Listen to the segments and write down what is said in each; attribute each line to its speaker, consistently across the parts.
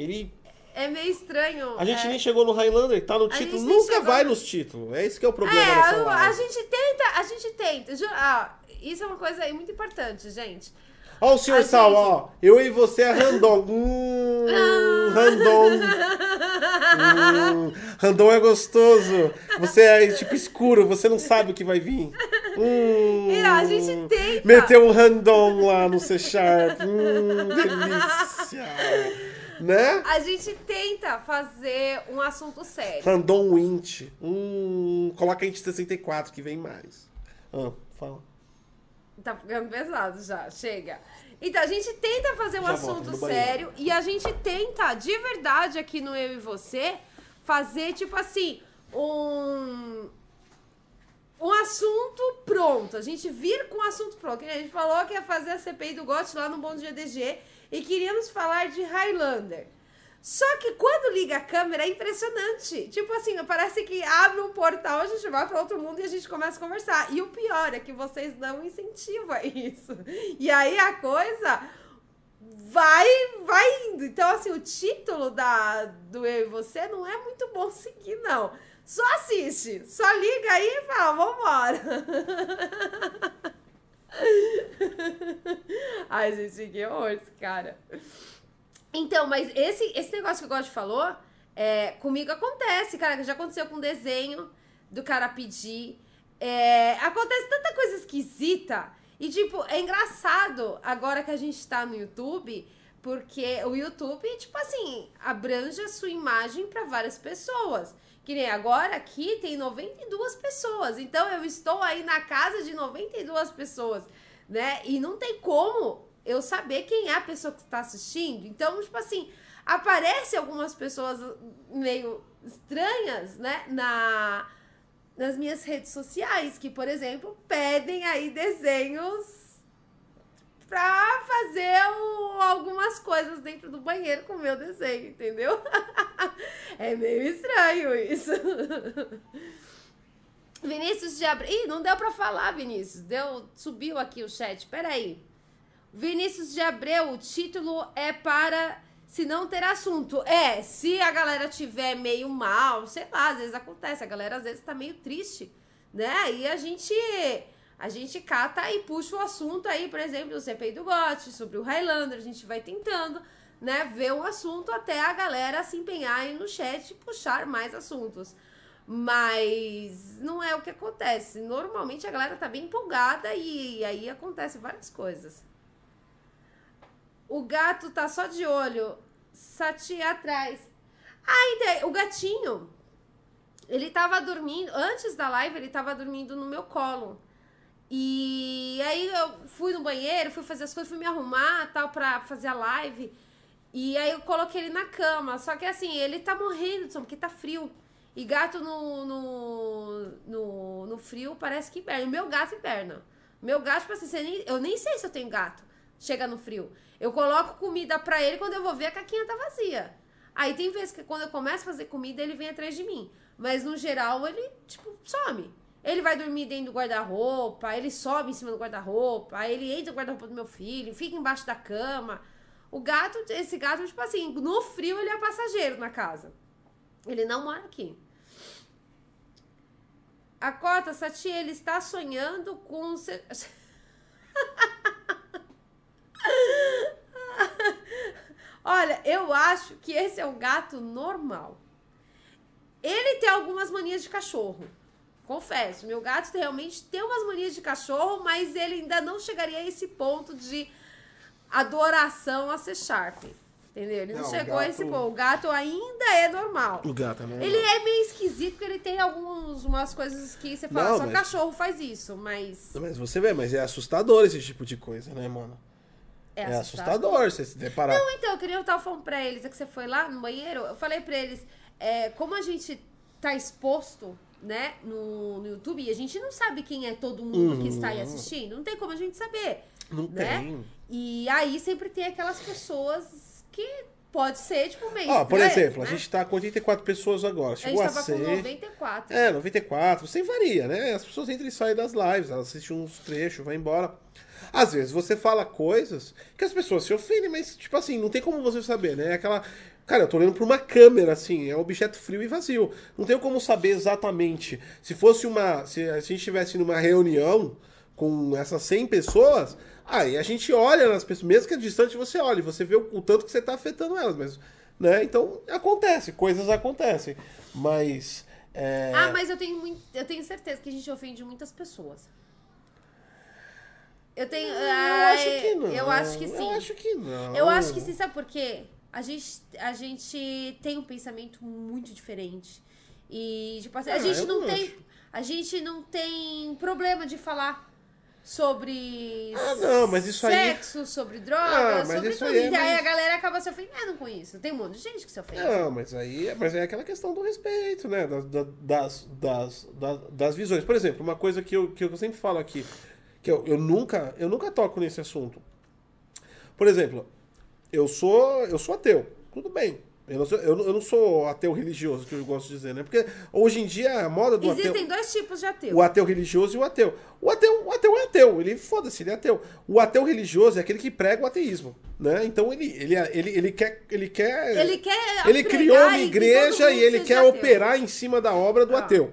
Speaker 1: Ele.
Speaker 2: É meio estranho.
Speaker 1: A gente
Speaker 2: é.
Speaker 1: nem chegou no Highlander, tá no título, nunca
Speaker 2: chegou
Speaker 1: vai
Speaker 2: no-
Speaker 1: nos títulos. É esse que é o problema
Speaker 2: É,
Speaker 1: dessa
Speaker 2: eu- a
Speaker 1: live.
Speaker 2: gente tenta, a gente tenta. ah, isso é uma coisa aí muito importante, gente.
Speaker 1: Ó, o senhor Sal,
Speaker 2: gente-
Speaker 1: ó. Eu e você é random. Hum, random. Hum, random é gostoso. Você é tipo escuro, você não sabe o que vai vir. Hum,
Speaker 2: E a gente tenta.
Speaker 1: Meteu um random lá no C Sharp. Hum, delícia. Né?
Speaker 2: A gente tenta fazer um assunto sério.
Speaker 1: Random Wint. Hum, coloca a Int 64 que vem mais. Ah, fala.
Speaker 2: Tá ficando pesado já, chega. Então, a gente tenta fazer um
Speaker 1: Já
Speaker 2: assunto sério e a gente tenta, de verdade, aqui no Eu e Você, fazer, tipo assim, um. Um assunto pronto. A gente vir com o assunto pronto. A gente falou que ia fazer a CPI do GOT lá no Bom Dia DG e queríamos falar de Highlander. Só que quando liga a câmera é impressionante. Tipo assim, parece que abre um portal, a gente vai para outro mundo e a gente começa a conversar. E o pior é que vocês dão incentivo a isso. E aí a coisa vai vai indo. Então, assim, o título da, do Eu e Você não é muito bom seguir, não. Só assiste, só liga aí e fala, vambora. Ai, gente, que horror cara. Então, mas esse, esse negócio que o God falou, é, comigo acontece, cara, já aconteceu com desenho do cara pedir. É, acontece tanta coisa esquisita. E, tipo, é engraçado agora que a gente tá no YouTube, porque o YouTube, tipo assim, abrange a sua imagem pra várias pessoas. Que nem agora aqui tem 92 pessoas. Então eu estou aí na casa de 92 pessoas, né? E não tem como eu saber quem é a pessoa que está assistindo. Então, tipo assim, aparece algumas pessoas meio estranhas, né? Na, nas minhas redes sociais, que, por exemplo, pedem aí desenhos pra fazer o- algumas coisas dentro do banheiro com o meu desenho, entendeu? é meio estranho isso. Vinícius de Abreu. Ih, não deu pra falar, Vinícius. Deu, subiu aqui o chat. Peraí. Vinícius de Abreu, o título é para se não ter assunto. É, se a galera tiver meio mal, sei lá, às vezes acontece, a galera às vezes tá meio triste, né? Aí a gente a gente cata e puxa o assunto aí, por exemplo, do CPI do GOT, sobre o Highlander, a gente vai tentando, né, ver um assunto até a galera se empenhar aí no chat e puxar mais assuntos. Mas não é o que acontece. Normalmente a galera tá bem empolgada e aí acontece várias coisas. O gato tá só de olho. Sati atrás. Ah, o gatinho. Ele tava dormindo. Antes da live, ele tava dormindo no meu colo. E aí eu fui no banheiro, fui fazer as coisas, fui me arrumar tal pra fazer a live. E aí eu coloquei ele na cama. Só que assim, ele tá morrendo sono, porque tá frio. E gato no, no, no, no frio parece que hiberna. O meu gato hiberna. Meu gato, tipo assim, nem- eu nem sei se eu tenho gato. Chega no frio. Eu coloco comida pra ele quando eu vou ver a caquinha tá vazia. Aí tem vezes que quando eu começo a fazer comida, ele vem atrás de mim. Mas no geral, ele, tipo, some. Ele vai dormir dentro do guarda-roupa, ele sobe em cima do guarda-roupa, ele entra no guarda-roupa do meu filho, fica embaixo da cama. O gato, esse gato, tipo assim, no frio ele é passageiro na casa. Ele não mora aqui. A Cota, Sati, ele está sonhando com... Olha, eu acho que esse é um gato normal. Ele tem algumas manias de cachorro. Confesso, meu gato realmente tem umas manias de cachorro, mas ele ainda não chegaria a esse ponto de adoração a ser Sharp. Entendeu? Ele não,
Speaker 1: Não,
Speaker 2: chegou a esse
Speaker 1: gato-
Speaker 2: ponto. O gato ainda é normal.
Speaker 1: O gato é normal.
Speaker 2: Ele é meio esquisito porque ele tem algumas umas coisas que você fala,
Speaker 1: Não,
Speaker 2: só
Speaker 1: mas-
Speaker 2: cachorro faz isso, mas
Speaker 1: Mas você vê, mas é assustador esse tipo de coisa, né, mano?
Speaker 2: é,
Speaker 1: É,
Speaker 2: assustador.
Speaker 1: assustador você se deparar.
Speaker 2: Não, então, eu queria eu tava falando pra eles, é que você foi lá no banheiro, eu falei pra eles, é, como a gente tá exposto, né, no, no YouTube, e a gente não sabe quem é todo mundo que está aí assistindo, não tem como a gente saber,
Speaker 1: Não
Speaker 2: né?
Speaker 1: tem.
Speaker 2: E aí sempre tem aquelas pessoas que pode ser, tipo, meio
Speaker 1: Ó, por exemplo, a
Speaker 2: né?
Speaker 1: gente tá com 84 pessoas agora.
Speaker 2: A gente
Speaker 1: Chegou a,
Speaker 2: tava
Speaker 1: ser.
Speaker 2: com 94.
Speaker 1: É, 94. Sem varia, né? As pessoas entram e saem das lives, elas assistem uns trechos, vai embora. Às vezes você fala coisas que as pessoas se ofendem, mas, tipo assim, não tem como você saber, né? Aquela. Cara, eu tô olhando pra uma câmera, assim, é um objeto frio e vazio. Não tenho como saber exatamente. Se fosse uma. Se a gente estivesse numa reunião com essas 100 pessoas, aí a gente olha nas pessoas, mesmo que é distante, você olha, você vê o, o tanto que você tá afetando elas, mas. Né? Então, acontece, coisas acontecem. Mas. é,
Speaker 2: Ah, mas eu tenho, muito, eu tenho certeza que a gente ofende muitas pessoas. Eu tenho.
Speaker 1: Eu
Speaker 2: Ai,
Speaker 1: acho que não.
Speaker 2: Eu acho que sim.
Speaker 1: Eu acho que não.
Speaker 2: Eu acho que sim, sabe por quê? A gente, a gente tem um pensamento muito diferente. E, tipo assim, a
Speaker 1: Ah,
Speaker 2: gente não
Speaker 1: não
Speaker 2: tem. A gente não tem problema de falar sobre
Speaker 1: Ah, não, mas isso aí-
Speaker 2: sexo, sobre droga,
Speaker 1: Ah, mas
Speaker 2: sobre tudo.
Speaker 1: aí é
Speaker 2: e aí a galera acaba se ofendendo com isso. Tem um monte de gente que se ofende.
Speaker 1: Não, mas aí mas é aquela questão do respeito, né? Das, da- das, das, das, das visões. Por exemplo, uma coisa que eu, que eu sempre falo aqui, que eu, eu, nunca, eu nunca toco nesse assunto. Por exemplo, eu sou, eu sou ateu. Tudo bem. Eu não, sou, eu, eu não sou ateu religioso, que eu gosto de dizer, né? Porque hoje em dia a moda do ateu.
Speaker 2: Existem dois tipos de ateu.
Speaker 1: O ateu religioso e o ateu. O ateu, o ateu é ateu, ele foda-se, ele é ateu. O ateu religioso é aquele que prega o ateísmo, né? Então ele, ele, ele, ele quer ele quer
Speaker 2: Ele quer
Speaker 1: ele criou uma igreja e ele quer
Speaker 2: ateu.
Speaker 1: operar em cima da obra do
Speaker 2: Ah.
Speaker 1: ateu.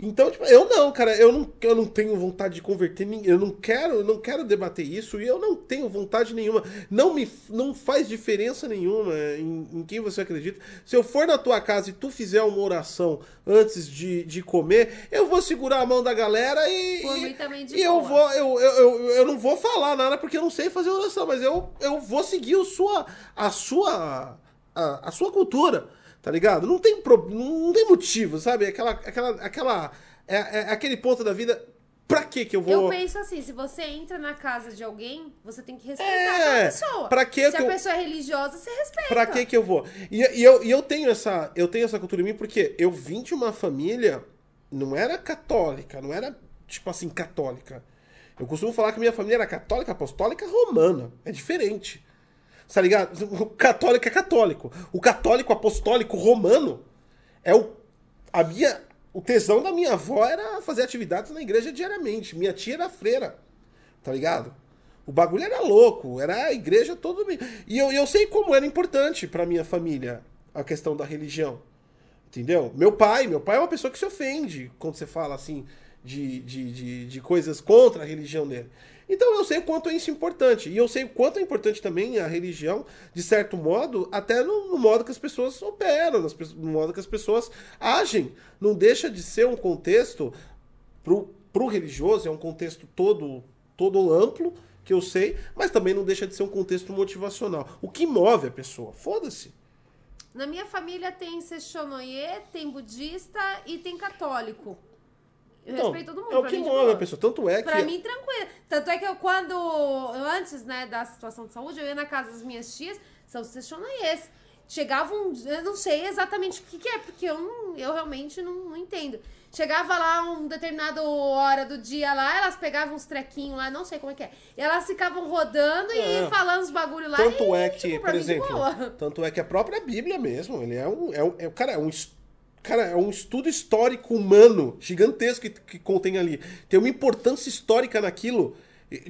Speaker 1: Então, tipo, eu não, cara, eu não, eu não tenho vontade de converter ninguém, eu não quero, eu não quero debater isso e eu não tenho vontade nenhuma. Não me não faz diferença nenhuma em, em quem você acredita. Se eu for na tua casa e tu fizer uma oração antes de, de comer, eu vou segurar a mão da galera e
Speaker 2: Por
Speaker 1: e-
Speaker 2: mim também de
Speaker 1: e eu
Speaker 2: boa.
Speaker 1: vou eu, eu, eu, eu não vou falar nada porque eu não sei fazer oração, mas eu, eu vou seguir o sua, a sua a, a sua cultura, tá ligado? Não tem, pro, não tem motivo, sabe? Aquela, aquela, aquela é, é aquele ponto da vida. Pra que que eu vou?
Speaker 2: Eu penso assim, se você entra na casa de alguém, você tem que respeitar
Speaker 1: É,
Speaker 2: a pessoa.
Speaker 1: pra que
Speaker 2: se
Speaker 1: que
Speaker 2: a
Speaker 1: eu-
Speaker 2: pessoa é religiosa, você respeita.
Speaker 1: Pra que que eu vou? E, e eu, e eu tenho essa eu tenho essa cultura em mim porque eu vim de uma família não era católica, não era tipo assim católica. Eu costumo falar que minha família era católica, apostólica, romana. É diferente. Tá ligado? O católico é católico. O católico apostólico romano é o a minha o tesão da minha avó era fazer atividades na igreja diariamente. Minha tia era freira. Tá ligado? O bagulho era louco, era a igreja todo. E eu, eu sei como era importante pra minha família a questão da religião. Entendeu? Meu pai, meu pai é uma pessoa que se ofende quando você fala assim de, de, de, de coisas contra a religião dele. Então eu sei o quanto é isso importante. E eu sei o quanto é importante também a religião, de certo modo, até no, no modo que as pessoas operam, no modo que as pessoas agem. Não deixa de ser um contexto pro, pro religioso, é um contexto todo, todo amplo, que eu sei, mas também não deixa de ser um contexto motivacional. O que move a pessoa? Foda-se.
Speaker 2: Na minha família tem Seixonoye, tem budista e tem católico. Eu
Speaker 1: Então,
Speaker 2: respeito todo mundo.
Speaker 1: é o que
Speaker 2: mim,
Speaker 1: move a pessoa. Tanto é que.
Speaker 2: Pra mim, tranquilo. Tanto é que eu, quando. Antes, né, da situação de saúde, eu ia na casa das minhas tias, são seixonoiês. Chegavam. Eu não sei exatamente o que, que é, porque eu, não, eu realmente não, não entendo. Chegava lá um determinado hora do dia lá, elas pegavam uns trequinhos lá, não sei como é que é. E elas ficavam rodando
Speaker 1: É.
Speaker 2: e falando os bagulho lá.
Speaker 1: Tanto
Speaker 2: e,
Speaker 1: é que,
Speaker 2: tipo,
Speaker 1: por exemplo, tanto é que a própria Bíblia mesmo, ele é um, é um, é, cara, é um, es- cara, é um estudo histórico humano gigantesco que, que contém ali. Tem uma importância histórica naquilo,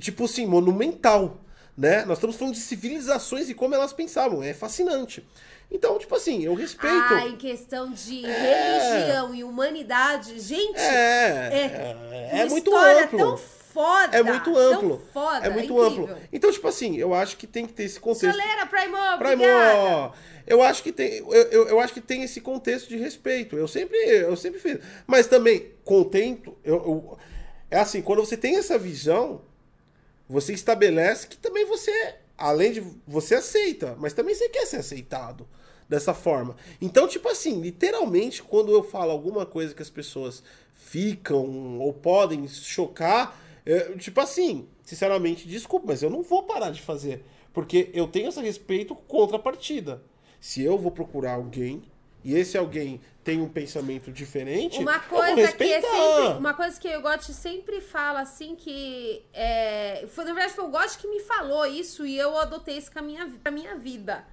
Speaker 1: tipo assim, monumental, né? Nós estamos falando de civilizações e como elas pensavam, é fascinante. Então, tipo assim, eu respeito.
Speaker 2: Ah, em questão de
Speaker 1: É.
Speaker 2: religião e humanidade, gente,
Speaker 1: é, é,
Speaker 2: uma
Speaker 1: é muito amplo.
Speaker 2: tão foda.
Speaker 1: É muito
Speaker 2: tão
Speaker 1: amplo.
Speaker 2: foda,
Speaker 1: é muito
Speaker 2: incrível.
Speaker 1: amplo. Então, tipo assim, eu acho que tem que ter esse contexto.
Speaker 2: Solera, Primo,
Speaker 1: Primo,
Speaker 2: obrigada.
Speaker 1: eu acho que tem, eu, eu, eu acho que tem esse contexto de respeito. Eu sempre, eu sempre fiz. Mas também, contento, eu, eu- é assim, quando você tem essa visão, você estabelece que também você, além de você aceita, mas também você quer ser aceitado dessa forma. Então, tipo assim, literalmente, quando eu falo alguma coisa que as pessoas ficam ou podem chocar, é, tipo assim, sinceramente, desculpa, mas eu não vou parar de fazer. Porque eu tenho esse respeito contra a partida. Se eu vou procurar alguém e esse alguém tem um pensamento diferente,
Speaker 2: Uma
Speaker 1: eu vou
Speaker 2: coisa que é sempre. Uma coisa que o Gotti sempre fala, assim, que. É, foi, na verdade, foi o Gotti que me falou isso e eu adotei isso com a minha, pra minha vida.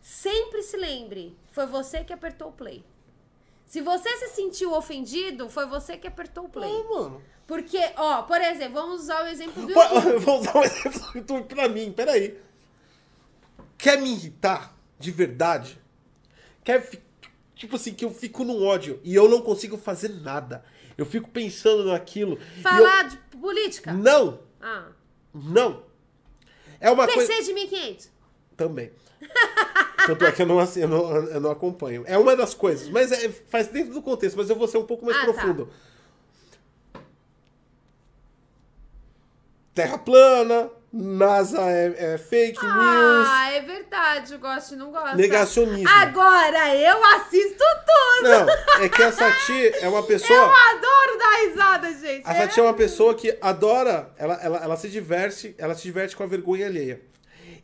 Speaker 2: Sempre se lembre, foi você que apertou o play. Se você se sentiu ofendido, foi você que apertou o play.
Speaker 1: Ah, mano.
Speaker 2: Porque, ó, por exemplo, vamos usar o exemplo do YouTube.
Speaker 1: Vou usar um exemplo do YouTube pra mim, peraí. Quer me irritar de verdade? quer tipo assim, que eu fico no ódio e eu não consigo fazer nada. Eu fico pensando naquilo. e eu-
Speaker 2: Falar de política?
Speaker 1: Não,
Speaker 2: Ah.
Speaker 1: não. É uma coisa.
Speaker 2: PC de 1500.
Speaker 1: Também. Tanto é que eu não, assi- eu não, eu não acompanho. É uma das coisas, mas é- faz dentro do contexto, mas eu vou ser um pouco mais
Speaker 2: Ah, tá.
Speaker 1: Terra plana, NASA é, é fake news,
Speaker 2: Ah, é verdade. Eu gosto e não gosto.
Speaker 1: negacionismo.
Speaker 2: Agora eu assisto tudo.
Speaker 1: Não, é que a Sati é uma
Speaker 2: Eu
Speaker 1: pessoa.
Speaker 2: adoro dar risada, gente.
Speaker 1: A Sati é uma pessoa que adora, ela, ela, ela se diverte, ela se diverte com a vergonha alheia.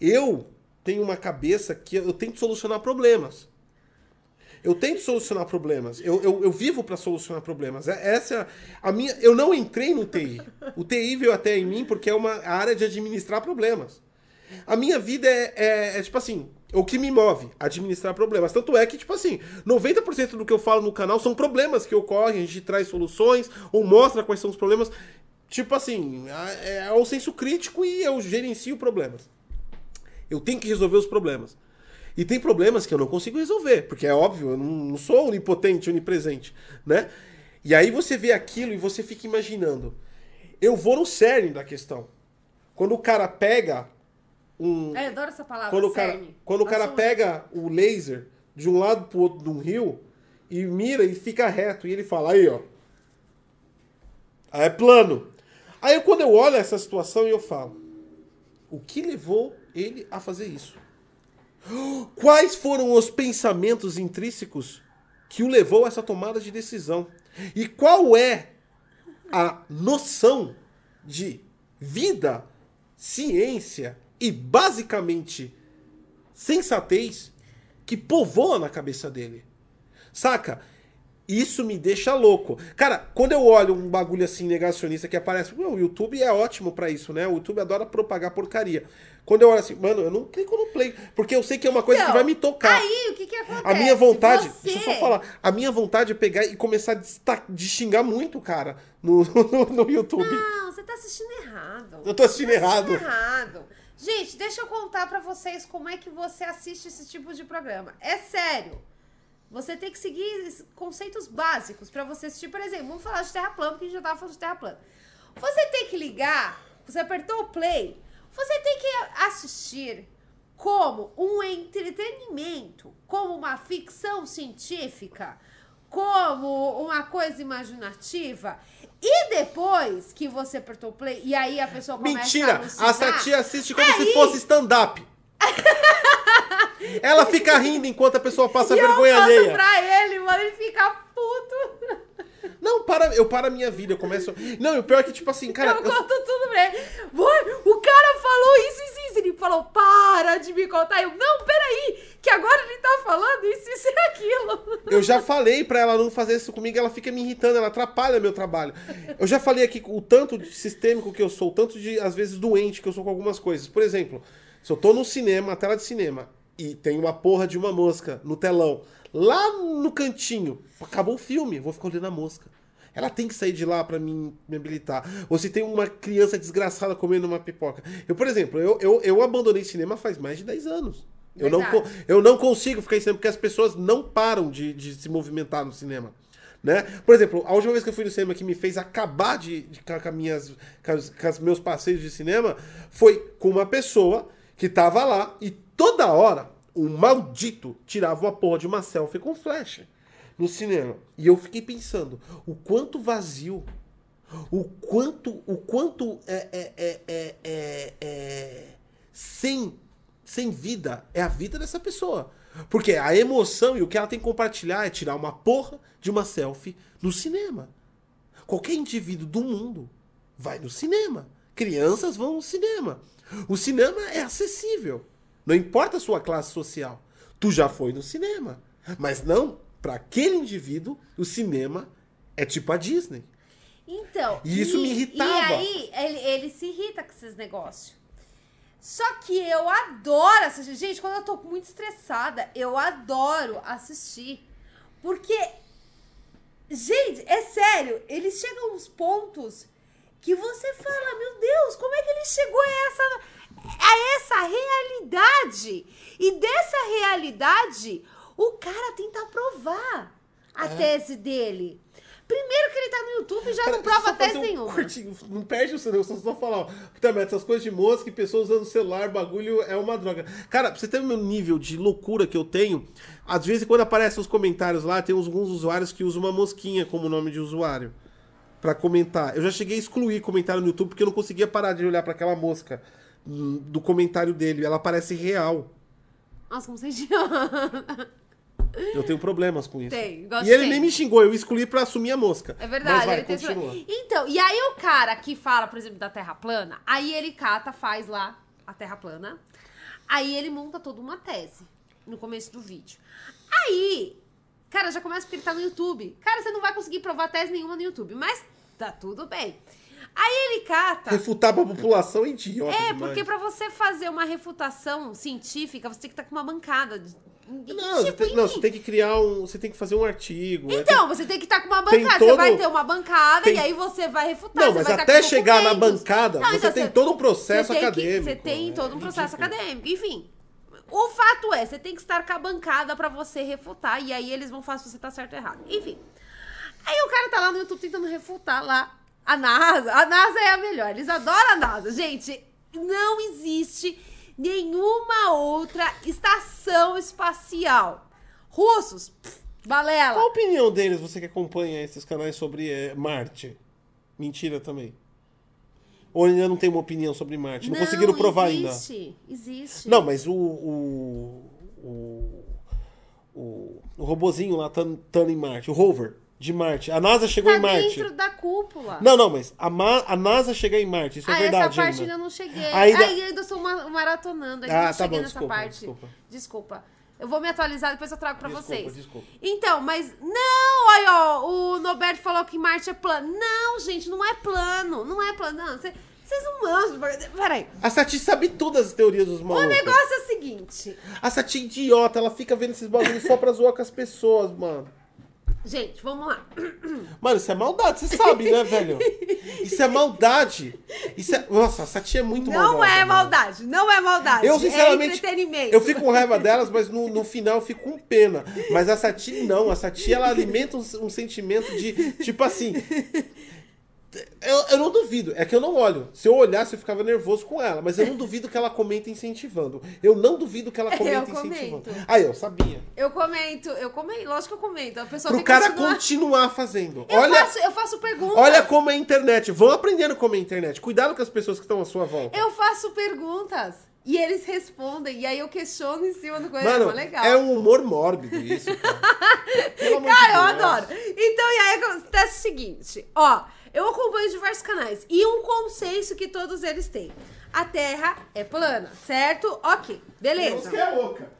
Speaker 1: Eu tenho uma cabeça que eu tento solucionar problemas. Eu tento solucionar problemas. Eu, eu, eu vivo para solucionar problemas. É- Essa é a minha. Eu não entrei no TI. O TI veio até em mim porque é uma área de administrar problemas. A minha vida é, é- é, tipo assim, o que me move, administrar problemas. Tanto é que, tipo assim, 90% do que eu falo no canal são problemas que ocorrem, a gente traz soluções ou mostra quais são os problemas. Tipo assim, é, é o senso crítico e eu gerencio problemas. Eu tenho que resolver os problemas. E tem problemas que eu não consigo resolver, porque é óbvio, eu não, sou onipotente, onipresente, né? E aí você vê aquilo e você fica imaginando. Eu vou no cerne da questão. Quando o cara pega um,
Speaker 2: É, eu adoro essa palavra.
Speaker 1: quando o cara,
Speaker 2: cerne.
Speaker 1: quando o cara pega o laser de um lado pro outro de um rio e mira e fica reto, e ele fala, aí, ó. Aí é plano. Aí quando eu olho essa situação eu falo, o que levou ele a fazer isso? Quais foram os pensamentos intrínsecos que o levou a essa tomada de decisão? E qual é a noção de vida, ciência e basicamente sensatez que povoa na cabeça dele? Saca? Isso me deixa louco. Cara, quando eu olho um bagulho assim negacionista que aparece, o YouTube é ótimo pra isso, né? O YouTube adora propagar porcaria. Quando eu olho assim, mano, eu não clico no play, porque eu sei que é uma coisa
Speaker 2: Então,
Speaker 1: que vai me tocar.
Speaker 2: Aí, o que que acontece?
Speaker 1: A minha vontade,
Speaker 2: Você-
Speaker 1: deixa eu só falar, a minha vontade é pegar e começar a desta- de xingar muito, cara, no, no, no YouTube.
Speaker 2: Não, você tá assistindo errado.
Speaker 1: Eu tô assistindo
Speaker 2: Tá
Speaker 1: errado.
Speaker 2: errado. Gente, deixa eu contar pra vocês como é que você assiste esse tipo de programa. É sério. Você tem que seguir conceitos básicos pra você assistir, por exemplo, vamos falar de terra plana, porque a gente já tava falando de terra plana. Você tem que ligar, você apertou o play, você tem que assistir como um entretenimento, como uma ficção científica, como uma coisa imaginativa. E depois que você apertou o play, e aí a pessoa começa
Speaker 1: Mentira!
Speaker 2: a alucinar,
Speaker 1: A Sati assiste como
Speaker 2: aí-
Speaker 1: se fosse stand-up. Ela fica rindo enquanto a pessoa passa
Speaker 2: E eu
Speaker 1: vergonha
Speaker 2: conto
Speaker 1: alheia.
Speaker 2: pra ele, mano, ele fica puto.
Speaker 1: Não, para, eu paro a minha vida, eu começo. Não, e o pior é que, tipo assim, cara.
Speaker 2: eu
Speaker 1: eu-
Speaker 2: conto tudo pra ele. O cara falou isso, isso, isso. Ele falou, para de me contar. Eu, não, peraí, que agora ele tá falando isso, isso e aquilo.
Speaker 1: Eu já falei pra ela não fazer isso comigo, ela fica me irritando, ela atrapalha meu trabalho. Eu já falei aqui o tanto de sistêmico que eu sou, o tanto de, às vezes, doente que eu sou com algumas coisas. Por exemplo, se eu tô no cinema, na tela de cinema, e tem uma porra de uma mosca no telão, lá no cantinho, acabou o filme, vou ficar olhando a mosca. Ela tem que sair de lá pra mim me habilitar. Ou se tem uma criança desgraçada comendo uma pipoca. Eu, por exemplo, eu, eu, eu abandonei cinema faz mais de 10 anos. Eu não, eu não consigo ficar em cinema porque as pessoas não param de, de se movimentar no cinema. Né? Por exemplo, a última vez que eu fui no cinema que me fez acabar de, de, com, minhas, com, as- com os meus passeios de cinema foi com uma pessoa que tava lá e toda hora um maldito tirava uma porra de uma selfie com flash no cinema. E eu fiquei pensando, o quanto vazio, o quanto, o quanto é, é, é, é, é, é sem, sem vida é a vida dessa pessoa. Porque a emoção e o que ela tem que compartilhar é tirar uma porra de uma selfie no cinema. Qualquer indivíduo do mundo vai no cinema. Crianças vão no cinema. O cinema é acessível. Não importa a sua classe social. Tu já foi no cinema. Mas não, para aquele indivíduo, o cinema é tipo a Disney.
Speaker 2: Então.
Speaker 1: E isso me irritava.
Speaker 2: E aí, ele, ele se irrita com esses negócios. Só que eu adoro assistir. Gente, quando eu tô muito estressada, eu adoro assistir. Porque, gente, é sério, eles chegam nos pontos que você fala, meu Deus, como é que ele chegou a essa, a essa realidade? E dessa realidade, o cara tenta provar a
Speaker 1: É.
Speaker 2: tese dele. Primeiro que ele tá no YouTube e já
Speaker 1: Cara,
Speaker 2: não prova tese
Speaker 1: um
Speaker 2: nenhuma.
Speaker 1: cortinho, não perde o seu só só falar, ó. Merda, essas coisas de mosca e pessoas usando celular, bagulho é uma droga. Cara, pra você ter o meu nível de loucura que eu tenho, às vezes quando aparecem os comentários lá, tem uns- alguns usuários que usam uma mosquinha como nome de usuário pra comentar. Eu já cheguei a excluir comentário no YouTube porque eu não conseguia parar de olhar pra aquela mosca do comentário dele. Ela parece real.
Speaker 2: Nossa, como você é.
Speaker 1: Eu tenho problemas com isso.
Speaker 2: Tem, gosto
Speaker 1: E ele
Speaker 2: tem.
Speaker 1: nem me xingou, eu excluí pra assumir a mosca.
Speaker 2: É verdade.
Speaker 1: Vai,
Speaker 2: ele tem
Speaker 1: continua.
Speaker 2: Então, e aí o cara que fala, por exemplo, da Terra plana, aí ele cata, faz lá a Terra plana, aí ele monta toda uma tese no começo do vídeo. Aí, cara, já começa porque ele tá no YouTube. Cara, você não vai conseguir provar tese nenhuma no YouTube, mas tá tudo bem. Aí ele cata.
Speaker 1: Refutar pra população é idiota
Speaker 2: É,
Speaker 1: demais.
Speaker 2: porque pra você fazer uma refutação científica, você tem que estar com uma bancada. de-
Speaker 1: Não, você
Speaker 2: tipo,
Speaker 1: tem, não, você tem que criar um. Você tem que fazer um artigo. é,
Speaker 2: Então, você tem que estar com uma
Speaker 1: Tem
Speaker 2: bancada.
Speaker 1: todo-
Speaker 2: Você vai ter uma bancada
Speaker 1: tem-
Speaker 2: e aí você vai refutar.
Speaker 1: tem- Não,
Speaker 2: você
Speaker 1: mas
Speaker 2: tá
Speaker 1: até chegar na bancada,
Speaker 2: Não,
Speaker 1: você
Speaker 2: então
Speaker 1: tem todo um processo
Speaker 2: você tem que-
Speaker 1: acadêmico.
Speaker 2: você tem todo um
Speaker 1: É
Speaker 2: processo
Speaker 1: ridículo.
Speaker 2: acadêmico. Enfim, o fato é, você tem que estar com a bancada pra você refutar e aí eles vão falar se você tá certo ou errado. Enfim. Aí o cara tá lá no YouTube tentando refutar lá a NASA. A NASA é a melhor. Eles adoram a NASA. Gente, não existe nenhuma outra estação espacial. Russos, pff, balela.
Speaker 1: Qual a opinião deles, você que acompanha esses canais sobre eh, Marte? Mentira também. Ou ainda não tem uma opinião sobre Marte? Não, conseguiram provar ainda.
Speaker 2: existe, Existe.
Speaker 1: Não, mas o. O, o, o, o robozinho lá tá, tá em Marte, o rover de Marte. A NASA chegou
Speaker 2: Tá
Speaker 1: em Marte.
Speaker 2: dentro da cúpula.
Speaker 1: Não, não, mas a, Ma- a NASA chega em Marte, isso é
Speaker 2: ah,
Speaker 1: verdade.
Speaker 2: essa parte
Speaker 1: ainda.
Speaker 2: ainda não cheguei.
Speaker 1: Ainda-
Speaker 2: Ainda, ainda estou ma- maratonando, ainda
Speaker 1: Ah,
Speaker 2: não
Speaker 1: tá
Speaker 2: cheguei
Speaker 1: bom,
Speaker 2: nessa
Speaker 1: desculpa,
Speaker 2: parte.
Speaker 1: desculpa.
Speaker 2: Desculpa. Eu vou me atualizar, depois eu trago pra
Speaker 1: Desculpa,
Speaker 2: vocês.
Speaker 1: desculpa.
Speaker 2: Então, mas não, aí ó, o Norberto falou que Marte é plano. Não, gente, não é plano. Não é plano. Não, cê- vocês não manjam. Peraí.
Speaker 1: A Sati sabe todas as teorias dos
Speaker 2: O
Speaker 1: malucos.
Speaker 2: negócio é o seguinte.
Speaker 1: A Sati é idiota, ela fica vendo esses bagulhos só pra zoar com as pessoas, mano.
Speaker 2: Gente, vamos lá.
Speaker 1: Mano, isso é maldade, você sabe, né, velho? Isso é maldade. Isso é... Nossa, a Sati é muito maldosa.
Speaker 2: Não é
Speaker 1: mano.
Speaker 2: maldade, não é maldade.
Speaker 1: Eu, sinceramente,
Speaker 2: é
Speaker 1: eu fico com raiva delas, mas no, no final eu fico com pena. Mas a Sati não, a Sati ela alimenta um, um sentimento de, tipo assim. Eu, eu não duvido, é que eu não olho. Se eu olhasse, eu ficava nervoso com ela, mas eu não duvido que ela comenta incentivando. Eu não duvido que ela
Speaker 2: Eu
Speaker 1: comenta incentivando.
Speaker 2: comento.
Speaker 1: Aí, eu sabia.
Speaker 2: Eu comento, eu comento, lógico que eu comento. A pessoa
Speaker 1: Pro cara
Speaker 2: continuar.
Speaker 1: continuar fazendo.
Speaker 2: Eu,
Speaker 1: olha,
Speaker 2: faço, eu faço perguntas.
Speaker 1: olha como é a internet. Vão aprendendo como é a internet. Cuidado com as pessoas que estão à sua volta.
Speaker 2: Eu faço perguntas. E eles respondem. E aí eu questiono em cima do coisa.
Speaker 1: Mano,
Speaker 2: é legal.
Speaker 1: é um humor mórbido isso, cara.
Speaker 2: Cara, eu adoro. Então, e aí acontece o seguinte: ó, eu acompanho diversos canais. E um consenso que todos eles têm: a Terra é plana, certo? Ok, beleza.
Speaker 1: é louca.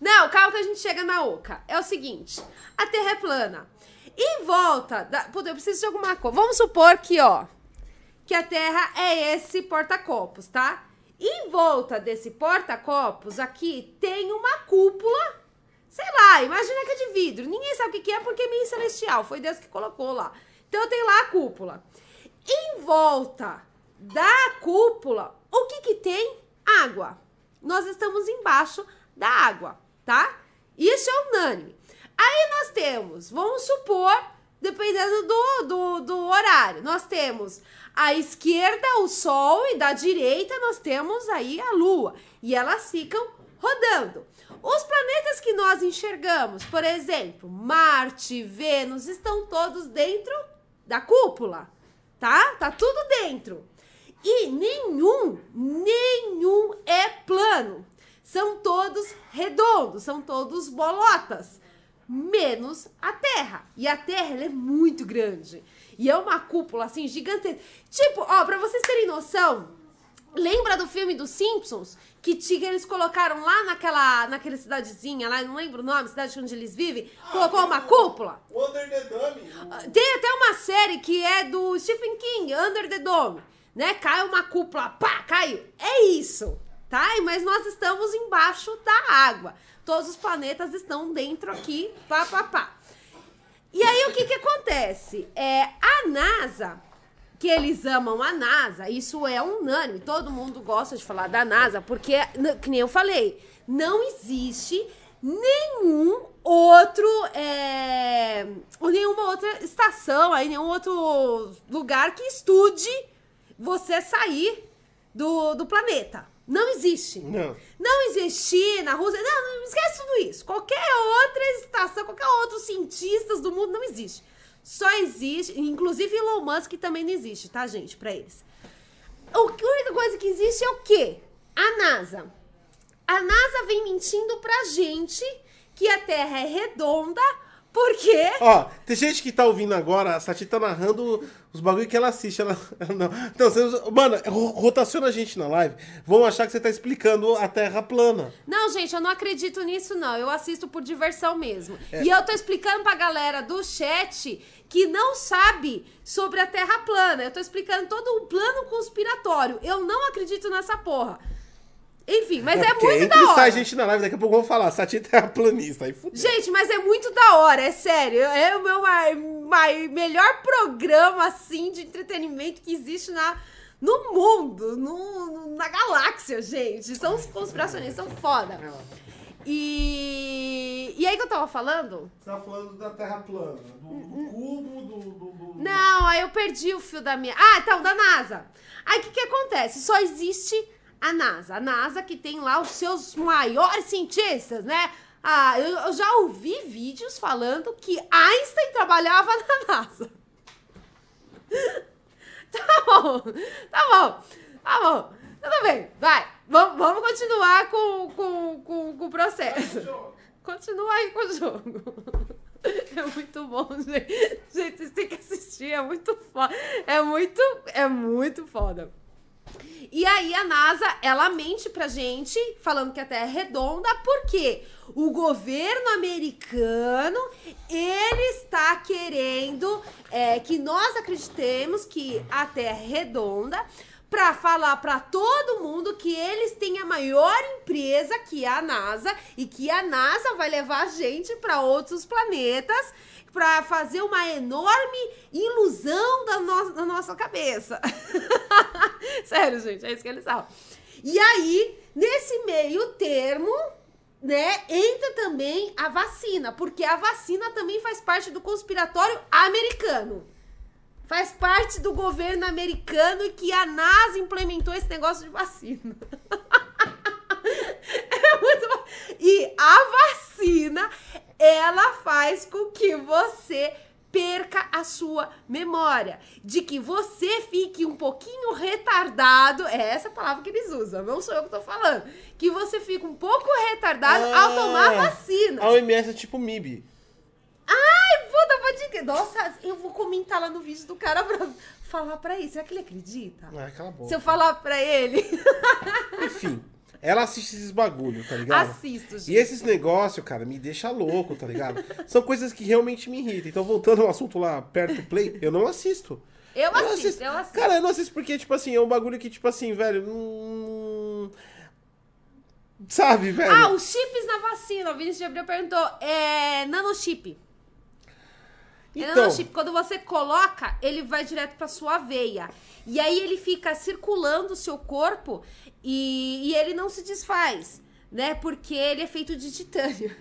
Speaker 2: Não, calma que a gente chega na oca. É o seguinte: a Terra é plana. Em volta da. Puta, eu preciso de alguma coisa. Vamos supor que, ó, que a Terra é esse porta-copos, tá? Em volta desse porta-copos aqui tem uma cúpula. Sei lá, imagina que é de vidro. Ninguém sabe o que que é porque é meio celestial. Foi Deus que colocou lá. Então tem lá a cúpula. Em volta da cúpula, o que que tem? Água. Nós estamos embaixo da água, tá? Isso é unânime. Aí nós temos, vamos supor, dependendo do, do, do horário, nós temos à esquerda o Sol e da direita nós temos aí a Lua. E elas ficam rodando. Os planetas que nós enxergamos, por exemplo, Marte, Vênus, estão todos dentro da cúpula, tá? Tá tudo dentro. E nenhum, nenhum é plano. São todos redondos, são todos bolotas, menos a Terra. E a Terra é muito grande. E é uma cúpula assim gigantesca. Tipo, ó, pra vocês terem noção, lembra do filme dos Simpsons que tinha, eles colocaram lá naquela, naquela cidadezinha lá, não lembro o nome, cidade onde eles vivem, colocou uma cúpula?
Speaker 1: Under the Dummy.
Speaker 2: Tem até uma série que é do Stephen King, Under the Dome, né? Cai uma cúpula, pá, caiu. É isso, tá? Mas nós estamos embaixo da água. Todos os planetas estão dentro aqui, pá, pá, pá. E aí o que que acontece? É a NASA, que eles amam a NASA, isso é unânime. Todo mundo gosta de falar da NASA, porque, que nem eu falei, não existe nenhum outro, é, ou nenhuma outra estação, aí, nenhum outro lugar que estude você sair do, do planeta. Não existe.
Speaker 1: Não.
Speaker 2: Não existe na Rússia. Não, não esquece tudo isso. Qualquer outra estação, qualquer outro cientistas do mundo não existe. Só existe, inclusive Elon Musk também não existe, tá, gente, pra eles. O, a única coisa que existe é o quê? A NASA. A NASA vem mentindo pra gente que a Terra é redonda, porque
Speaker 1: Ó, tem gente que tá ouvindo agora, a Sati tá narrando os bagulho que ela assiste. Ela, ela não. Então, você, mano, ro- rotaciona a gente na live. Vão achar que você tá explicando a Terra plana.
Speaker 2: Não, gente, eu não acredito nisso, não. Eu assisto por diversão mesmo.
Speaker 1: É.
Speaker 2: E eu tô explicando pra galera do chat que não sabe sobre a Terra plana. Eu tô explicando todo um plano conspiratório. Eu não acredito nessa porra. Enfim, mas é,
Speaker 1: porque
Speaker 2: muito
Speaker 1: entra
Speaker 2: da
Speaker 1: e sai
Speaker 2: hora.
Speaker 1: gente na live, daqui a pouco vão falar, Sati é terraplanista. Aí fudeu.
Speaker 2: Gente, mas é muito da hora, é sério. É o meu mai- melhor programa, assim, de entretenimento que existe na, no mundo, no, no- na galáxia, gente. São os conspiracionistas, são foda. E, e aí que eu tava falando?
Speaker 1: Você tá falando da Terra plana, do, do cubo, do, do, do-
Speaker 2: Não, aí eu perdi o fio da minha. Ah, então, da NASA. Aí o que, que acontece? Só existe a NASA. A NASA que tem lá os seus maiores cientistas, né? Ah, eu, eu já ouvi vídeos falando que Einstein trabalhava na NASA. Tá bom, tá bom, tá bom. Tudo bem, vai. Vamos, continuar com, com, com, com o processo. Continua aí com o jogo. É muito bom, gente. Gente, vocês têm que assistir, é muito foda. É muito, é muito foda. E aí a NASA, ela mente pra gente, falando que a Terra é redonda, porque o governo americano, ele está querendo é, que nós acreditemos que a Terra é redonda, pra falar pra todo mundo que eles têm a maior empresa, que é a NASA, e que a NASA vai levar a gente pra outros planetas pra fazer uma enorme ilusão da, no da nossa cabeça. Sério, gente, é isso que eles falam. E aí, nesse meio termo, né, entra também a vacina, porque a vacina também faz parte do conspiratório americano. Faz parte do governo americano e que a NASA implementou esse negócio de vacina. É muito. E a vacina, ela faz com que você perca a sua memória, de que você fique um pouquinho retardado, é essa palavra que eles usam, não sou eu que tô falando, que você fica um pouco retardado ao tomar vacina.
Speaker 1: A OMS é tipo MIB.
Speaker 2: Ai, puta, pode crer. Nossa, eu vou comentar lá no vídeo do cara pra falar pra ele. Será que ele acredita?
Speaker 1: Ah, cala a boca.
Speaker 2: Se eu falar pra ele.
Speaker 1: Enfim, ela assiste esses bagulho, tá ligado?
Speaker 2: Assisto, gente.
Speaker 1: E esses negócios, cara, me deixa louco, tá ligado? São coisas que realmente me irritam. Então, voltando ao assunto lá, perto do play, eu não assisto.
Speaker 2: Eu
Speaker 1: não
Speaker 2: assisto, eu assisto.
Speaker 1: Cara, eu não assisto porque, tipo assim, é um bagulho que, tipo assim, velho, não... Sabe, velho?
Speaker 2: Ah, os chips na vacina. O Vinícius de Abreu perguntou. É nanochip.
Speaker 1: Então,
Speaker 2: nanochip. Quando você coloca, ele vai direto pra sua veia. E aí ele fica circulando o seu corpo e, e ele não se desfaz, né? Porque ele é feito de titânio.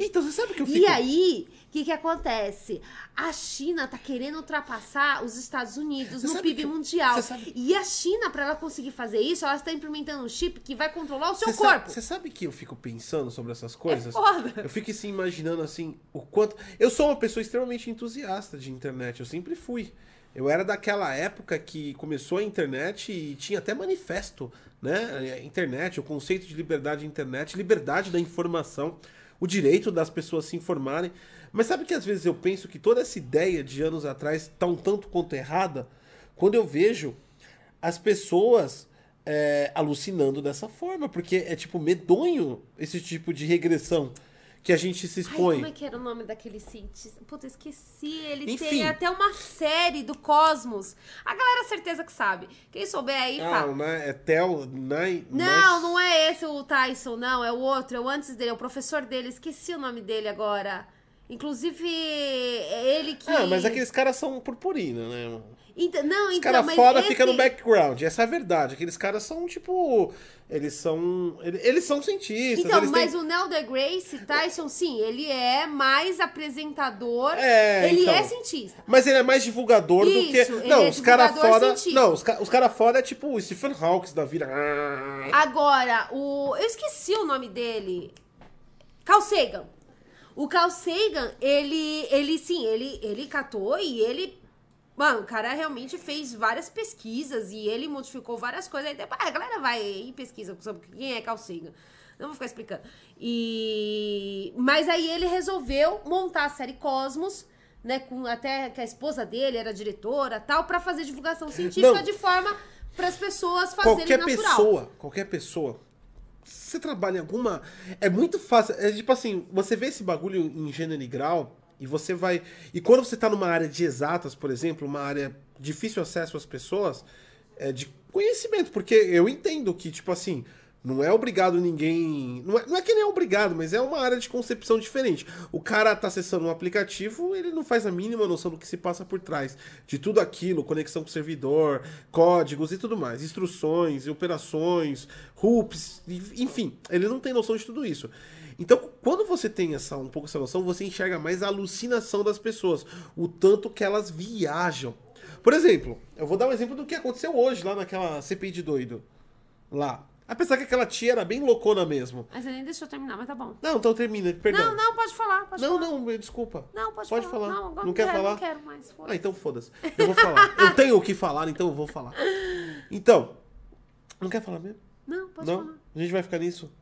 Speaker 1: então, você sabe que eu fico...
Speaker 2: E aí, que que acontece? A China tá querendo ultrapassar os Estados Unidos
Speaker 1: Você
Speaker 2: no PIB
Speaker 1: que-
Speaker 2: mundial. E a China, pra ela conseguir fazer isso, ela está implementando um chip que vai controlar o seu
Speaker 1: Você
Speaker 2: corpo.
Speaker 1: Você sabe que eu fico pensando sobre essas coisas?
Speaker 2: É foda.
Speaker 1: Eu fico assim imaginando assim o quanto. Eu sou uma pessoa extremamente entusiasta de internet, eu sempre fui. Eu era daquela época que começou a internet e tinha até manifesto, né? A internet, o conceito de liberdade de internet, liberdade da informação, o direito das pessoas se informarem. Mas sabe que às vezes eu penso que toda essa ideia de anos atrás tá um tanto quanto errada quando eu vejo as pessoas é, alucinando dessa forma, porque é tipo medonho esse tipo de regressão que a gente se
Speaker 2: Ai,
Speaker 1: expõe.
Speaker 2: como é que era o nome daquele cientista? Puta, esqueci. Ele
Speaker 1: Enfim.
Speaker 2: tem até uma série do Cosmos. A galera certeza que sabe. Quem souber aí,
Speaker 1: Ah,
Speaker 2: fala.
Speaker 1: né? É Tel. Nai,
Speaker 2: Não, não é esse o Tyson, não. É o outro, é o antes dele, é o professor dele. Esqueci o nome dele agora. Inclusive, é ele que.
Speaker 1: Ah, mas aqueles caras são purpurina, né?
Speaker 2: Então, não,
Speaker 1: Os
Speaker 2: então,
Speaker 1: caras foda
Speaker 2: esse...
Speaker 1: fica no background. Essa é a verdade. Aqueles caras são, tipo. Eles são. Eles, são cientistas.
Speaker 2: Então, mas
Speaker 1: têm...
Speaker 2: o Neil deGrasse Tyson, sim, ele é mais apresentador.
Speaker 1: É,
Speaker 2: ele
Speaker 1: então.
Speaker 2: é cientista.
Speaker 1: Mas ele é mais divulgador do
Speaker 2: Isso,
Speaker 1: que.
Speaker 2: ele
Speaker 1: Não,
Speaker 2: é
Speaker 1: os caras foda. Não, os, ca... os caras foda é tipo o Stephen Hawking da vida.
Speaker 2: Agora, o. Eu esqueci o nome dele. Carl Sagan. O Carl Sagan, ele, ele sim, ele, ele catou e ele. Mano, o cara realmente fez várias pesquisas e ele modificou várias coisas. Aí depois, ah, a galera vai e pesquisa sobre quem é Carl Sagan. Não vou ficar explicando. E. Mas aí ele resolveu montar a série Cosmos. Né, com até que a esposa dele era diretora tal, pra fazer divulgação científica
Speaker 1: Não.
Speaker 2: de forma para as pessoas fazerem
Speaker 1: qualquer
Speaker 2: natural.
Speaker 1: pessoa, qualquer pessoa. Você trabalha em alguma. É muito fácil. É tipo assim, você vê esse bagulho em gênero e grau e você vai. E quando você tá numa área de exatas, por exemplo, uma área difícil acesso às pessoas, é de conhecimento. Porque eu entendo que, tipo assim. Não é obrigado ninguém. Não é, não é que nem é obrigado, mas é uma área de concepção diferente. O cara tá acessando um aplicativo, ele não faz a mínima noção do que se passa por trás. De tudo aquilo, conexão com o servidor, códigos e tudo mais. Instruções, operações, hoops, enfim. Ele não tem noção de tudo isso. Então, quando você tem essa, um pouco essa noção, você enxerga mais a alucinação das pessoas. O tanto que elas viajam. Por exemplo, eu vou dar um exemplo do que aconteceu hoje lá naquela CPI de doido. Lá. Apesar que aquela tia era bem loucona mesmo.
Speaker 2: Mas você nem deixou terminar, mas tá bom.
Speaker 1: Não, então termina, perdão.
Speaker 2: Não, não, pode falar. Pode
Speaker 1: não,
Speaker 2: falar.
Speaker 1: não, desculpa.
Speaker 2: Não, pode,
Speaker 1: Pode
Speaker 2: falar.
Speaker 1: falar.
Speaker 2: Não, agora
Speaker 1: Não quer
Speaker 2: quero,
Speaker 1: falar?
Speaker 2: Não quero mais. foda-se.
Speaker 1: Ah, então foda-se. Eu vou falar. eu tenho o que falar, então eu vou falar. Então, não quer falar mesmo?
Speaker 2: Não, pode
Speaker 1: não?
Speaker 2: falar.
Speaker 1: A gente vai ficar nisso?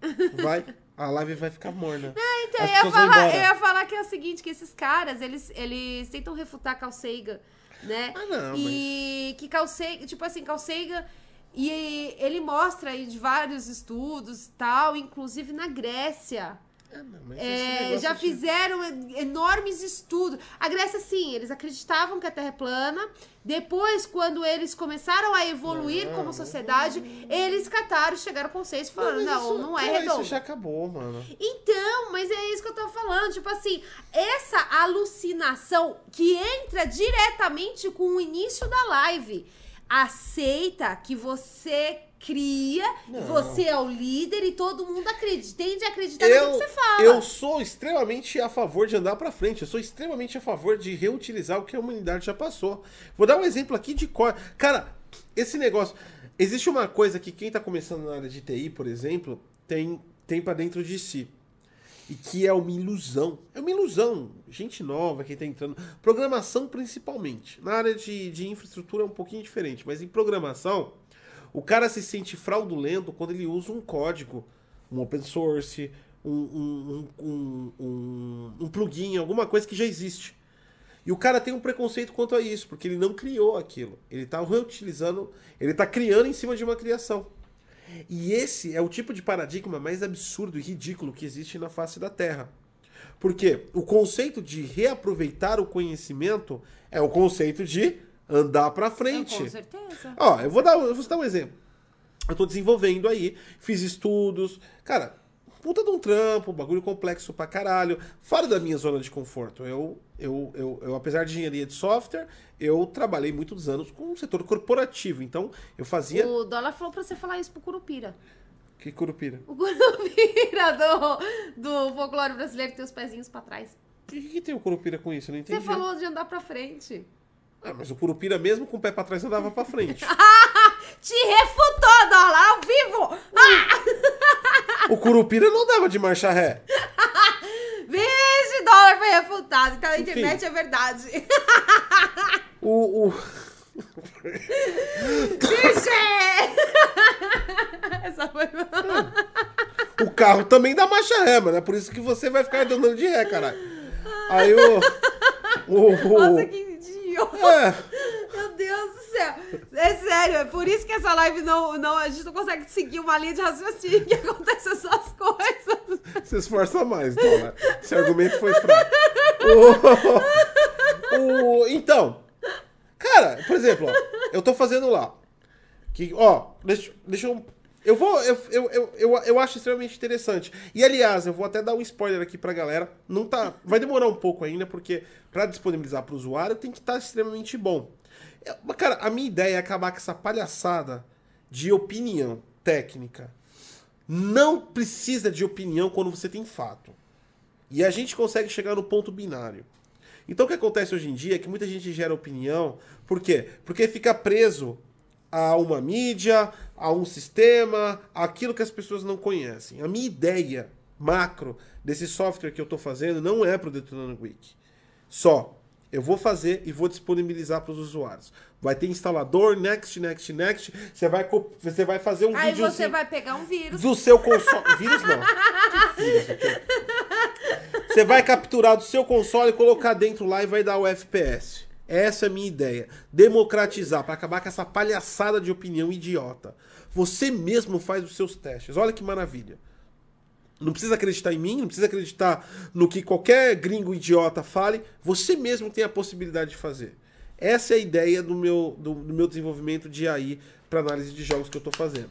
Speaker 1: Vai. A live vai ficar morna.
Speaker 2: Então,
Speaker 1: As
Speaker 2: eu ia, falar, eu ia falar que é o seguinte, que esses caras, eles, eles tentam refutar Sagan, né?
Speaker 1: Ah, não,
Speaker 2: E que Carl Sagan, tipo assim, Sagan, e ele mostra aí de vários estudos tal, inclusive na Grécia.
Speaker 1: Ah, não, mas
Speaker 2: É, já
Speaker 1: de-
Speaker 2: fizeram enormes estudos. A Grécia, sim, eles acreditavam que a Terra é plana. Depois, quando eles começaram a evoluir
Speaker 1: Não,
Speaker 2: como sociedade, eles cataram, chegaram ao consenso e falaram: não,
Speaker 1: isso-
Speaker 2: não é
Speaker 1: cara,
Speaker 2: redondo.
Speaker 1: Isso já acabou, mano.
Speaker 2: Então, mas é isso que eu tô falando. Tipo assim, essa alucinação que entra diretamente com o início da live. Aceita que você cria, você é o líder e todo mundo acredita, tende a acreditar no
Speaker 1: Eu,
Speaker 2: que você fala.
Speaker 1: eu sou extremamente a favor de andar pra frente. Eu sou extremamente a favor de reutilizar o que a humanidade já passou. Vou dar um exemplo aqui de cor. Cara, esse negócio. Existe uma coisa que quem tá começando na área de TI, por exemplo, tem, tem para dentro de si. E que é uma ilusão. É uma ilusão. Gente nova que tá entrando. Programação, principalmente. Na área de, de infraestrutura é um pouquinho diferente, mas em programação, o cara se sente fraudulento quando ele usa um código, um open source, um, um, um, um, plugin, alguma coisa que já existe. E o cara tem um preconceito quanto a isso, porque ele não criou aquilo. Ele tá reutilizando, ele tá criando em cima de uma criação. E esse é o tipo de paradigma mais absurdo e ridículo que existe na face da Terra. Porque o conceito de reaproveitar o conhecimento é o conceito de andar pra frente.
Speaker 2: Com certeza.
Speaker 1: Ó, eu vou dar, eu vou dar um exemplo. Eu tô desenvolvendo aí, fiz estudos. Cara, puta de um trampo, bagulho complexo pra caralho. Fora da minha zona de conforto. Eu, eu, eu, eu, apesar de engenharia de software, eu trabalhei muitos anos com o setor corporativo. Então, eu fazia.
Speaker 2: O Dólar falou pra você falar isso pro Curupira.
Speaker 1: Que curupira?
Speaker 2: O Curupira do, do folclore brasileiro que tem os pezinhos pra trás.
Speaker 1: O que, que tem o curupira com isso? Eu não entendi.
Speaker 2: Você falou de andar pra frente.
Speaker 1: Ah, mas o curupira, mesmo com o pé pra trás, andava pra frente.
Speaker 2: Te refutou, Dólar, ao vivo!
Speaker 1: o curupira não dava de marcha ré.
Speaker 2: Vixe, Dólar foi refutado. Então a
Speaker 1: Enfim.
Speaker 2: internet é verdade.
Speaker 1: O, o...
Speaker 2: Essa foi...
Speaker 1: O carro também dá marcha ré, mano. É por isso que você vai ficar andando de ré, caralho. Aí o. O. o-
Speaker 2: Nossa, que idiota.
Speaker 1: É,
Speaker 2: Meu Deus céu. É sério, é por isso que essa live não, não... A gente não consegue seguir uma linha de raciocínio que acontece essas coisas.
Speaker 1: se esforça mais, dólar. Esse argumento foi fraco. O, o- então, cara, por exemplo, ó, eu tô fazendo lá. Que, ó, deixa, deixa eu. Eu vou. Eu, eu, eu, eu, eu acho extremamente interessante. E aliás, eu vou até dar um spoiler aqui pra galera. Não tá. Vai demorar um pouco ainda, porque pra disponibilizar pro usuário tem que estar extremamente bom. Mas, cara, a minha ideia é acabar com essa palhaçada de opinião técnica. Não precisa de opinião quando você tem fato. E a gente consegue chegar no ponto binário. Então o que acontece hoje em dia é que muita gente gera opinião. Por quê? Porque fica preso a uma mídia, a um sistema, aquilo que as pessoas não conhecem. A minha ideia macro desse software que eu estou fazendo não é para o Detonando Week. Só. Eu vou fazer e vou disponibilizar para os usuários. Vai ter instalador, next, next, next. Você vai, você vai fazer um
Speaker 2: Aí
Speaker 1: videozinho
Speaker 2: você vai pegar um vírus.
Speaker 1: do seu console. Vírus não. Vírus? Você vai capturar do seu console, colocar dentro lá e vai dar o FPS. Essa é a minha ideia. Democratizar, para acabar com essa palhaçada de opinião idiota. Você mesmo faz os seus testes. Olha que maravilha. Não precisa acreditar em mim, não precisa acreditar no que qualquer gringo idiota fale. Você mesmo tem a possibilidade de fazer. Essa é a ideia do meu, do, do meu desenvolvimento de AI para análise de jogos que eu estou fazendo.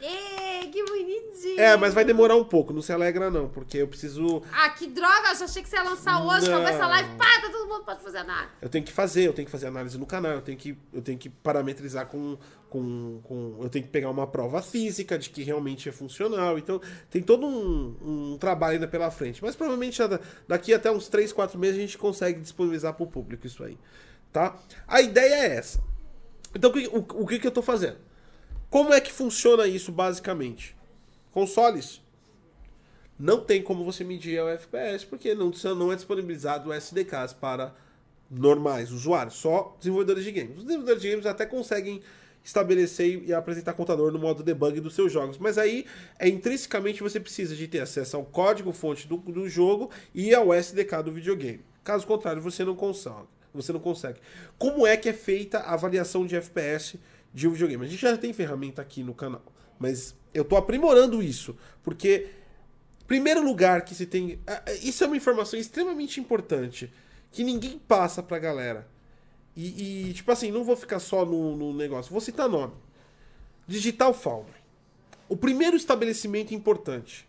Speaker 2: Ê, que bonitinho.
Speaker 1: É, mas vai demorar um pouco, não se alegra não, porque eu preciso.
Speaker 2: Ah, que droga, eu já achei que você ia lançar hoje,
Speaker 1: Não.
Speaker 2: começa a live, pá, tá todo mundo pode fazer nada.
Speaker 1: Eu tenho que fazer, eu tenho que fazer análise no canal, eu tenho que, eu tenho que parametrizar com, com, com. Eu tenho que pegar uma prova física de que realmente é funcional. Então, tem todo um, um trabalho ainda pela frente. Mas provavelmente daqui até uns 3, 4 meses a gente consegue disponibilizar para o público isso aí. Tá? A ideia é essa. Então, o o, que, que eu tô fazendo? Como é que funciona isso basicamente? Consoles. Não tem como você medir o FPS, porque não, não é disponibilizado SDKs para normais usuários, só desenvolvedores de games. Os desenvolvedores de games até conseguem estabelecer e apresentar contador no modo debug dos seus jogos, mas aí é intrinsecamente você precisa de ter acesso ao código fonte do, do jogo e ao SDK do videogame. Caso contrário, você não consegue. Você não consegue. Como é que é feita a avaliação de FPS de um videogame? A gente já tem ferramenta aqui no canal, mas eu tô aprimorando isso, porque Primeiro lugar que se tem. ah, ah, Isso é uma informação extremamente importante. Que ninguém passa pra galera. E, e, tipo assim, não vou ficar só no, no negócio. Vou citar nome. Digital Foundry. O primeiro estabelecimento importante.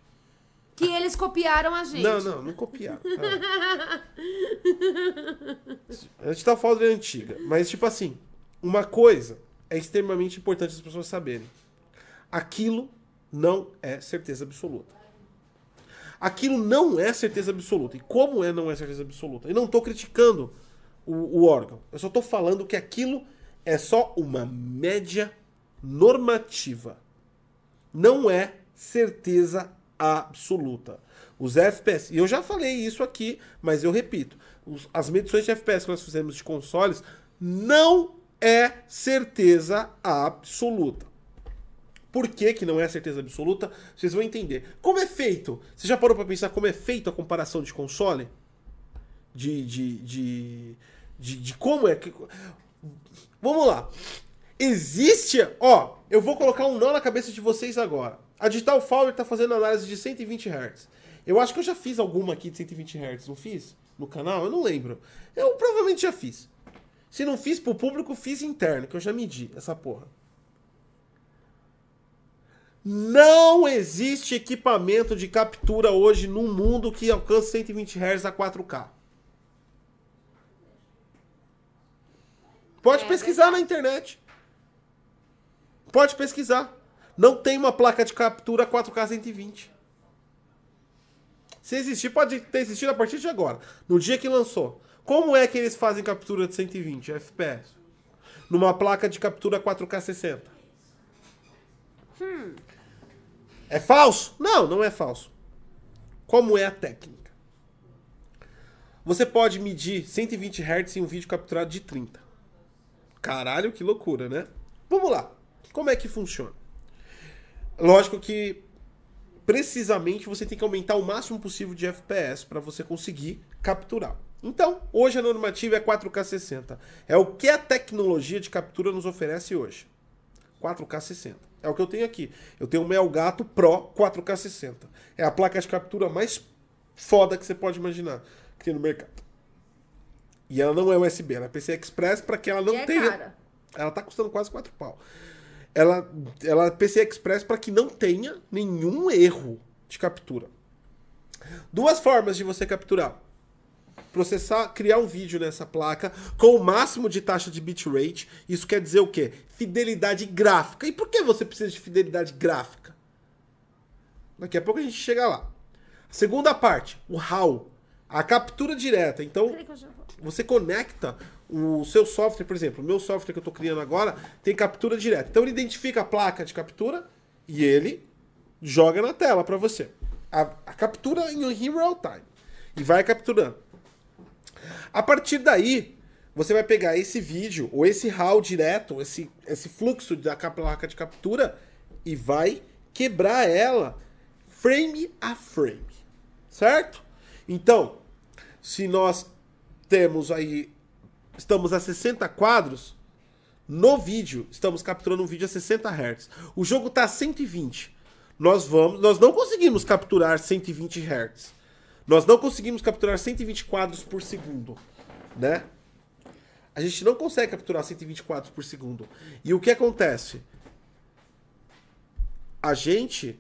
Speaker 2: Que eles copiaram a gente.
Speaker 1: Não, não, não copiar. A Digital Foundry é antiga. Mas, tipo assim, uma coisa é extremamente importante as pessoas saberem. Aquilo não é certeza absoluta. Aquilo não é certeza absoluta. E como é não é certeza absoluta? Eu não estou criticando o, o órgão. Eu só estou falando que aquilo é só uma média normativa. Não é certeza absoluta. Os FPS, e eu já falei isso aqui, mas eu repito: os- as medições de FPS que nós fizemos de consoles não é certeza absoluta. Por que, que não é certeza absoluta? Vocês vão entender. Como é feito? Você já parou para pensar como é feito a comparação de console? De, de, de, de, de como é que. Vamos lá. Existe. Ó, eu vou colocar um nó na cabeça de vocês agora. A Digital Foundry está fazendo análise de 120 Hz. Eu acho que eu já fiz alguma aqui de 120 Hz, não fiz? No canal? Eu não lembro. Eu provavelmente já fiz. Se não fiz pro público, fiz interno, que eu já medi essa porra. Não existe equipamento de captura hoje no mundo que alcance 120 Hz a 4K. Pode
Speaker 2: É
Speaker 1: pesquisar na internet. Pode pesquisar. Não tem uma placa de captura 4K 120. Se existir, pode ter existido a partir de agora. No dia que lançou. Como é que eles fazem captura de 120 FPS? Numa placa de captura 4K 60. É falso? Não, não é falso. Como é a técnica? Você pode medir 120 Hz em um vídeo capturado de 30. Caralho, que loucura, né? Vamos lá. Como é que funciona? Lógico que precisamente você tem que aumentar o máximo possível de FPS para você conseguir capturar. Então, hoje a normativa é 4K 60. É o que a tecnologia de captura nos oferece hoje. 4K 60. É o que eu tenho aqui. Eu tenho um Elgato Pro 4K 60. É a placa de captura mais foda que você pode imaginar que tem no mercado. E ela não é USB, ela é PCI Express para que ela não
Speaker 2: E é
Speaker 1: tenha.
Speaker 2: cara.
Speaker 1: Ela tá custando quase 4 pau. ela, ela é PCI Express para que não tenha nenhum erro de captura. Duas formas de você capturar. Processar, criar um vídeo nessa placa com o máximo de taxa de bitrate. Isso quer dizer o quê? Fidelidade gráfica. E por que você precisa de fidelidade gráfica? Daqui a pouco a gente chega lá. Segunda parte, o RAW. A captura direta. Então, você conecta o seu software, por exemplo, o meu software que eu estou criando agora tem captura direta. Então ele identifica a placa de captura e ele joga na tela para você. A, a, captura em real time. E vai capturando. A partir daí, você vai pegar esse vídeo, ou esse RAW direto, esse, esse fluxo da placa de captura, e vai quebrar ela frame a frame. Certo? Então, se nós temos aí, estamos a 60 quadros, no vídeo, estamos capturando um vídeo a 60 Hz. O jogo está a 120. Nós vamos, nós não conseguimos capturar 120 Hz. Nós não conseguimos capturar 120 quadros por segundo, né? A gente não consegue capturar 120 quadros por segundo. E o que acontece? A gente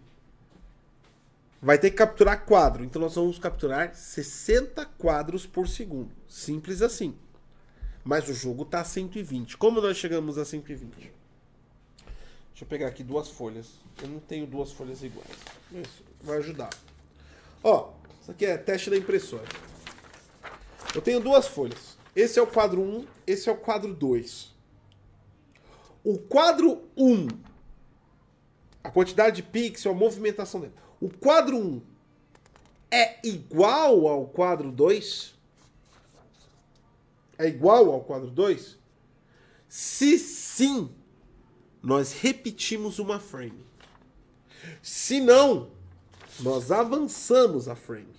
Speaker 1: vai ter que capturar quadro. Então nós vamos capturar 60 quadros por segundo. Simples assim. Mas o jogo está a 120. Como nós chegamos a 120? Deixa eu pegar aqui duas folhas. Eu não tenho duas folhas iguais. Isso vai ajudar. Ó, isso aqui é teste da impressora. Eu tenho duas folhas. Esse é o quadro 1, esse é o quadro 2. O quadro 1, a quantidade de pixel, a movimentação dele. O quadro 1 é igual ao quadro 2? É igual ao quadro 2? Se sim, nós repetimos uma frame. Se não, nós avançamos a frame.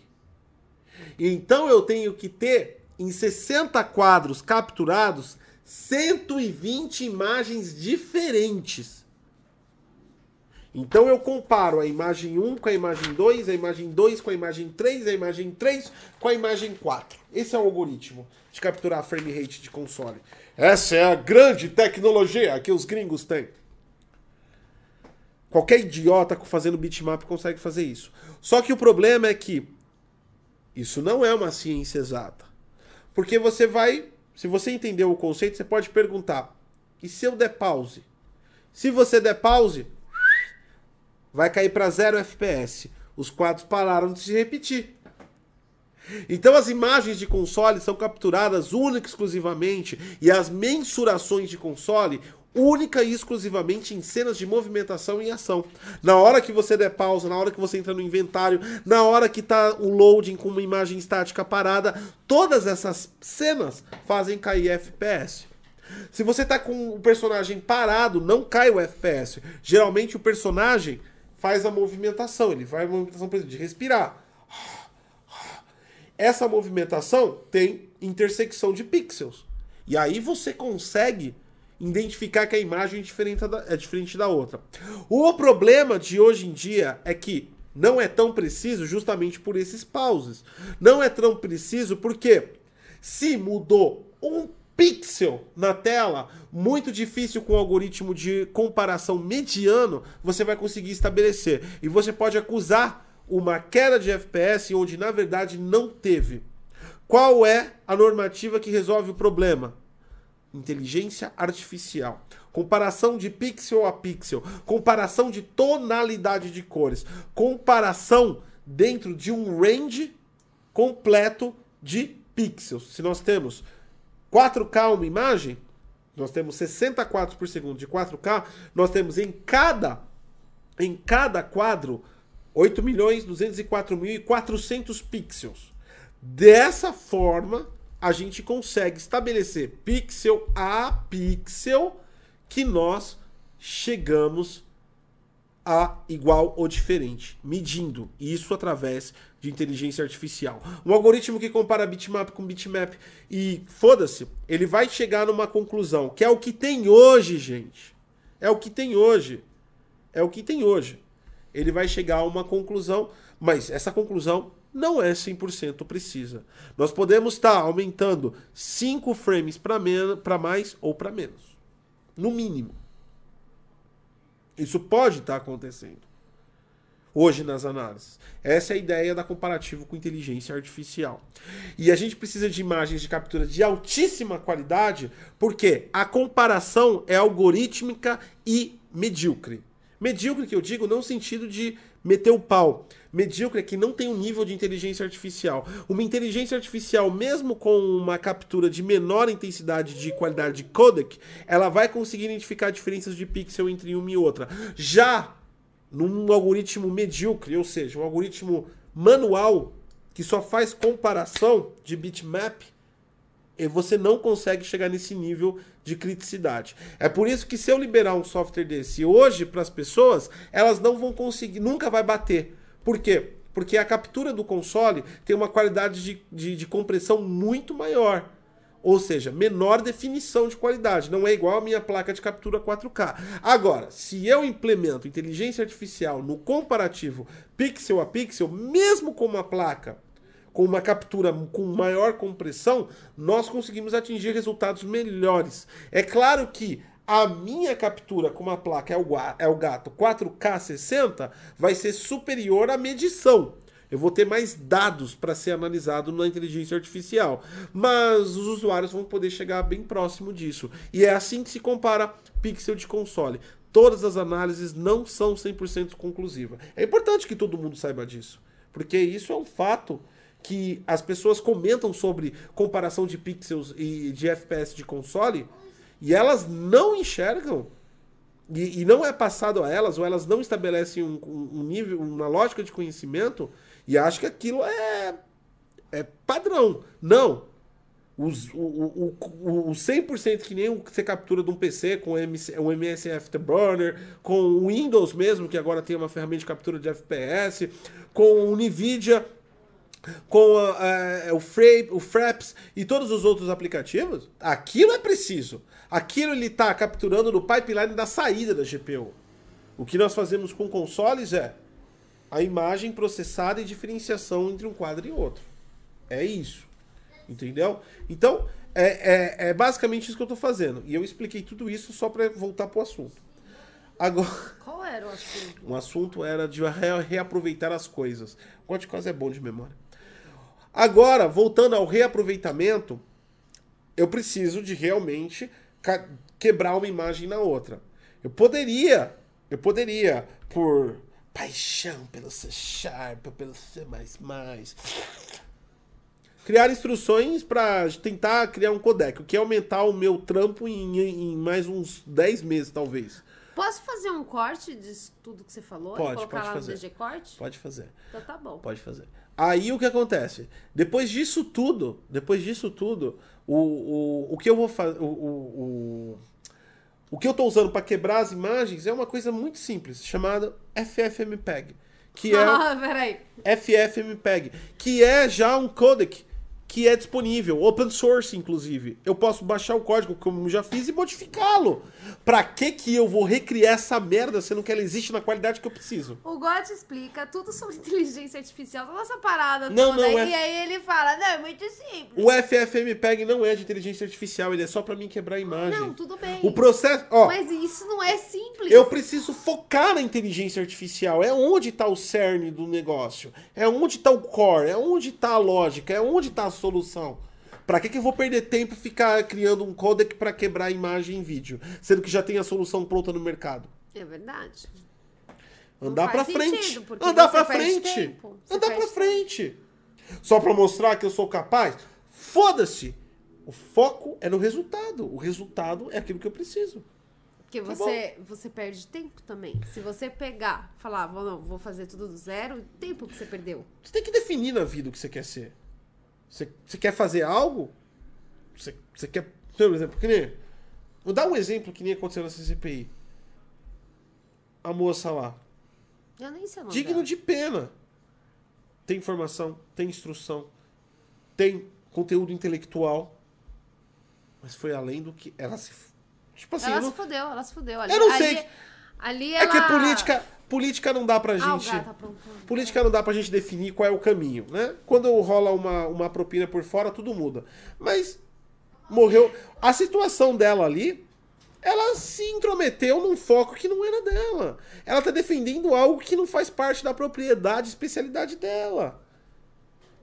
Speaker 1: Então eu tenho que ter em 60 quadros capturados 120 imagens diferentes então eu comparo a imagem 1 com a imagem 2, a imagem 2 com a imagem 3, a imagem 3 com a imagem 4. Esse é o algoritmo de capturar frame rate de console. Essa é a grande tecnologia que os gringos têm. Qualquer idiota fazendo bitmap consegue fazer isso. Só que o problema é que isso não é uma ciência exata. Porque você vai, se você entendeu o conceito, você pode perguntar: e se eu der pause? Se você der pause, vai cair para 0 FPS. Os quadros pararam de se repetir. Então as imagens de console são capturadas única e exclusivamente e as mensurações de console única e exclusivamente em cenas de movimentação e ação. Na hora que você der pausa, na hora que você entra no inventário, na hora que está o loading com uma imagem estática parada, todas essas cenas fazem cair FPS. Se você está com o personagem parado, não cai o FPS. Geralmente o personagem faz a movimentação, ele faz a movimentação por exemplo, de respirar. Essa movimentação tem intersecção de pixels. E aí você consegue identificar que a imagem é diferente da, é diferente da outra. O problema de hoje em dia é que não é tão preciso justamente por esses pauses. Não é tão preciso porque se mudou um pixel na tela, muito difícil com o algoritmo de comparação mediano, você vai conseguir estabelecer. E você pode acusar uma queda de FPS onde na verdade não teve. Qual é a normativa que resolve o problema? Inteligência artificial. Comparação de pixel a pixel, comparação de tonalidade de cores, comparação dentro de um range completo de pixels. Se nós temos 4K uma imagem, nós temos 60 quadros por segundo de 4K, nós temos em cada em cada quadro 8 milhões 204 mil e 400 pixels. Dessa forma, a gente consegue estabelecer pixel a pixel que nós chegamos a igual ou diferente, medindo isso através de inteligência artificial. Um algoritmo que compara bitmap com bitmap e foda-se, ele vai chegar numa conclusão, que é o que tem hoje, gente. É o que tem hoje. É o que tem hoje. Ele vai chegar a uma conclusão, mas essa conclusão não é 100% precisa. Nós podemos estar aumentando 5 frames para mais ou para menos. No mínimo. Isso pode estar acontecendo hoje nas análises. Essa é a ideia da comparativo com inteligência artificial. E a gente precisa de imagens de captura de altíssima qualidade, porque a comparação é algorítmica e medíocre. Medíocre que eu digo não no sentido de meter o pau. Medíocre é que não tem um nível de inteligência artificial. Uma inteligência artificial, mesmo com uma captura de menor intensidade de qualidade de codec, ela vai conseguir identificar diferenças de pixel entre uma e outra. Já num algoritmo medíocre, ou seja, um algoritmo manual que só faz comparação de bitmap, você não consegue chegar nesse nível de criticidade. É por isso que se eu liberar um software desse hoje para as pessoas, elas não vão conseguir, nunca vai bater. Por quê? Porque a captura do console tem uma qualidade de, de, de compressão muito maior. Ou seja, menor definição de qualidade. Não é igual a minha placa de captura 4K. Agora, se eu implemento inteligência artificial no comparativo pixel a pixel, mesmo com uma placa com uma captura com maior compressão, nós conseguimos atingir resultados melhores. É claro que a minha captura com uma placa é o gato 4K 60 vai ser superior à medição. Eu vou ter mais dados para ser analisado na inteligência artificial. Mas os usuários vão poder chegar bem próximo disso. E é assim que se compara pixel de console. Todas as análises não são 100% conclusivas. É importante que todo mundo saiba disso. Porque isso é um fato que as pessoas comentam sobre comparação de pixels e de FPS de console e elas não enxergam e, e não é passado a elas ou elas não estabelecem um, um nível, uma lógica de conhecimento e acho que aquilo é, é padrão. Não. Os, o, o, o, o 100% que nem você captura de um PC com MC, o MS Afterburner, com o Windows mesmo, que agora tem uma ferramenta de captura de FPS, com o NVIDIA, com a, a, o, o Fraps e todos os outros aplicativos, aquilo é preciso. Aquilo ele está capturando no pipeline da saída da GPU. O que nós fazemos com consoles é a imagem processada e diferenciação entre um quadro e outro. É isso. Entendeu? Então, é, é, é basicamente isso que eu estou fazendo. E eu expliquei tudo isso só para voltar para o assunto.
Speaker 2: Agora, Qual era o assunto?
Speaker 1: O assunto era de re reaproveitar as coisas. O quase é bom de memória. Agora, voltando ao reaproveitamento, eu preciso de realmente quebrar uma imagem na outra. Eu poderia, eu poderia, por paixão pelo C Sharp, pelo C++. Criar instruções para tentar criar um codec, o que é aumentar o meu trampo em, em mais uns 10 meses, talvez.
Speaker 2: Posso fazer um corte de tudo que você falou?
Speaker 1: Pode, colocar pode
Speaker 2: lá
Speaker 1: fazer.
Speaker 2: no DG Corte?
Speaker 1: Pode fazer.
Speaker 2: Então tá bom.
Speaker 1: Pode fazer. Aí o que acontece? Depois disso tudo, depois disso tudo, o, o, o que eu vou fazer. O, o, o que eu estou usando para quebrar as imagens é uma coisa muito simples, chamada FFmpeg. Que é
Speaker 2: ah, peraí.
Speaker 1: FFmpeg, que é já um codec que é disponível, open source inclusive. Eu posso baixar o código como já fiz e modificá-lo. Pra que que eu vou recriar essa merda sendo que ela existe na qualidade que eu preciso?
Speaker 2: O God explica tudo sobre inteligência artificial, toda essa parada não, toda, não, e é... aí ele fala, não, é muito simples.
Speaker 1: O FFmpeg não é de inteligência artificial, ele é só pra mim quebrar a imagem.
Speaker 2: Não, tudo bem.
Speaker 1: O processo, ó...
Speaker 2: Mas isso não é simples.
Speaker 1: Eu preciso focar na inteligência artificial, é onde tá o cerne do negócio, é onde tá o core, é onde tá a lógica, é onde tá a solução. Pra que, que eu vou perder tempo ficar criando um codec para quebrar imagem em vídeo, sendo que já tem a solução pronta no mercado?
Speaker 2: É verdade.
Speaker 1: Andar para frente. Andar para frente. Andar para frente. Só para mostrar que eu sou capaz? Foda-se. O foco é no resultado. O resultado é aquilo que eu preciso.
Speaker 2: Porque tá você, você perde tempo também. Se você pegar, falar, vou, não, vou fazer tudo do zero, o tempo que você perdeu.
Speaker 1: Você tem que definir na vida o que você quer ser. Você, você quer fazer algo? Você, você quer. Por exemplo, que nem. Vou dar um exemplo que nem aconteceu na CCPI. A moça lá.
Speaker 2: Eu nem sei
Speaker 1: Digno
Speaker 2: dela.
Speaker 1: de pena. Tem informação, tem instrução, tem conteúdo intelectual. Mas foi além do que. Ela se.
Speaker 2: Tipo assim. Ela se fudeu, ela se fudeu.
Speaker 1: Ali, eu não sei.
Speaker 2: Ali, ali
Speaker 1: ela...
Speaker 2: É
Speaker 1: que política política não dá pra gente.
Speaker 2: Ah, tá
Speaker 1: política não dá pra gente definir qual é o caminho, né? Quando rola uma, uma propina por fora, tudo muda. Mas morreu. A situação dela ali ela se intrometeu num foco que não era dela. Ela está defendendo algo que não faz parte da propriedade, especialidade dela.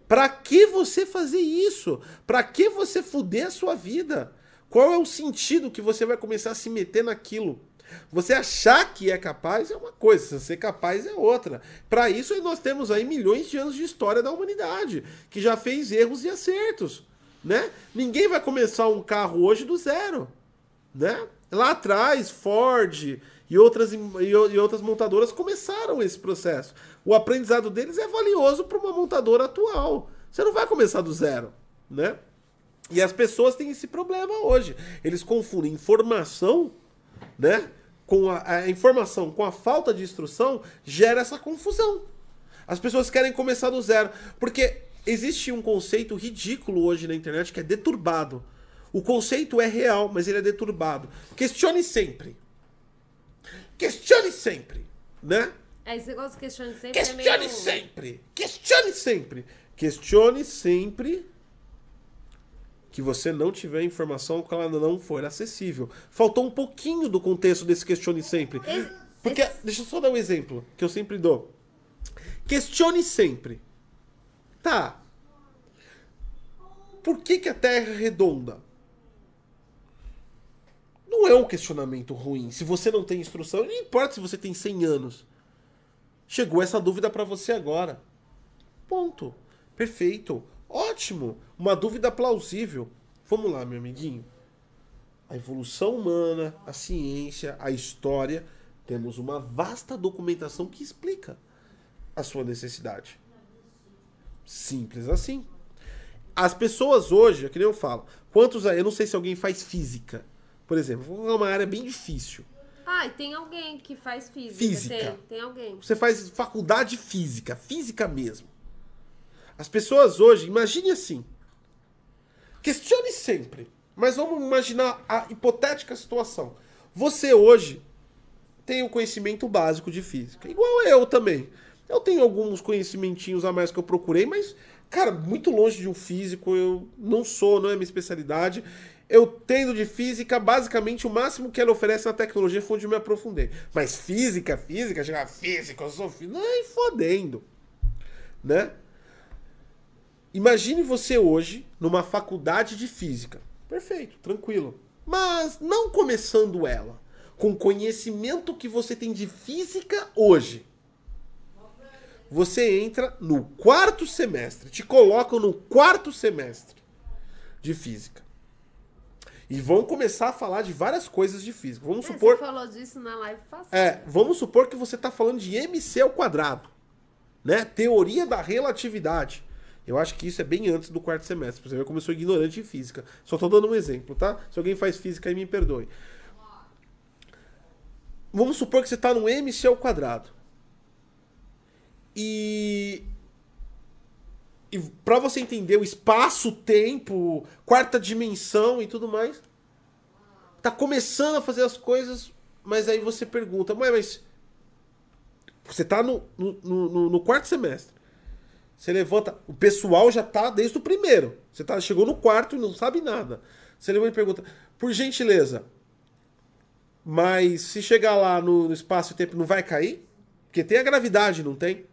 Speaker 1: Para que você fazer isso? Para que você fuder a sua vida? Qual é o sentido que você vai começar a se meter naquilo? Você achar que é capaz é uma coisa, ser capaz é outra. Para isso nós temos aí milhões de anos de história da humanidade, que já fez erros e acertos, né? Ninguém vai começar um carro hoje do zero, né? Lá atrás, Ford e outras, e outras montadoras começaram esse processo. O aprendizado deles é valioso para uma montadora atual. Você não vai começar do zero, né? E as pessoas têm esse problema hoje. Eles confundem informação, né? Com a, a informação, com a falta de instrução, gera essa confusão. As pessoas querem começar do zero. Porque existe um conceito ridículo hoje na internet que é deturbado o conceito é real, mas ele é deturbado. Questione sempre. Questione sempre, né?
Speaker 2: É, esse negócio de questione sempre
Speaker 1: Questione
Speaker 2: é meio...
Speaker 1: sempre. Questione sempre. Questione sempre que você não tiver informação que ela não for acessível. Faltou um pouquinho do contexto desse questione sempre. Porque, deixa eu só dar um exemplo, que eu sempre dou. Questione sempre. Tá. Por que, que a Terra é redonda? Não é um questionamento ruim. Se você não tem instrução, não importa se você tem 100 anos. Chegou essa dúvida para você agora. Ponto. Perfeito. Ótimo. Uma dúvida plausível. Vamos lá, meu amiguinho. A evolução humana, a ciência, a história, temos uma vasta documentação que explica a sua necessidade. Simples assim. As pessoas hoje, é que nem eu falo, quantos aí, eu não sei se alguém faz física, por exemplo, é uma área bem difícil.
Speaker 2: Ah, e tem alguém que faz física.
Speaker 1: Física.
Speaker 2: Tem, tem alguém.
Speaker 1: Você faz faculdade de física, física mesmo. As pessoas hoje, imagine assim. Questione sempre, mas vamos imaginar a hipotética situação. Você hoje tem o conhecimento básico de física, igual eu também. Eu tenho alguns conhecimentinhos a mais que eu procurei, mas, cara, muito longe de um físico, eu não sou, não é minha especialidade. Eu tendo de física, basicamente, o máximo que ela oferece na tecnologia foi onde eu me aprofundei. Mas física, física, chegar física, eu sou física, não, fodendo, né? Imagine você hoje numa faculdade de física. Perfeito, tranquilo. Mas não começando ela com o conhecimento que você tem de física hoje. Você entra no quarto semestre, te colocam no quarto semestre de física. E vão começar a falar de várias coisas de física. Vamos
Speaker 2: É,
Speaker 1: supor.
Speaker 2: Você falou disso na live passada.
Speaker 1: É, vamos supor que você está falando de MC ao quadrado, né? Teoria da relatividade. Eu acho que isso é bem antes do quarto semestre. Você vê como eu sou ignorante em física. Só estou dando um exemplo, tá? Se alguém faz física aí, me perdoe. Vamos supor que você está no MC ao quadrado. E e para você entender o espaço, tempo, quarta dimensão e tudo mais, tá começando a fazer as coisas, mas aí você pergunta, mas você tá no, no, no, no quarto semestre. Você levanta, o pessoal já tá desde o primeiro. Você tá, chegou no quarto e não sabe nada. Você levanta e pergunta, por gentileza, mas se chegar lá no, no espaço e tempo não vai cair? Porque tem a gravidade, não tem?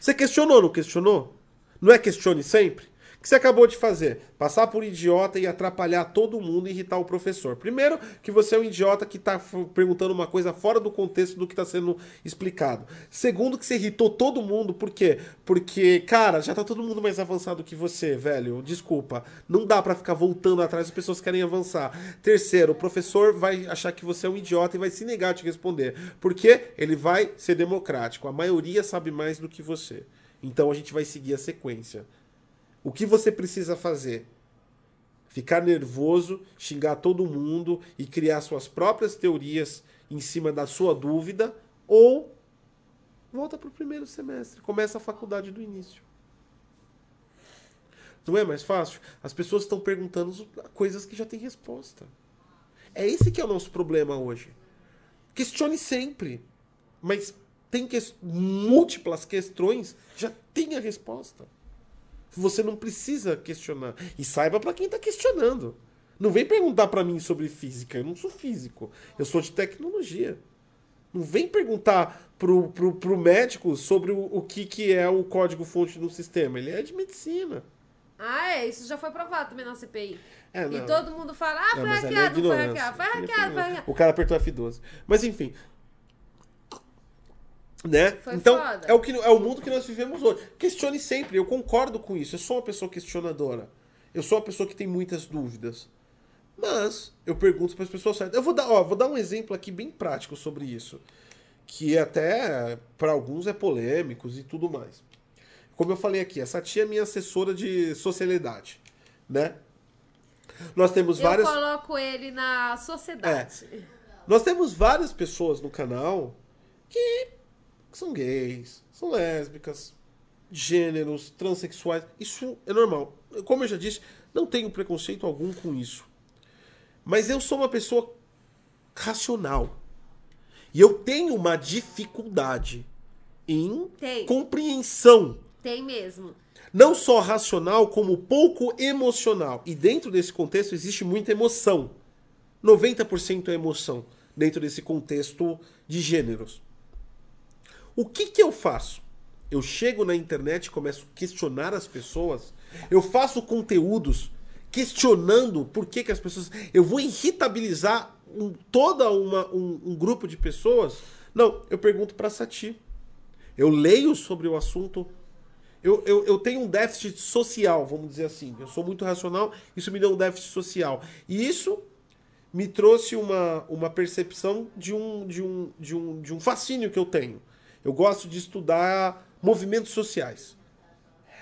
Speaker 1: Você questionou, não questionou? Não é questione sempre? Que você acabou de fazer? Passar por idiota e atrapalhar todo mundo e irritar o professor. Primeiro, que você é um idiota que está perguntando uma coisa fora do contexto do que está sendo explicado. Segundo, que você irritou todo mundo. Por quê? Porque, cara, já tá todo mundo mais avançado que você, velho. Desculpa. Não dá para ficar voltando atrás, as pessoas querem avançar. Terceiro, o professor vai achar que você é um idiota e vai se negar a te responder. Porque ele vai ser democrático. A maioria sabe mais do que você. Então a gente vai seguir a sequência. O que você precisa fazer? Ficar nervoso, xingar todo mundo e criar suas próprias teorias em cima da sua dúvida ou volta para o primeiro semestre, começa a faculdade do início. Não é mais fácil? As pessoas estão perguntando coisas que já têm resposta. É esse que é o nosso problema hoje. Questione sempre, mas tem que... múltiplas questões, já tem a resposta. Você não precisa questionar. E saiba para quem está questionando. Não vem perguntar para mim sobre física. Eu não sou físico. Eu sou de tecnologia. Não vem perguntar pro, pro, pro médico sobre o, o que, que é o código-fonte do sistema. Ele é de medicina.
Speaker 2: Ah, é, isso já foi provado também na CPI.
Speaker 1: É,
Speaker 2: E todo mundo fala, ah, foi
Speaker 1: ali é
Speaker 2: hackeado, foi hackeado, foi foi hackeado.
Speaker 1: O cara apertou F12. Mas enfim. Né?
Speaker 2: Foi
Speaker 1: então,
Speaker 2: foda.
Speaker 1: é o, que, é o mundo que nós vivemos hoje. Questione sempre, eu concordo com isso. Eu sou uma pessoa questionadora. Eu sou uma pessoa que tem muitas dúvidas. Mas eu pergunto para as pessoas certas. Eu vou dar, ó, vou dar um exemplo aqui bem prático sobre isso. Que até para alguns é polêmicos e tudo mais. Como eu falei aqui, essa tia é minha assessora de socialidade, né? Nós temos
Speaker 2: Eu
Speaker 1: várias
Speaker 2: coloco ele na sociedade.
Speaker 1: nós temos várias pessoas no canal que são gays, são lésbicas, gêneros, transexuais. Isso é normal. Como eu já disse, não tenho preconceito algum com isso. Mas eu sou uma pessoa racional. E eu tenho uma dificuldade em
Speaker 2: Tem.
Speaker 1: compreensão
Speaker 2: Tem mesmo.
Speaker 1: não só racional, como pouco emocional. E dentro desse contexto existe muita emoção. 90% é emoção dentro desse contexto de gêneros. O que, que eu faço? Eu chego na internet e começo a questionar as pessoas. Eu faço conteúdos questionando por que, que as pessoas. Eu vou irritabilizar um, toda uma, um, um grupo de pessoas. Não, eu pergunto para Sati. Eu leio sobre o assunto, eu, eu, eu tenho um déficit social, vamos dizer assim. Eu sou muito racional, isso me deu um déficit social. E isso me trouxe uma, uma percepção de um, de, um, de, um, de um fascínio que eu tenho. Eu gosto de estudar movimentos sociais.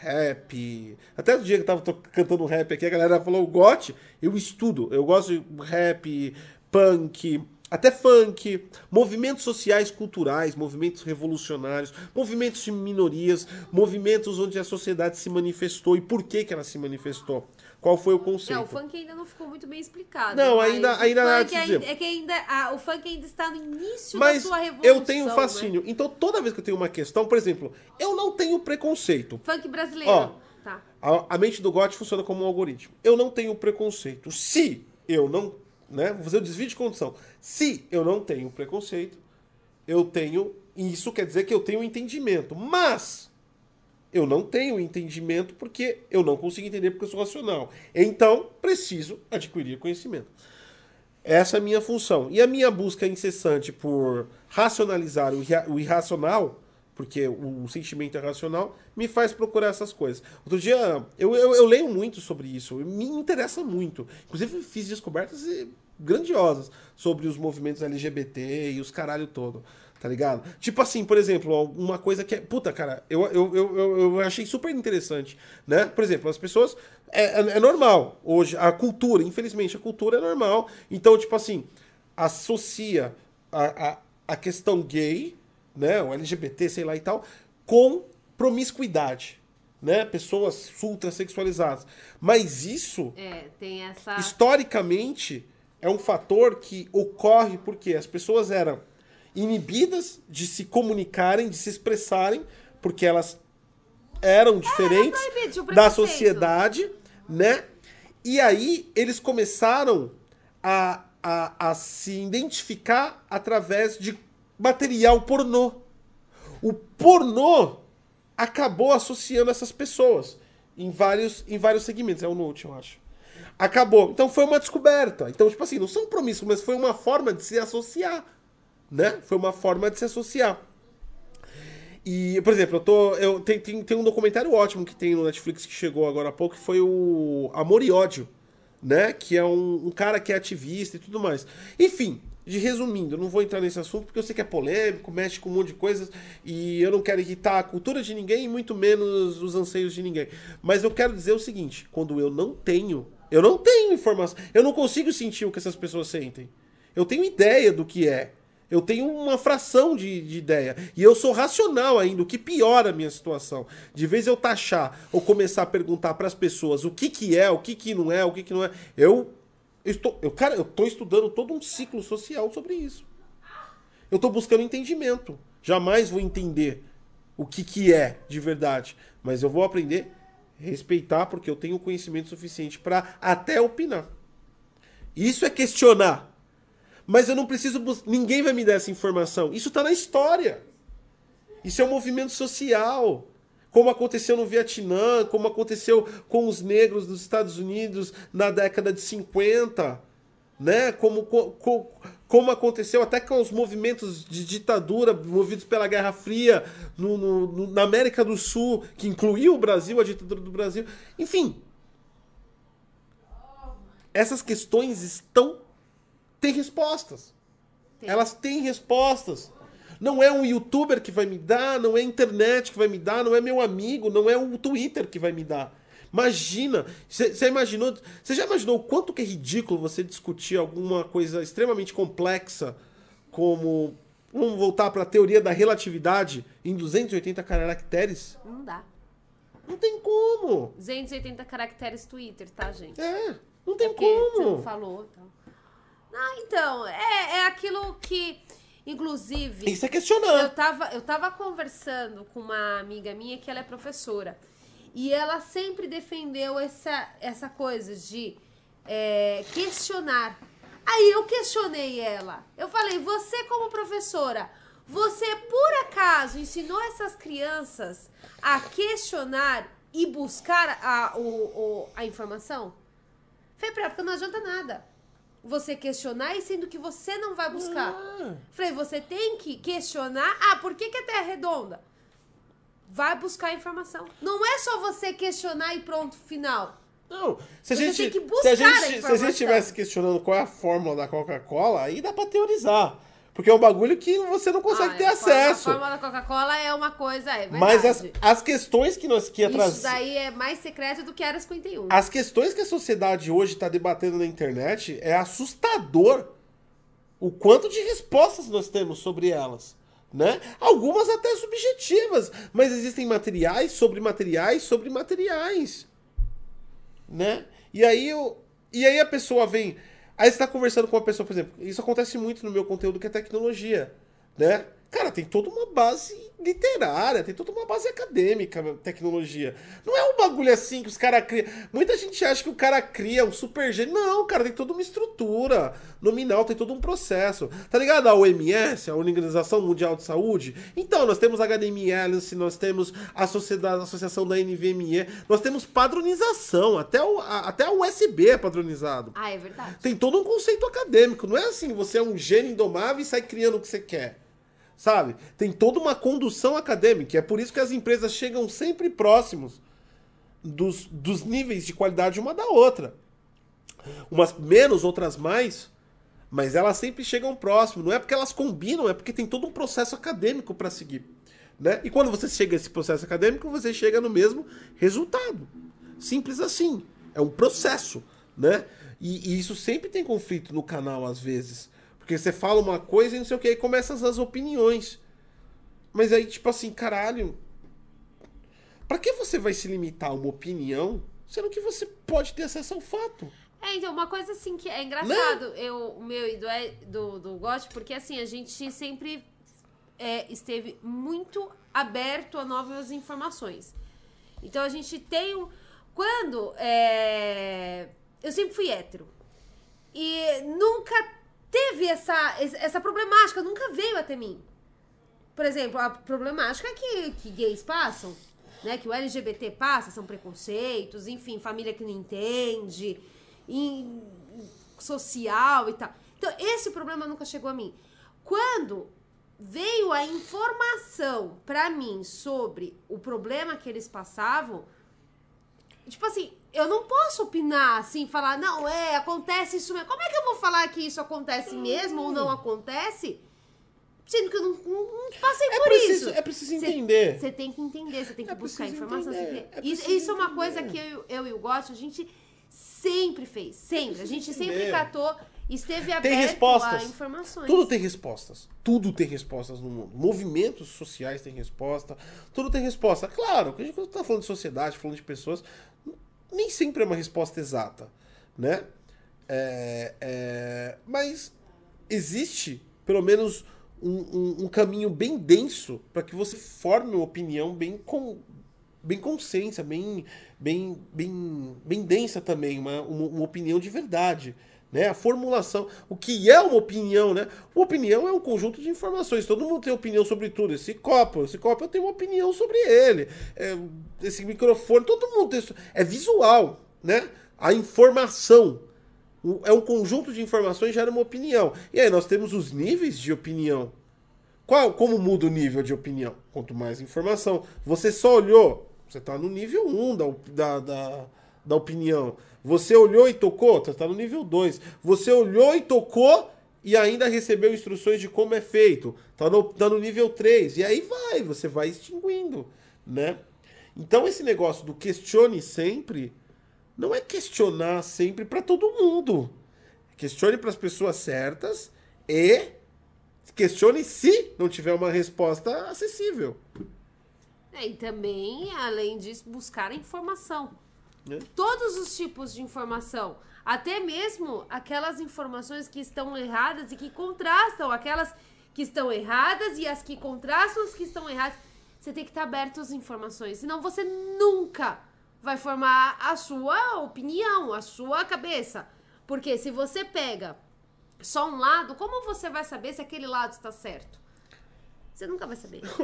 Speaker 1: Rap. Até o dia que eu tava cantando rap aqui, a galera falou gote, eu estudo. Eu gosto de rap, punk, até funk, movimentos sociais culturais, movimentos revolucionários, movimentos de minorias, movimentos onde a sociedade se manifestou e por que, que ela se manifestou. Qual foi o conceito?
Speaker 2: Não, o funk ainda não ficou muito bem explicado.
Speaker 1: Não, ainda- ainda pra dizer.
Speaker 2: É que ainda. ah, o funk ainda está no início
Speaker 1: Mas
Speaker 2: da sua revolução.
Speaker 1: eu tenho
Speaker 2: né?
Speaker 1: fascínio. Então, toda vez que eu tenho uma questão, por exemplo, eu não tenho preconceito.
Speaker 2: Funk brasileiro.
Speaker 1: Ó.
Speaker 2: Tá.
Speaker 1: A, a mente do GOT funciona como um algoritmo. Eu não tenho preconceito. Se eu não. Né, vou fazer o desvio de condição. Se eu não tenho preconceito, eu tenho. e Isso quer dizer que eu tenho entendimento. Mas eu não tenho entendimento porque eu não consigo entender porque eu sou racional. Então, preciso adquirir conhecimento. Essa é a minha função. E a minha busca incessante por racionalizar o irra- o irracional, porque o sentimento é racional, me faz procurar essas coisas. Outro dia, eu, eu, eu leio muito sobre isso, me interessa muito. Inclusive, fiz descobertas eh, grandiosas sobre os movimentos LGBT e os caralho todo. Tá ligado? Tipo assim, por exemplo, uma coisa que é. Puta, cara, eu, eu, eu, eu, achei super interessante. Né? Por exemplo, as pessoas. É, é, é normal hoje, a cultura, infelizmente, a cultura é normal. Então, tipo assim, associa a, a, a questão gay, né? O LGBT, sei lá e tal, com promiscuidade. Né? Pessoas ultra sexualizadas. Mas isso
Speaker 2: É, essa.
Speaker 1: historicamente é um fator que ocorre porque as pessoas eram inibidas de se comunicarem, de se expressarem, porque elas eram diferentes
Speaker 2: o
Speaker 1: da sociedade, né? E aí eles começaram a, a, a se identificar através de material pornô. O pornô acabou associando essas pessoas em vários, em vários segmentos. É o Note, eu acho. Acabou. Então foi uma descoberta. Então, tipo assim, não são promíscuos, mas foi uma forma de se associar. Né? Foi uma forma de se associar. E, por exemplo, eu tô. Eu, tem, tem, tem um documentário ótimo que tem no Netflix que chegou agora há pouco, que foi o Amor e Ódio, né? Que é um, um cara que é ativista e tudo mais. Enfim, de resumindo, eu não vou entrar nesse assunto porque eu sei que é polêmico, mexe com um monte de coisas e eu não quero irritar a cultura de ninguém, muito menos os anseios de ninguém. Mas eu quero dizer o seguinte: quando eu não tenho, eu não tenho informação, eu não consigo sentir o que essas pessoas sentem. Eu tenho ideia do que é. Eu tenho uma fração de, de ideia. E eu sou racional ainda, o que piora a minha situação. De vez eu taxar ou começar a perguntar para as pessoas o que, que é, o que, que não é, o que, que não é. Eu, estou. Eu, cara, eu estou estudando todo um ciclo social sobre isso. Eu estou buscando entendimento. Jamais vou entender o que, que é de verdade. Mas eu vou aprender a respeitar porque eu tenho conhecimento suficiente para até opinar. Isso é questionar. Mas eu não preciso. Ninguém vai me dar essa informação. Isso tá na história. Isso é um movimento social. Como aconteceu no Vietnã, como aconteceu com os negros dos Estados Unidos na década de 50, né? Como, co- co- como aconteceu até com os movimentos de ditadura movidos pela Guerra Fria no- no- no- na América do Sul, que incluiu o Brasil, a ditadura do Brasil. Enfim, essas questões estão. Têm respostas.
Speaker 2: Tem.
Speaker 1: Elas têm respostas. Não é um youtuber que vai me dar, não é a internet que vai me dar, não é meu amigo, não é o Twitter que vai me dar. Imagina, você imaginou, você já imaginou o quanto que é ridículo você discutir alguma coisa extremamente complexa como vamos voltar para a teoria da relatividade em 280 caracteres?
Speaker 2: Não dá.
Speaker 1: Não tem como.
Speaker 2: 280 caracteres Twitter, tá, gente?
Speaker 1: É, não tem
Speaker 2: Porque você não
Speaker 1: como.
Speaker 2: falou. Então. Não, então, é, é aquilo que, inclusive,
Speaker 1: Isso é
Speaker 2: eu
Speaker 1: questionar.
Speaker 2: tava, eu tava conversando com uma amiga minha que ela é professora. E ela sempre defendeu essa, essa coisa de é, questionar. Aí eu questionei ela. Eu falei, você como professora, você por acaso ensinou essas crianças a questionar e buscar a, o, o- a informação? Falei pra ela, porque não adianta nada. Você questionar e sendo que você não vai buscar.
Speaker 1: Ah.
Speaker 2: Falei, você tem que questionar. Ah, por que, que a Terra é redonda? Vai buscar informação. Não é só você questionar e pronto, final.
Speaker 1: Não, se a
Speaker 2: Você
Speaker 1: gente,
Speaker 2: tem que
Speaker 1: se a
Speaker 2: buscar a
Speaker 1: gente, se a gente estivesse questionando qual é a fórmula da Coca-Cola, aí dá pra teorizar. Porque é um bagulho que você não consegue
Speaker 2: Ah,
Speaker 1: ter
Speaker 2: forma-
Speaker 1: acesso.
Speaker 2: A fórmula da Coca-Cola é uma coisa, é verdade.
Speaker 1: Mas as, as questões que nós que ia
Speaker 2: Isso
Speaker 1: trazer.
Speaker 2: daí é mais secreto do que era 51.
Speaker 1: As questões que a sociedade hoje está debatendo na internet é assustador o quanto de respostas nós temos sobre elas. Né? Algumas até subjetivas, mas existem materiais sobre materiais sobre materiais. Né? E aí eu, e aí a pessoa vem, aí você está conversando com uma pessoa, por exemplo, isso acontece muito no meu conteúdo que é tecnologia, né? Cara, tem toda uma base literária, tem toda uma base acadêmica tecnologia. Não é um bagulho assim que os caras criam. Muita gente acha que o cara cria um super gênio. Não, cara, tem toda uma estrutura nominal, tem todo um processo. Tá ligado? A OMS, a Organização Mundial de Saúde. Então, nós temos a HDMI Alliance, nós temos a, sociedade, a Associação da NVMe, nós temos padronização, até, o, a, até a USB é padronizado.
Speaker 2: Ah, é verdade.
Speaker 1: Tem todo um conceito acadêmico. Não é assim, você é um gênio indomável e sai criando o que você quer. Sabe? Tem toda uma condução acadêmica. É por isso que as empresas chegam sempre próximos dos, dos níveis de qualidade uma da outra. Umas menos, outras mais. Mas elas sempre chegam próximo. Não é porque elas combinam, é porque tem todo um processo acadêmico para seguir. Né? E quando você chega a esse processo acadêmico, você chega no mesmo resultado. Simples assim. É um processo. Né? E, e isso sempre tem conflito no canal, às vezes. Porque você fala uma coisa e não sei o que, aí começam as opiniões. Mas aí, tipo assim, caralho. Pra que você vai se limitar a uma opinião, sendo que você pode ter acesso ao fato?
Speaker 2: É, então, uma coisa assim que é engraçado, eu, o meu e do, do, do Gotti, porque assim, a gente sempre é, esteve muito aberto a novas informações. Então a gente tem um. Quando. é, eu sempre fui hétero. E nunca teve essa, essa problemática, nunca veio até mim. Por exemplo, a problemática que, que gays passam, né? Que o LGBT passa, são preconceitos, enfim, família que não entende, em, social e tal. Então, esse problema nunca chegou a mim. Quando veio a informação pra mim sobre o problema que eles passavam, tipo assim, eu não posso opinar assim, falar, não, é, acontece isso mesmo. Como é que eu vou falar que isso acontece mesmo ou não acontece? Sendo que eu não, não- não passei
Speaker 1: É
Speaker 2: por
Speaker 1: preciso,
Speaker 2: isso.
Speaker 1: é preciso entender.
Speaker 2: Você tem que entender, você tem que
Speaker 1: É
Speaker 2: buscar informação.
Speaker 1: entender,
Speaker 2: tem-
Speaker 1: é
Speaker 2: isso, isso é uma coisa
Speaker 1: entender.
Speaker 2: que eu, eu e o Gotti, a gente sempre fez. Sempre. A gente
Speaker 1: preciso
Speaker 2: sempre
Speaker 1: entender.
Speaker 2: catou, esteve
Speaker 1: Tem
Speaker 2: aberto
Speaker 1: respostas.
Speaker 2: a informações.
Speaker 1: Tudo tem respostas. Tudo tem respostas no mundo. Movimentos sociais têm resposta. Tudo tem resposta. Claro, que a gente quando tá falando de sociedade, falando de pessoas, nem sempre é uma resposta exata, né? É, é, mas existe, pelo menos, um, um- um caminho bem denso para que você forme uma opinião bem com bem consciência, bem bem bem bem densa também, uma, uma, uma opinião de verdade, né? A formulação, o que é uma opinião, né? Uma opinião é um conjunto de informações. Todo mundo tem opinião sobre tudo. Esse copo, esse copo eu tenho uma opinião sobre ele. É, esse microfone, todo mundo tem. É visual, né? A informação é um conjunto de informações gera uma opinião. E aí nós temos os níveis de opinião. Qual, como muda o nível de opinião? Quanto mais informação. Você só olhou, você está no nível 1 da, da, da, da opinião. Você olhou e tocou, você está no nível 2. Você olhou e tocou e ainda recebeu instruções de como é feito. Está no, tá no nível 3. E aí vai, você vai extinguindo, né? Então esse negócio do questione sempre não é questionar sempre para todo mundo. Questione para as pessoas certas e questione se não tiver uma resposta acessível.
Speaker 2: É, e também, além disso, buscar informação. É. Todos os tipos de informação. Até mesmo aquelas informações que estão erradas e que contrastam aquelas que estão erradas e as que contrastam as que estão erradas. Você tem que estar aberto às informações, senão você nunca vai formar a sua opinião, a sua cabeça. Porque se você pega só um lado, como você vai saber se aquele lado está certo? Você nunca vai saber.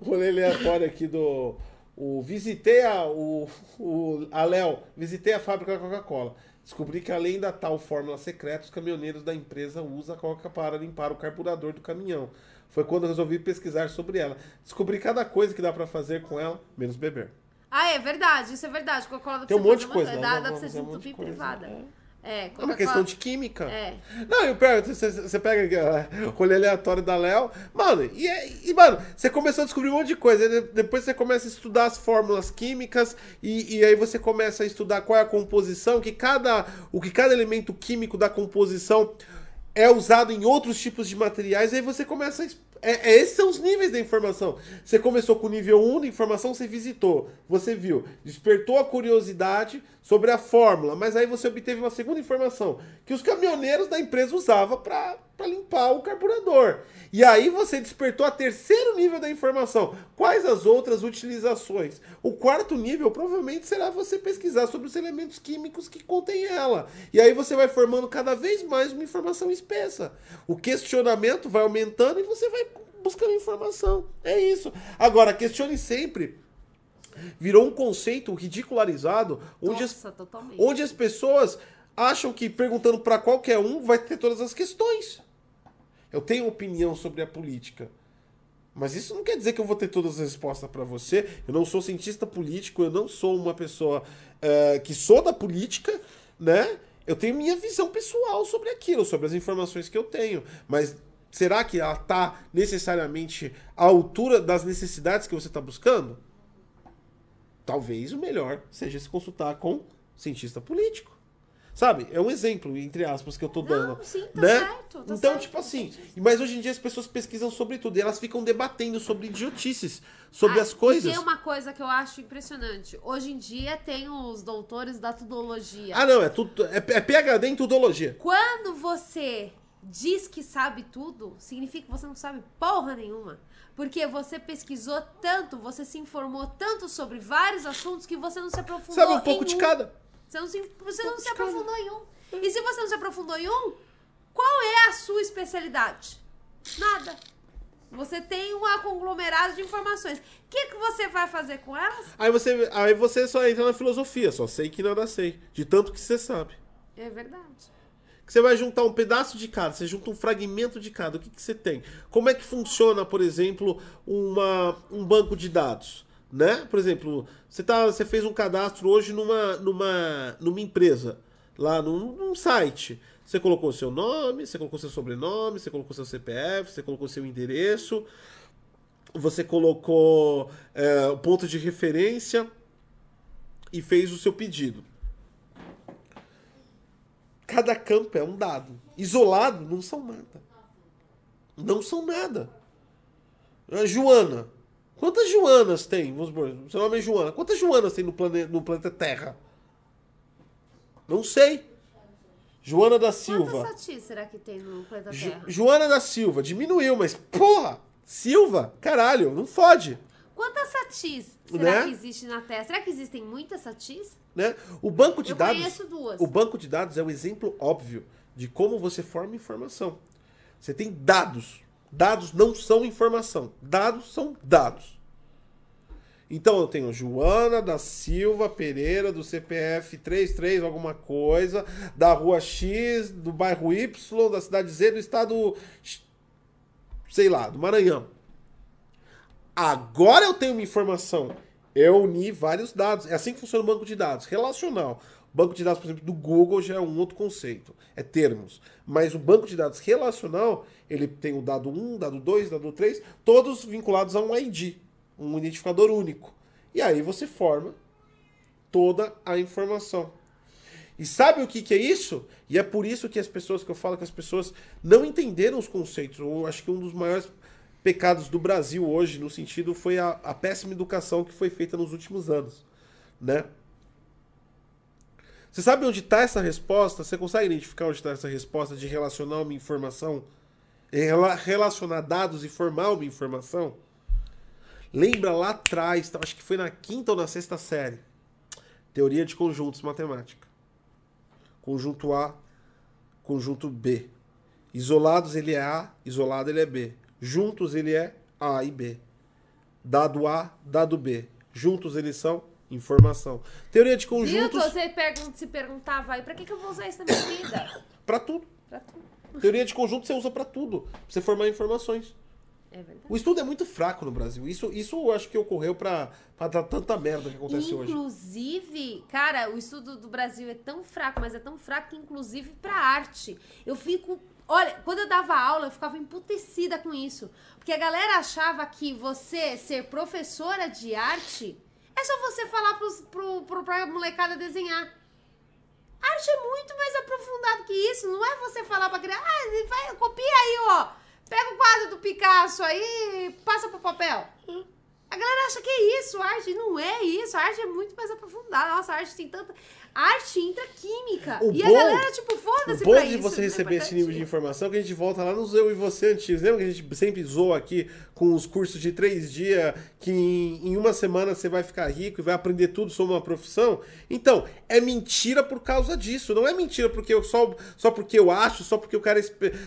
Speaker 1: o rolê aleatório aqui do. O, visitei a, o, o, a Léo, visitei a fábrica da Coca-Cola. Descobri que além da tal fórmula secreta, os caminhoneiros da empresa usam a Coca para limpar o carburador do caminhão. Foi quando resolvi pesquisar sobre ela. Descobri cada coisa que dá para fazer com ela, menos beber.
Speaker 2: Ah, é verdade, isso é verdade. Coca-Cola
Speaker 1: Tem um monte de coisa.
Speaker 2: Dá, dá, dá pra você privada. É.
Speaker 1: É, é, uma questão de química. É. Não, eu pego, você, você pega o rolê aleatório da Léo, mano, e, e, mano, você começou a descobrir um monte de coisa. Depois você começa a estudar as fórmulas químicas e, e aí você começa a estudar qual é a composição, que cada, o que cada elemento químico da composição é usado em outros tipos de materiais, aí você começa a é, é, esses são os níveis da informação. Você começou com o nível 1 da informação, você visitou, você viu, despertou a curiosidade sobre a fórmula, mas aí você obteve uma segunda informação, que os caminhoneiros da empresa usavam para limpar o carburador. E aí você despertou a terceiro nível da informação. Quais as outras utilizações? O quarto nível provavelmente será você pesquisar sobre os elementos químicos que contém ela. E aí você vai formando cada vez mais uma informação espessa. O questionamento vai aumentando e você vai buscando informação. É isso. Agora, questione sempre virou um conceito ridicularizado onde, Nossa, as, onde as pessoas acham que perguntando para qualquer um vai ter todas as questões. Eu tenho opinião sobre a política. Mas isso não quer dizer que eu vou ter todas as respostas para você. Eu não sou cientista político, eu não sou uma pessoa uh, que sou da política, né? Eu tenho minha visão pessoal sobre aquilo, sobre as informações que eu tenho. Mas será que ela está necessariamente à altura das necessidades que você está buscando? talvez o melhor seja se consultar com cientista político. Sabe? É um exemplo, entre aspas, que eu tô dando.
Speaker 2: Não, sim, tá
Speaker 1: né?
Speaker 2: certo. Tá
Speaker 1: então,
Speaker 2: certo,
Speaker 1: tipo assim, mas hoje em dia as pessoas pesquisam sobre tudo e elas ficam debatendo sobre idiotices, sobre ah, as coisas.
Speaker 2: tem uma coisa que eu acho impressionante. Hoje em dia tem os doutores da tudologia.
Speaker 1: Ah, não, é, tudo, é, é PHD em tudologia.
Speaker 2: Quando você diz que sabe tudo, significa que você não sabe porra nenhuma. Porque você pesquisou tanto, você se informou tanto sobre vários assuntos que você não se aprofundou
Speaker 1: Sabe um pouco de um. cada.
Speaker 2: Você não se, você um não se aprofundou cada. em um. E se você não se aprofundou em um, qual é a sua especialidade? Nada. Você tem um conglomerado de informações. O que, que você vai fazer com elas?
Speaker 1: Aí você, aí você só entra na filosofia, só sei que nada sei. De tanto que você sabe.
Speaker 2: É verdade
Speaker 1: que você vai juntar um pedaço de cada, você junta um fragmento de cada, o que, que você tem? Como é que funciona, por exemplo, uma, um banco de dados? Né? Por exemplo, você, tá, você fez um cadastro hoje numa, numa, numa empresa, lá num, num site. Você colocou seu nome, você colocou seu sobrenome, você colocou seu CPF, você colocou seu endereço, você colocou é, o ponto de referência e fez o seu pedido. Cada campo é um dado. Isolado, não são nada. Não são nada. Joana. Quantas Joanas tem? Vamos supor, seu nome é Joana. Quantas Joanas tem no, plane, no planeta Terra? Não sei. Joana da Silva.
Speaker 2: Quantas será que tem no planeta Terra?
Speaker 1: Jo Joana da Silva. Diminuiu, mas porra! Silva? Caralho, não fode.
Speaker 2: Quantas satis será
Speaker 1: Né?
Speaker 2: que existe na Terra? Será que existem muitas satis?
Speaker 1: Né? O banco de
Speaker 2: Eu
Speaker 1: dados.
Speaker 2: conheço duas.
Speaker 1: O banco de dados é o exemplo óbvio de como você forma informação. Você tem dados. Dados não são informação. Dados são dados. Então eu tenho Joana da Silva Pereira, do CPF 33, alguma coisa, da rua X, do bairro Y, da cidade Z, do estado. Sei lá, do Maranhão. Agora eu tenho uma informação. Eu uni vários dados. É assim que funciona o banco de dados. Relacional. O banco de dados, por exemplo, do Google já é um outro conceito. É termos. Mas o banco de dados relacional, ele tem o dado 1, dado 2, dado 3, todos vinculados a um ID, um identificador único. E aí você forma toda a informação. E sabe o que, que é isso? E é por isso que as pessoas, que eu falo que as pessoas não entenderam os conceitos. Eu acho que um dos maiores pecados do Brasil hoje, no sentido, foi a, a péssima educação que foi feita nos últimos anos. Né? Você sabe onde está essa resposta? Você consegue identificar onde está essa resposta de relacionar uma informação? Rela- Relacionar dados e formar uma informação? Lembra lá atrás, tá, acho que foi na quinta ou na sexta série. Teoria de conjuntos matemática. Conjunto A, conjunto B. Isolados ele é A, isolado ele é B. Juntos ele é A e B. Dado A, dado B. Juntos eles são informação. Teoria de
Speaker 2: Viu?
Speaker 1: conjuntos
Speaker 2: Você pergun se perguntava aí, pra que, que eu vou usar isso na minha vida?
Speaker 1: para tudo.
Speaker 2: Pra tudo.
Speaker 1: Teoria de conjunto você usa para tudo. Pra você formar informações.
Speaker 2: É verdade.
Speaker 1: O estudo é muito fraco no Brasil. Isso, isso eu acho que ocorreu para dar tanta merda que acontece hoje.
Speaker 2: Inclusive, cara, o estudo do Brasil é tão fraco, mas é tão fraco que, inclusive, pra arte. Eu fico. Olha, quando eu dava aula, eu ficava emputecida com isso. Porque a galera achava que você ser professora de arte é só você falar pros, pro, pro, pra molecada desenhar. Arte é muito mais aprofundado que isso. Não é você falar pra criança, ah, vai, copia aí, ó. Pega o quadro do Picasso aí e passa pro papel. A galera acha que é isso, arte não é isso. A arte é muito mais aprofundada. Nossa, a arte tem tanta. Arte intraquímica.
Speaker 1: O
Speaker 2: e
Speaker 1: bom-
Speaker 2: a galera, tipo,
Speaker 1: O
Speaker 2: foda-se
Speaker 1: bom
Speaker 2: pra
Speaker 1: de
Speaker 2: isso.
Speaker 1: você
Speaker 2: não é
Speaker 1: receber esse nível de informação é que a gente volta lá nos eu e você antigos. Lembra que a gente sempre zoa aqui com os cursos de três dias que em, em uma semana você vai ficar rico e vai aprender tudo sobre uma profissão? Então, é mentira por causa disso. Não é mentira porque eu só, só porque eu acho, só porque o cara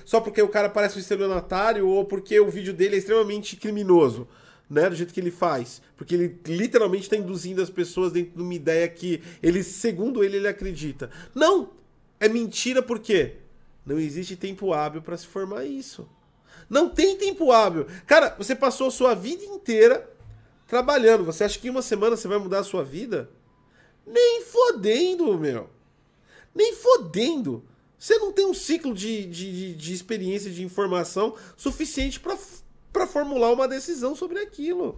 Speaker 1: só porque o cara parece um estelionatário ou porque o vídeo dele é extremamente criminoso. Né, do jeito que ele faz. Porque ele literalmente está induzindo as pessoas dentro de uma ideia que ele, segundo ele, ele acredita. Não! É mentira por quê? Não existe tempo hábil para se formar isso. Não tem tempo hábil. Cara, você passou a sua vida inteira trabalhando. Você acha que em uma semana você vai mudar a sua vida? Nem fodendo, meu. Nem fodendo. Você não tem um ciclo de, de, de- experiência, de informação suficiente para para formular uma decisão sobre aquilo.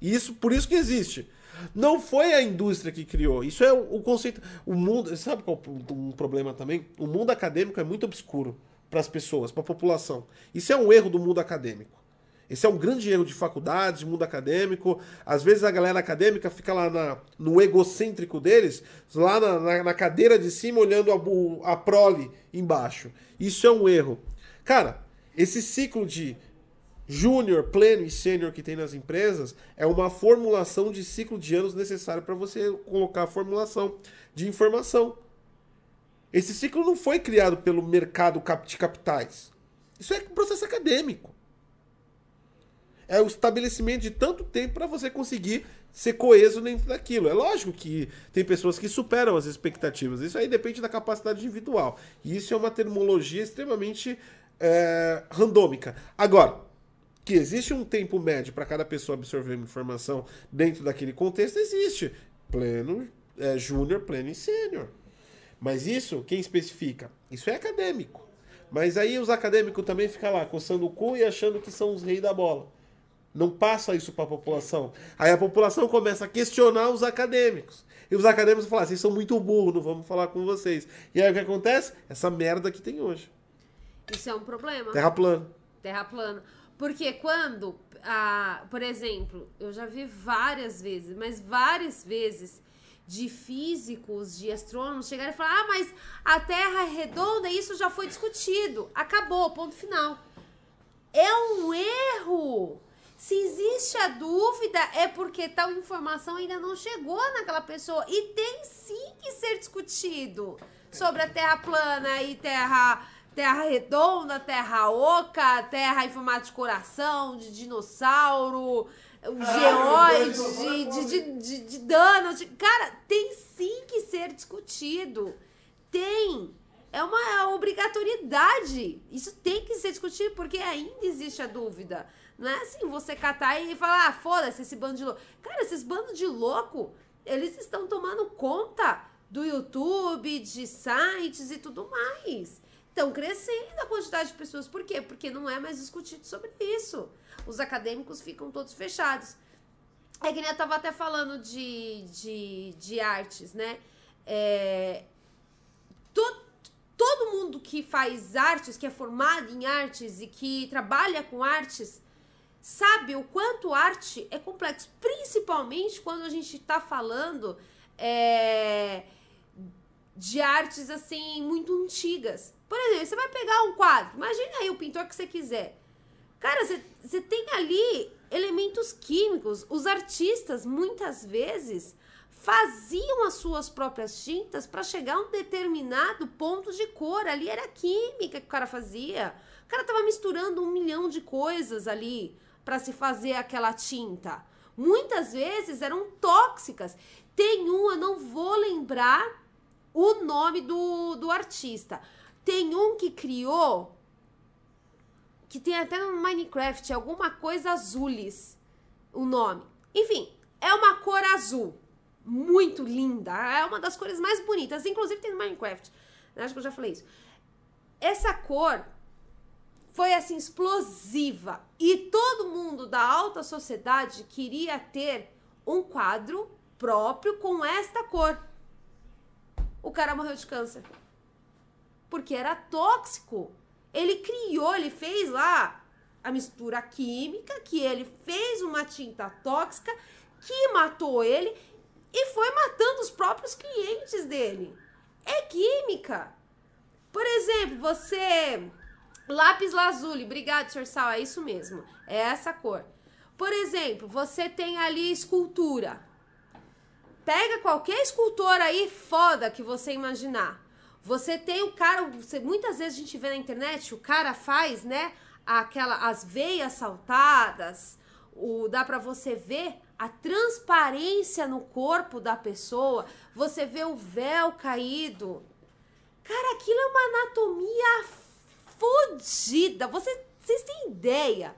Speaker 1: Isso, por isso que existe. Não foi a indústria que criou. Isso é o, conceito. O mundo. Sabe qual é um problema também? O mundo acadêmico é muito obscuro para as pessoas, para a população. Isso é um erro do mundo acadêmico. Esse é um grande erro de faculdades, de mundo acadêmico. Às vezes a galera acadêmica fica lá na- no egocêntrico deles, lá na, na- na cadeira de cima, olhando a, a prole embaixo. Isso é um erro. Cara, esse ciclo de júnior, pleno e sênior que tem nas empresas é uma formulação de ciclo de anos necessário para você colocar a formulação de informação. Esse ciclo não foi criado pelo mercado de capitais. Isso é um processo acadêmico. É o estabelecimento de tanto tempo para você conseguir ser coeso dentro daquilo. É lógico que tem pessoas que superam as expectativas. Isso aí depende da capacidade individual. E isso é uma terminologia extremamente é, randômica. Agora, que existe um tempo médio para cada pessoa absorver uma informação dentro daquele contexto, existe. Pleno, é, júnior, pleno e sênior. Mas isso, quem especifica? Isso é acadêmico. Mas aí os acadêmicos também ficam lá, coçando o cu e achando que são os reis da bola. Não passa isso para a população. Aí a população começa a questionar os acadêmicos. E os acadêmicos falam, vocês são muito burros, não vamos falar com vocês. E aí o que acontece? Essa merda que tem hoje.
Speaker 2: Isso é um problema.
Speaker 1: Terra plana.
Speaker 2: Terra plana. Porque quando, ah, por exemplo, eu já vi várias vezes, mas várias vezes, de físicos, de astrônomos chegarem e falar: ah, mas a Terra é redonda, isso já foi discutido. Acabou, ponto final. É um erro. Se existe a dúvida, é porque tal informação ainda não chegou naquela pessoa. E tem sim que ser discutido sobre a Terra plana e Terra, terra redonda, Terra oca, Terra em formato de coração, de dinossauro, geóide, de, de, de, de dano. De... Cara, tem sim que ser discutido. Tem. É uma obrigatoriedade. Isso tem que ser discutido porque ainda existe a dúvida. Não é assim você catar e falar, ah, foda-se esse bando de louco. Cara, esses bandos de louco, eles estão tomando conta do YouTube, de sites e tudo mais. Estão crescendo a quantidade de pessoas. Por quê? Porque não é mais discutido sobre isso. Os acadêmicos ficam todos fechados. É que nem eu tava até falando de, de, de artes, né? É, to, todo mundo que faz artes, que é formado em artes e que trabalha com artes, sabe o quanto arte é complexo, principalmente quando a gente está falando é, de artes assim muito antigas. Por exemplo, você vai pegar um quadro, imagine aí o pintor que você quiser. Cara, você, você tem ali elementos químicos. Os artistas muitas vezes faziam as suas próprias tintas para chegar a um determinado ponto de cor. Ali era química que o cara fazia. O cara tava misturando um milhão de coisas ali para se fazer aquela tinta. Muitas vezes eram tóxicas. Tem um, eu não vou lembrar o nome do, do artista. Tem um que criou, que tem até no Minecraft, alguma coisa azules, o nome. Enfim, é uma cor azul. Muito linda. É uma das cores mais bonitas. Inclusive tem no Minecraft. Acho que eu já falei isso. Essa cor foi assim explosiva e todo mundo da alta sociedade queria ter um quadro próprio com esta cor. O cara morreu de câncer. Porque era tóxico. Ele criou, ele fez lá a mistura química, que ele fez uma tinta tóxica que matou ele e foi matando os próprios clientes dele. É química. Por exemplo, você Lápis lazuli, obrigado, senhor Sal, é isso mesmo. É essa cor. Por exemplo, você tem ali escultura. Pega qualquer escultor aí foda que você imaginar. Você tem o cara, você, muitas vezes a gente vê na internet, o cara faz, né, aquela as veias saltadas, o dá para você ver a transparência no corpo da pessoa, você vê o véu caído. Cara, aquilo é uma anatomia fodida. Você, vocês têm ideia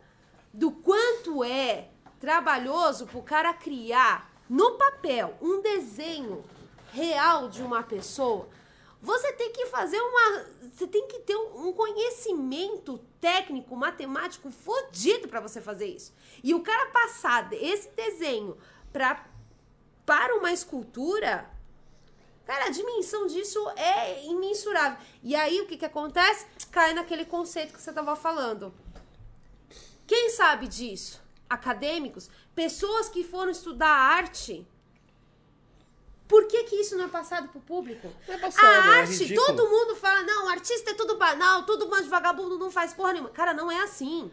Speaker 2: do quanto é trabalhoso pro cara criar no papel um desenho real de uma pessoa? Você tem que fazer uma. Você tem que ter um, conhecimento técnico, matemático fodido para você fazer isso. E o cara passar esse desenho pra, para uma escultura, Cara, a dimensão disso é imensurável. E aí o que, que acontece? Cai naquele conceito que você estava falando. Quem sabe disso? Acadêmicos, pessoas que foram estudar arte. Por que, que isso não é passado pro público?
Speaker 1: É passado,
Speaker 2: a
Speaker 1: é
Speaker 2: arte,
Speaker 1: ridículo.
Speaker 2: todo mundo fala, não, artista é tudo banal, tudo bando de vagabundo, não faz porra nenhuma. Cara, não é assim.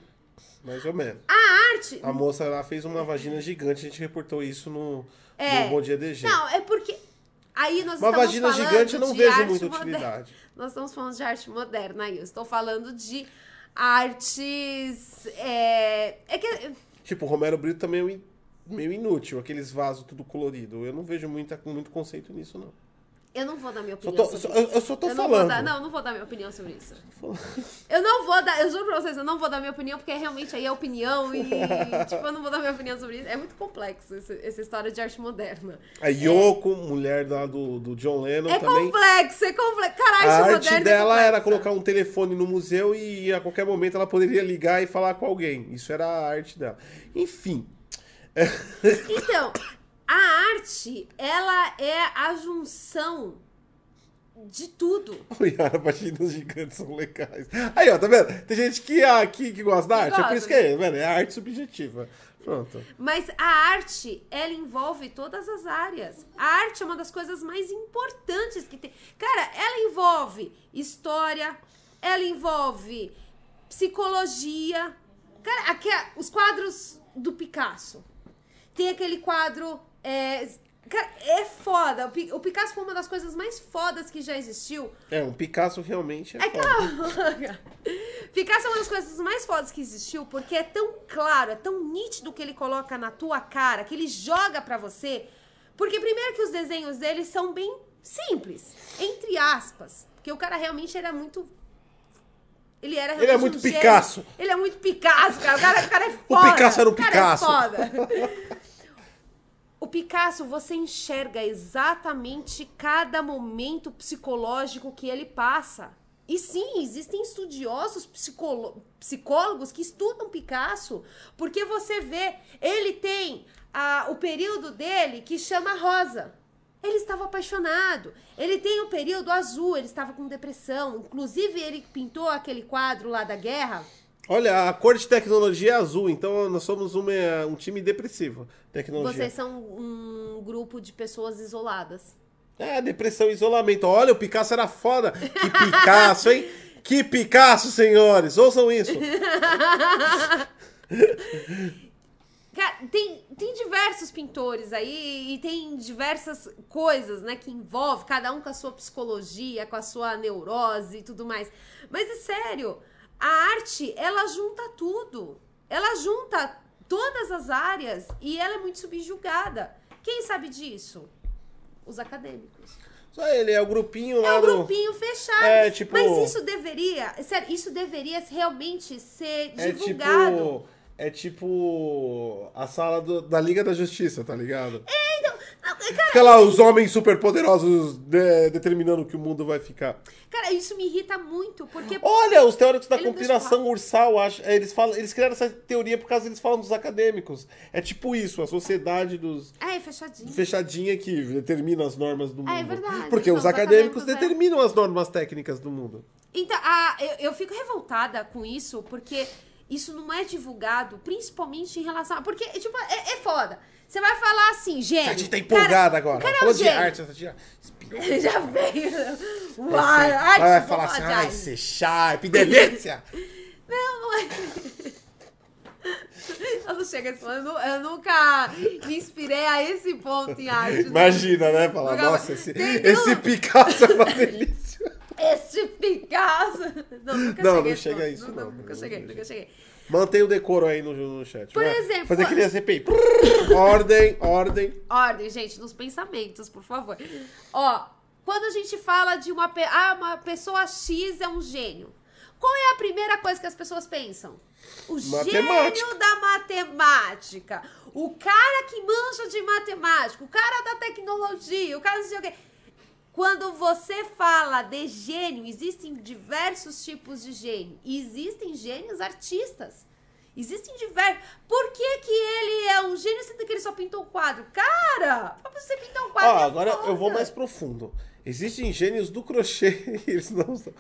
Speaker 1: Mais ou menos.
Speaker 2: A arte.
Speaker 1: A moça lá fez uma vagina gigante, a gente reportou isso no,
Speaker 2: É.
Speaker 1: no Bom Dia DG.
Speaker 2: Não, é porque. Aí nós
Speaker 1: Uma
Speaker 2: estamos
Speaker 1: vagina
Speaker 2: falando
Speaker 1: gigante eu não vejo muita utilidade.
Speaker 2: Nós estamos falando de arte moderna aí. Eu estou falando de artes. É, é que.
Speaker 1: Tipo, o Romero Brito também é meio- inútil, aqueles vasos tudo colorido. Eu não vejo muita, muito conceito nisso, não.
Speaker 2: Eu não vou dar minha opinião
Speaker 1: tô-
Speaker 2: sobre
Speaker 1: só-
Speaker 2: isso.
Speaker 1: eu só tô
Speaker 2: não Vou
Speaker 1: falando.
Speaker 2: dar, não, não vou dar minha opinião sobre isso. Eu não vou dar, eu juro pra vocês, eu não vou dar minha opinião, porque realmente aí é opinião e, tipo, eu não vou dar minha opinião sobre isso. É muito complexo esse- essa história de arte moderna.
Speaker 1: A Yoko, mulher lá do, do John Lennon,
Speaker 2: É
Speaker 1: também.
Speaker 2: complexo, é complexo. Cara, a arte,
Speaker 1: arte
Speaker 2: moderna
Speaker 1: dela
Speaker 2: é
Speaker 1: era colocar um telefone no museu e a qualquer momento ela poderia ligar e falar com alguém. Isso era a arte dela. Enfim.
Speaker 2: Então, a arte, ela é a junção de tudo.
Speaker 1: O Yara, vaginas gigantes são legais. Aí, ó, tá vendo? Tem gente que, ah, que, que gosta da arte. é por
Speaker 2: gosta,
Speaker 1: isso que é, mano, é arte subjetiva. Pronto.
Speaker 2: Mas a arte, ela envolve todas as áreas. A arte é uma das coisas mais importantes que tem. Cara, ela envolve história, ela envolve psicologia. Cara, aqui, os quadros do Picasso. Tem aquele quadro. É, é foda. O Pi- O Picasso foi uma das coisas mais fodas que já existiu.
Speaker 1: É, um Picasso realmente é,
Speaker 2: É
Speaker 1: foda.
Speaker 2: claro. Picasso é uma das coisas mais fodas que existiu, porque é tão claro, é tão nítido que ele coloca na tua cara, que ele joga pra você. Porque primeiro que os desenhos dele são bem simples, entre aspas. Porque o cara realmente era muito. Ele era
Speaker 1: Ele é muito
Speaker 2: um.
Speaker 1: Picasso.
Speaker 2: Ele é muito Picasso, cara. O cara, o cara é foda.
Speaker 1: Picasso era o
Speaker 2: cara
Speaker 1: Picasso.
Speaker 2: É foda. O Picasso, você enxerga exatamente cada momento psicológico que ele passa. E sim, existem estudiosos psicólogos que estudam Picasso, porque você vê, ele tem ah, o período dele que chama rosa. Ele estava apaixonado. Ele tem o período azul, ele estava com depressão. Inclusive, ele pintou aquele quadro lá da guerra.
Speaker 1: Olha, a cor de tecnologia é azul, então nós somos uma- um time depressivo. Tecnologia.
Speaker 2: Vocês são um grupo de pessoas isoladas.
Speaker 1: É, depressão e isolamento. Olha, o Picasso era foda. Que Picasso, hein? Que Picasso, senhores! Ouçam isso.
Speaker 2: Cara, tem, tem diversos pintores aí e tem diversas coisas, né, que envolve cada um com a sua psicologia, com a sua neurose e tudo mais. Mas é sério, a arte, ela junta tudo. Ela junta todas as áreas e ela é muito subjugada. Quem sabe disso? Os acadêmicos.
Speaker 1: Só ele, é o grupinho
Speaker 2: É
Speaker 1: lá
Speaker 2: um
Speaker 1: do...
Speaker 2: grupinho fechado.
Speaker 1: É, tipo-
Speaker 2: Mas isso deveria, sério, isso deveria realmente ser
Speaker 1: É
Speaker 2: divulgado.
Speaker 1: tipo... É tipo a sala do- da Liga da Justiça, tá ligado?
Speaker 2: Não, cara,
Speaker 1: Fica lá os homens superpoderosos de- determinando que o mundo vai ficar.
Speaker 2: Cara, isso me irrita muito, porque.
Speaker 1: Olha, os teóricos da conspiração ursal, acho, é, eles, falam, eles criaram essa teoria por causa eles falam dos acadêmicos. É tipo isso, a sociedade dos
Speaker 2: É, fechadinho.
Speaker 1: fechadinha que determina as normas do mundo.
Speaker 2: Ah, é verdade.
Speaker 1: Porque
Speaker 2: Então,
Speaker 1: os
Speaker 2: os
Speaker 1: acadêmicos
Speaker 2: acadêmicos, é.
Speaker 1: determinam as normas técnicas do mundo.
Speaker 2: Então, a, eu, eu fico revoltada com isso, porque isso não é divulgado, principalmente em relação. a- Porque, tipo, é, é foda. Você vai falar assim, gênio.
Speaker 1: A gente tá empolgada
Speaker 2: cara,
Speaker 1: agora.
Speaker 2: Cara é
Speaker 1: Falou de arte, essa tia.
Speaker 2: Já veio.
Speaker 1: Vai,
Speaker 2: Uai, arte,
Speaker 1: vai
Speaker 2: vou
Speaker 1: falar assim, ai, ser sharp, delícia.
Speaker 2: Eu não chego a esse ponto. Eu, nu- eu nunca me inspirei a esse ponto em arte.
Speaker 1: Imagina, né? Falar,
Speaker 2: Nunca-
Speaker 1: nossa, esse,
Speaker 2: Tem
Speaker 1: esse
Speaker 2: um-
Speaker 1: Picasso é uma delícia.
Speaker 2: Esse Picasso. Não, nunca
Speaker 1: Não,
Speaker 2: cheguei
Speaker 1: não chega a isso,
Speaker 2: Não,
Speaker 1: não.
Speaker 2: Nunca cheguei, nunca cheguei.
Speaker 1: Mantém o decoro aí no, no chat.
Speaker 2: Por
Speaker 1: vai.
Speaker 2: exemplo,
Speaker 1: Fazer que nem a CPI. Ordem, ordem.
Speaker 2: Ordem, gente, nos pensamentos, por favor. Ó, quando a gente fala de uma, pe- ah, uma pessoa X é um gênio, qual é a primeira coisa que as pessoas pensam? O
Speaker 1: Matemática.
Speaker 2: gênio da matemática. O cara que manja de matemática, o cara da tecnologia, o cara não sei o quê. Quando você fala de gênio, existem diversos tipos de gênio. E existem gênios artistas. Existem diversos. Por que, que ele é um gênio sendo que ele só pintou um quadro? Cara, pra você pintar um quadro.
Speaker 1: Ó,
Speaker 2: é
Speaker 1: agora
Speaker 2: foda.
Speaker 1: eu vou mais profundo. Existem gênios do crochê eles não são.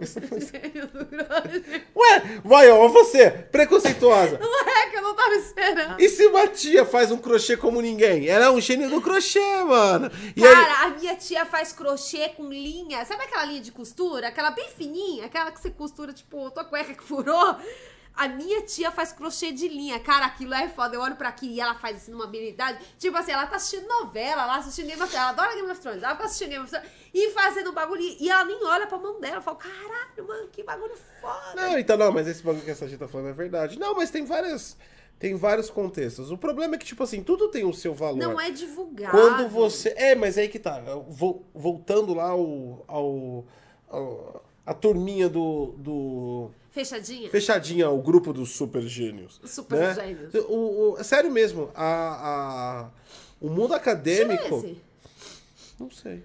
Speaker 2: Gênio do crochê.
Speaker 1: Ué, vai, ó, você, preconceituosa.
Speaker 2: Não é que eu não tava esperando.
Speaker 1: E se uma tia faz um crochê como ninguém? Ela é um gênio do crochê, mano. E aí,
Speaker 2: Cara, a minha tia faz crochê com linha. Sabe aquela linha de costura? Aquela bem fininha, aquela que você costura, tipo, tua cueca que furou. A minha tia faz crochê de linha. Cara, aquilo é foda. Eu olho pra aqui e ela faz assim numa habilidade. Tipo assim, ela tá assistindo novela, ela assistindo Game of Thrones. Ela adora Game of Thrones. Ela fica assistindo Game of Thrones e fazendo bagulho. E ela nem olha pra mão dela. Eu falo, caralho, mano, que bagulho foda.
Speaker 1: Não, então não, mas esse bagulho que essa gente tá falando é verdade. Não, mas tem várias. Tem vários contextos. O problema é que, tipo assim, tudo tem o seu valor.
Speaker 2: Não é divulgado.
Speaker 1: Quando você. É, mas aí que tá. Vo- Voltando lá ao. ao, ao- a turminha do. do...
Speaker 2: Fechadinha?
Speaker 1: Fechadinha, o grupo dos super gênios.
Speaker 2: Super
Speaker 1: né?
Speaker 2: gênios.
Speaker 1: O, o- sério mesmo, a, a- o mundo acadêmico.
Speaker 2: Tira esse.
Speaker 1: Não sei.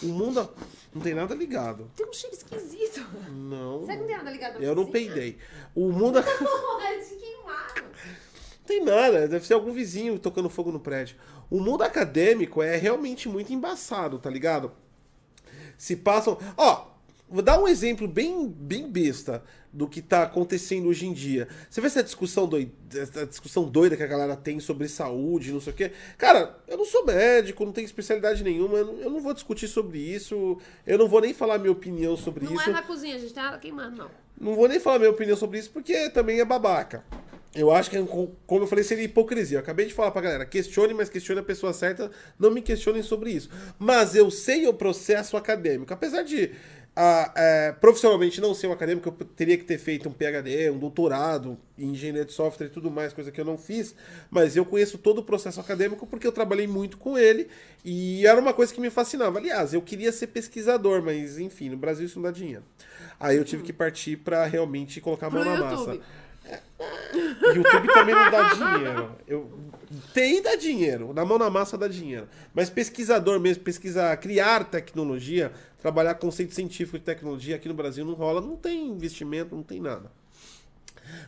Speaker 1: O mundo. Não tem nada ligado.
Speaker 2: Tem um cheiro esquisito.
Speaker 1: Não.
Speaker 2: Será que não tem nada ligado
Speaker 1: Eu não peidei. O mundo.
Speaker 2: Queimado.
Speaker 1: Não tem nada, deve ser algum vizinho tocando fogo no prédio. O mundo acadêmico é realmente muito embaçado, tá ligado? Se passam. Ó, vou dar um exemplo bem, bem besta do que tá acontecendo hoje em dia. Você vê essa discussão doida, essa discussão doida que a galera tem sobre saúde, não sei o quê. Cara, eu não sou médico, não tenho especialidade nenhuma, eu não- não vou discutir sobre isso, eu não vou nem falar minha opinião sobre
Speaker 2: Não
Speaker 1: isso.
Speaker 2: é na cozinha, a gente nada queimando, não.
Speaker 1: Não vou nem falar minha opinião sobre isso porque também é babaca. Eu acho que, como eu falei, seria hipocrisia. Eu acabei de falar pra galera, questione, mas questione a pessoa certa, não me questionem sobre isso. Mas eu sei o processo acadêmico. Apesar de a, é, profissionalmente não ser um acadêmico, eu teria que ter feito um PhD, um doutorado em engenharia de software e tudo mais, coisa que eu não fiz, mas eu conheço todo o processo acadêmico porque eu trabalhei muito com ele e era uma coisa que me fascinava. Aliás, eu queria ser pesquisador, mas enfim, no Brasil isso não dá dinheiro. Aí eu tive que partir para realmente colocar a mão Pro na YouTube. massa. YouTube também não dá dinheiro. Eu, TI dá dinheiro, na mão na massa dá dinheiro. Mas pesquisador mesmo, pesquisar, criar tecnologia, trabalhar conceito científico de tecnologia aqui no Brasil não rola, não tem investimento, não tem nada.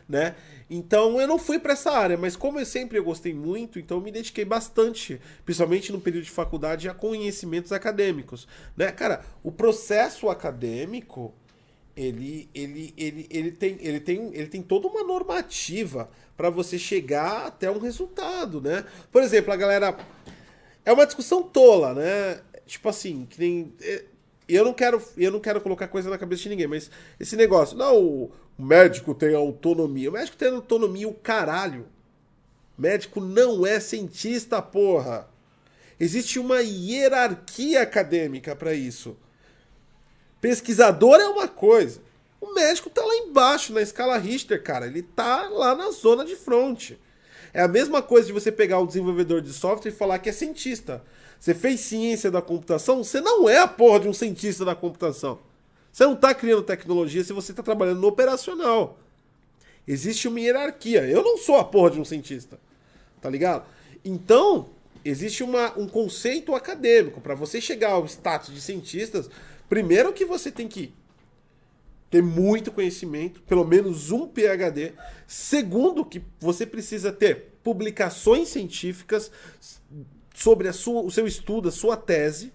Speaker 1: Né? Então eu não fui para essa área, mas como eu sempre eu gostei muito, então eu me dediquei bastante, principalmente no período de faculdade, a conhecimentos acadêmicos, né? Cara, o processo acadêmico ele, ele, ele, ele, tem, ele, tem, ele tem toda uma normativa para você chegar até um resultado, né? Por exemplo, a galera. É uma discussão tola, né? Tipo assim, que nem. É, eu não quero, eu não quero colocar coisa na cabeça de ninguém, mas esse negócio, não, o médico tem autonomia. O médico tem autonomia, o caralho. O médico não é cientista, porra. Existe uma hierarquia acadêmica para isso. Pesquisador é uma coisa. O médico tá lá embaixo, na escala Richter, cara. Ele tá lá na zona de fronte. É a mesma coisa de você pegar um desenvolvedor de software e falar que é cientista. Você fez ciência da computação, você não é a porra de um cientista da computação. Você não está criando tecnologia se você está trabalhando no operacional. Existe uma hierarquia. Eu não sou a porra de um cientista. Tá ligado? Então, existe uma, um conceito acadêmico. Para você chegar ao status de cientistas, Primeiro que você tem que ter muito conhecimento, pelo menos um PhD. Segundo que você precisa ter publicações científicas sobre a sua, o seu estudo, a sua tese,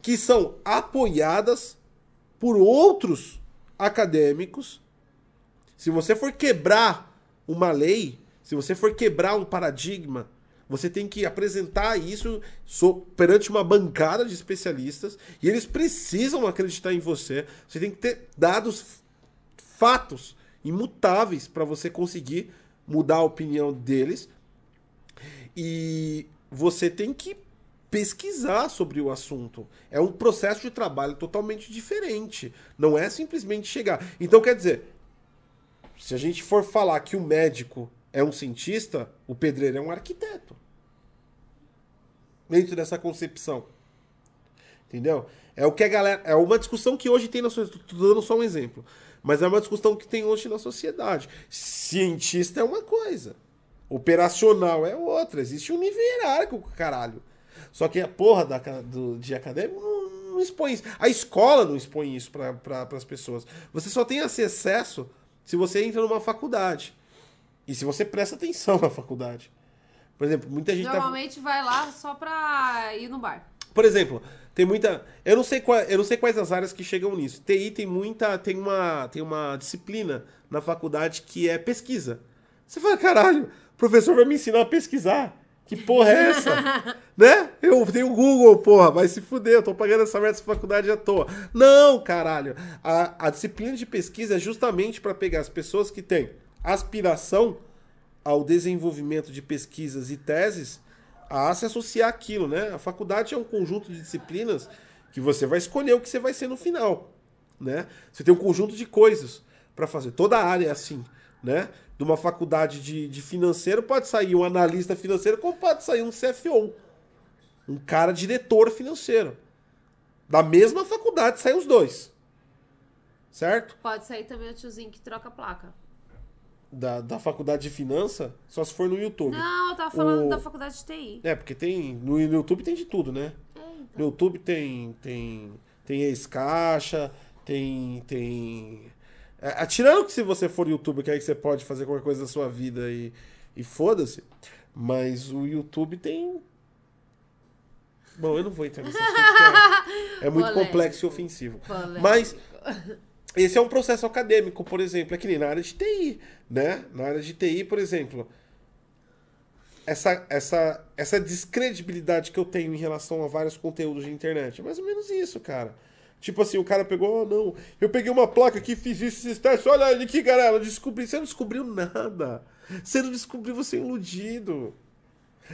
Speaker 1: que são apoiadas por outros acadêmicos. Se você for quebrar uma lei, se você for quebrar um paradigma, você tem que apresentar isso perante uma bancada de especialistas e eles precisam acreditar em você. Você tem que ter dados, fatos imutáveis para você conseguir mudar a opinião deles. E você tem que pesquisar sobre o assunto. É um processo de trabalho totalmente diferente. Não é simplesmente chegar. Então, quer dizer, se a gente for falar que o médico é um cientista, o pedreiro é um arquiteto. Dentro dessa concepção. Entendeu? É o que a galera. É uma discussão que hoje tem na sociedade. Estou dando só um exemplo. Mas é uma discussão que tem hoje na sociedade. Cientista é uma coisa. Operacional é outra. Existe um nível hierárquico, caralho. Só que a porra da, do, de acadêmico não, não expõe isso. A escola não expõe isso para pra, as pessoas. Você só tem acesso se você entra numa faculdade. E se você presta atenção na faculdade. Por exemplo, muita gente
Speaker 2: tá Normalmente tá... vai lá só pra ir no bar.
Speaker 1: Por exemplo, tem muita. Eu não sei qual, eu não sei quais as áreas que chegam nisso. TI tem muita. Tem uma, tem uma disciplina na faculdade que é pesquisa. Você fala, caralho, o professor vai me ensinar a pesquisar. Que porra é essa? né? Eu tenho o Google, porra, vai se fuder, eu tô pagando essa merda dessa faculdade à toa. Não, caralho. A, a disciplina de pesquisa é justamente para pegar as pessoas que têm aspiração ao desenvolvimento de pesquisas e teses a se associar aquilo, né? A faculdade é um conjunto de disciplinas que você vai escolher o que você vai ser no final, né? Você tem um conjunto de coisas para fazer. Toda a área é assim, né? De uma faculdade de, de financeiro pode sair um analista financeiro, como pode sair um CFO, um cara diretor financeiro. Da mesma faculdade saem os dois. Certo?
Speaker 2: Pode sair também o tiozinho que troca a placa
Speaker 1: da, da faculdade de finança, só se for no YouTube.
Speaker 2: Não, eu tava falando o... da faculdade de TI.
Speaker 1: É, porque tem. No, no YouTube tem de tudo, né? É, então. No YouTube tem. Tem, tem ex-caixa, tem. tem é, atirando que se você for youtuber, que aí você pode fazer qualquer coisa da sua vida e, e foda-se. Mas o YouTube tem. Bom, eu não vou entrar nesse assunto, é, é muito Polêmico. complexo e ofensivo. Polêmico. Mas esse é um processo acadêmico, por exemplo, é que nem na área de TI, né? Na área de TI, por exemplo, essa, essa, essa descredibilidade que eu tenho em relação a vários conteúdos de internet, é mais ou menos isso, cara. Tipo assim, o cara pegou, oh, não, eu peguei uma placa aqui, fiz esses testes, olha ali que galera, descobri, você não descobriu nada. Você não descobriu, você é iludido.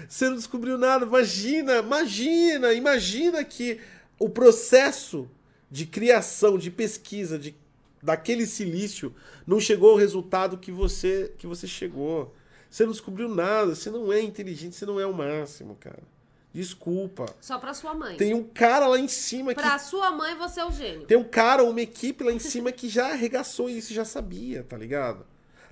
Speaker 1: Você não descobriu nada. Imagina, imagina, imagina que o processo de criação, de pesquisa, de, daquele silício não chegou ao resultado que você, que você chegou. Você não descobriu nada, você não é inteligente, você não é o máximo, cara. Desculpa.
Speaker 2: Só pra sua mãe.
Speaker 1: Tem um cara lá em cima que.
Speaker 2: Pra sua mãe, você é o gênio.
Speaker 1: Tem um cara, uma equipe lá em cima que já arregaçou isso, já sabia, tá ligado?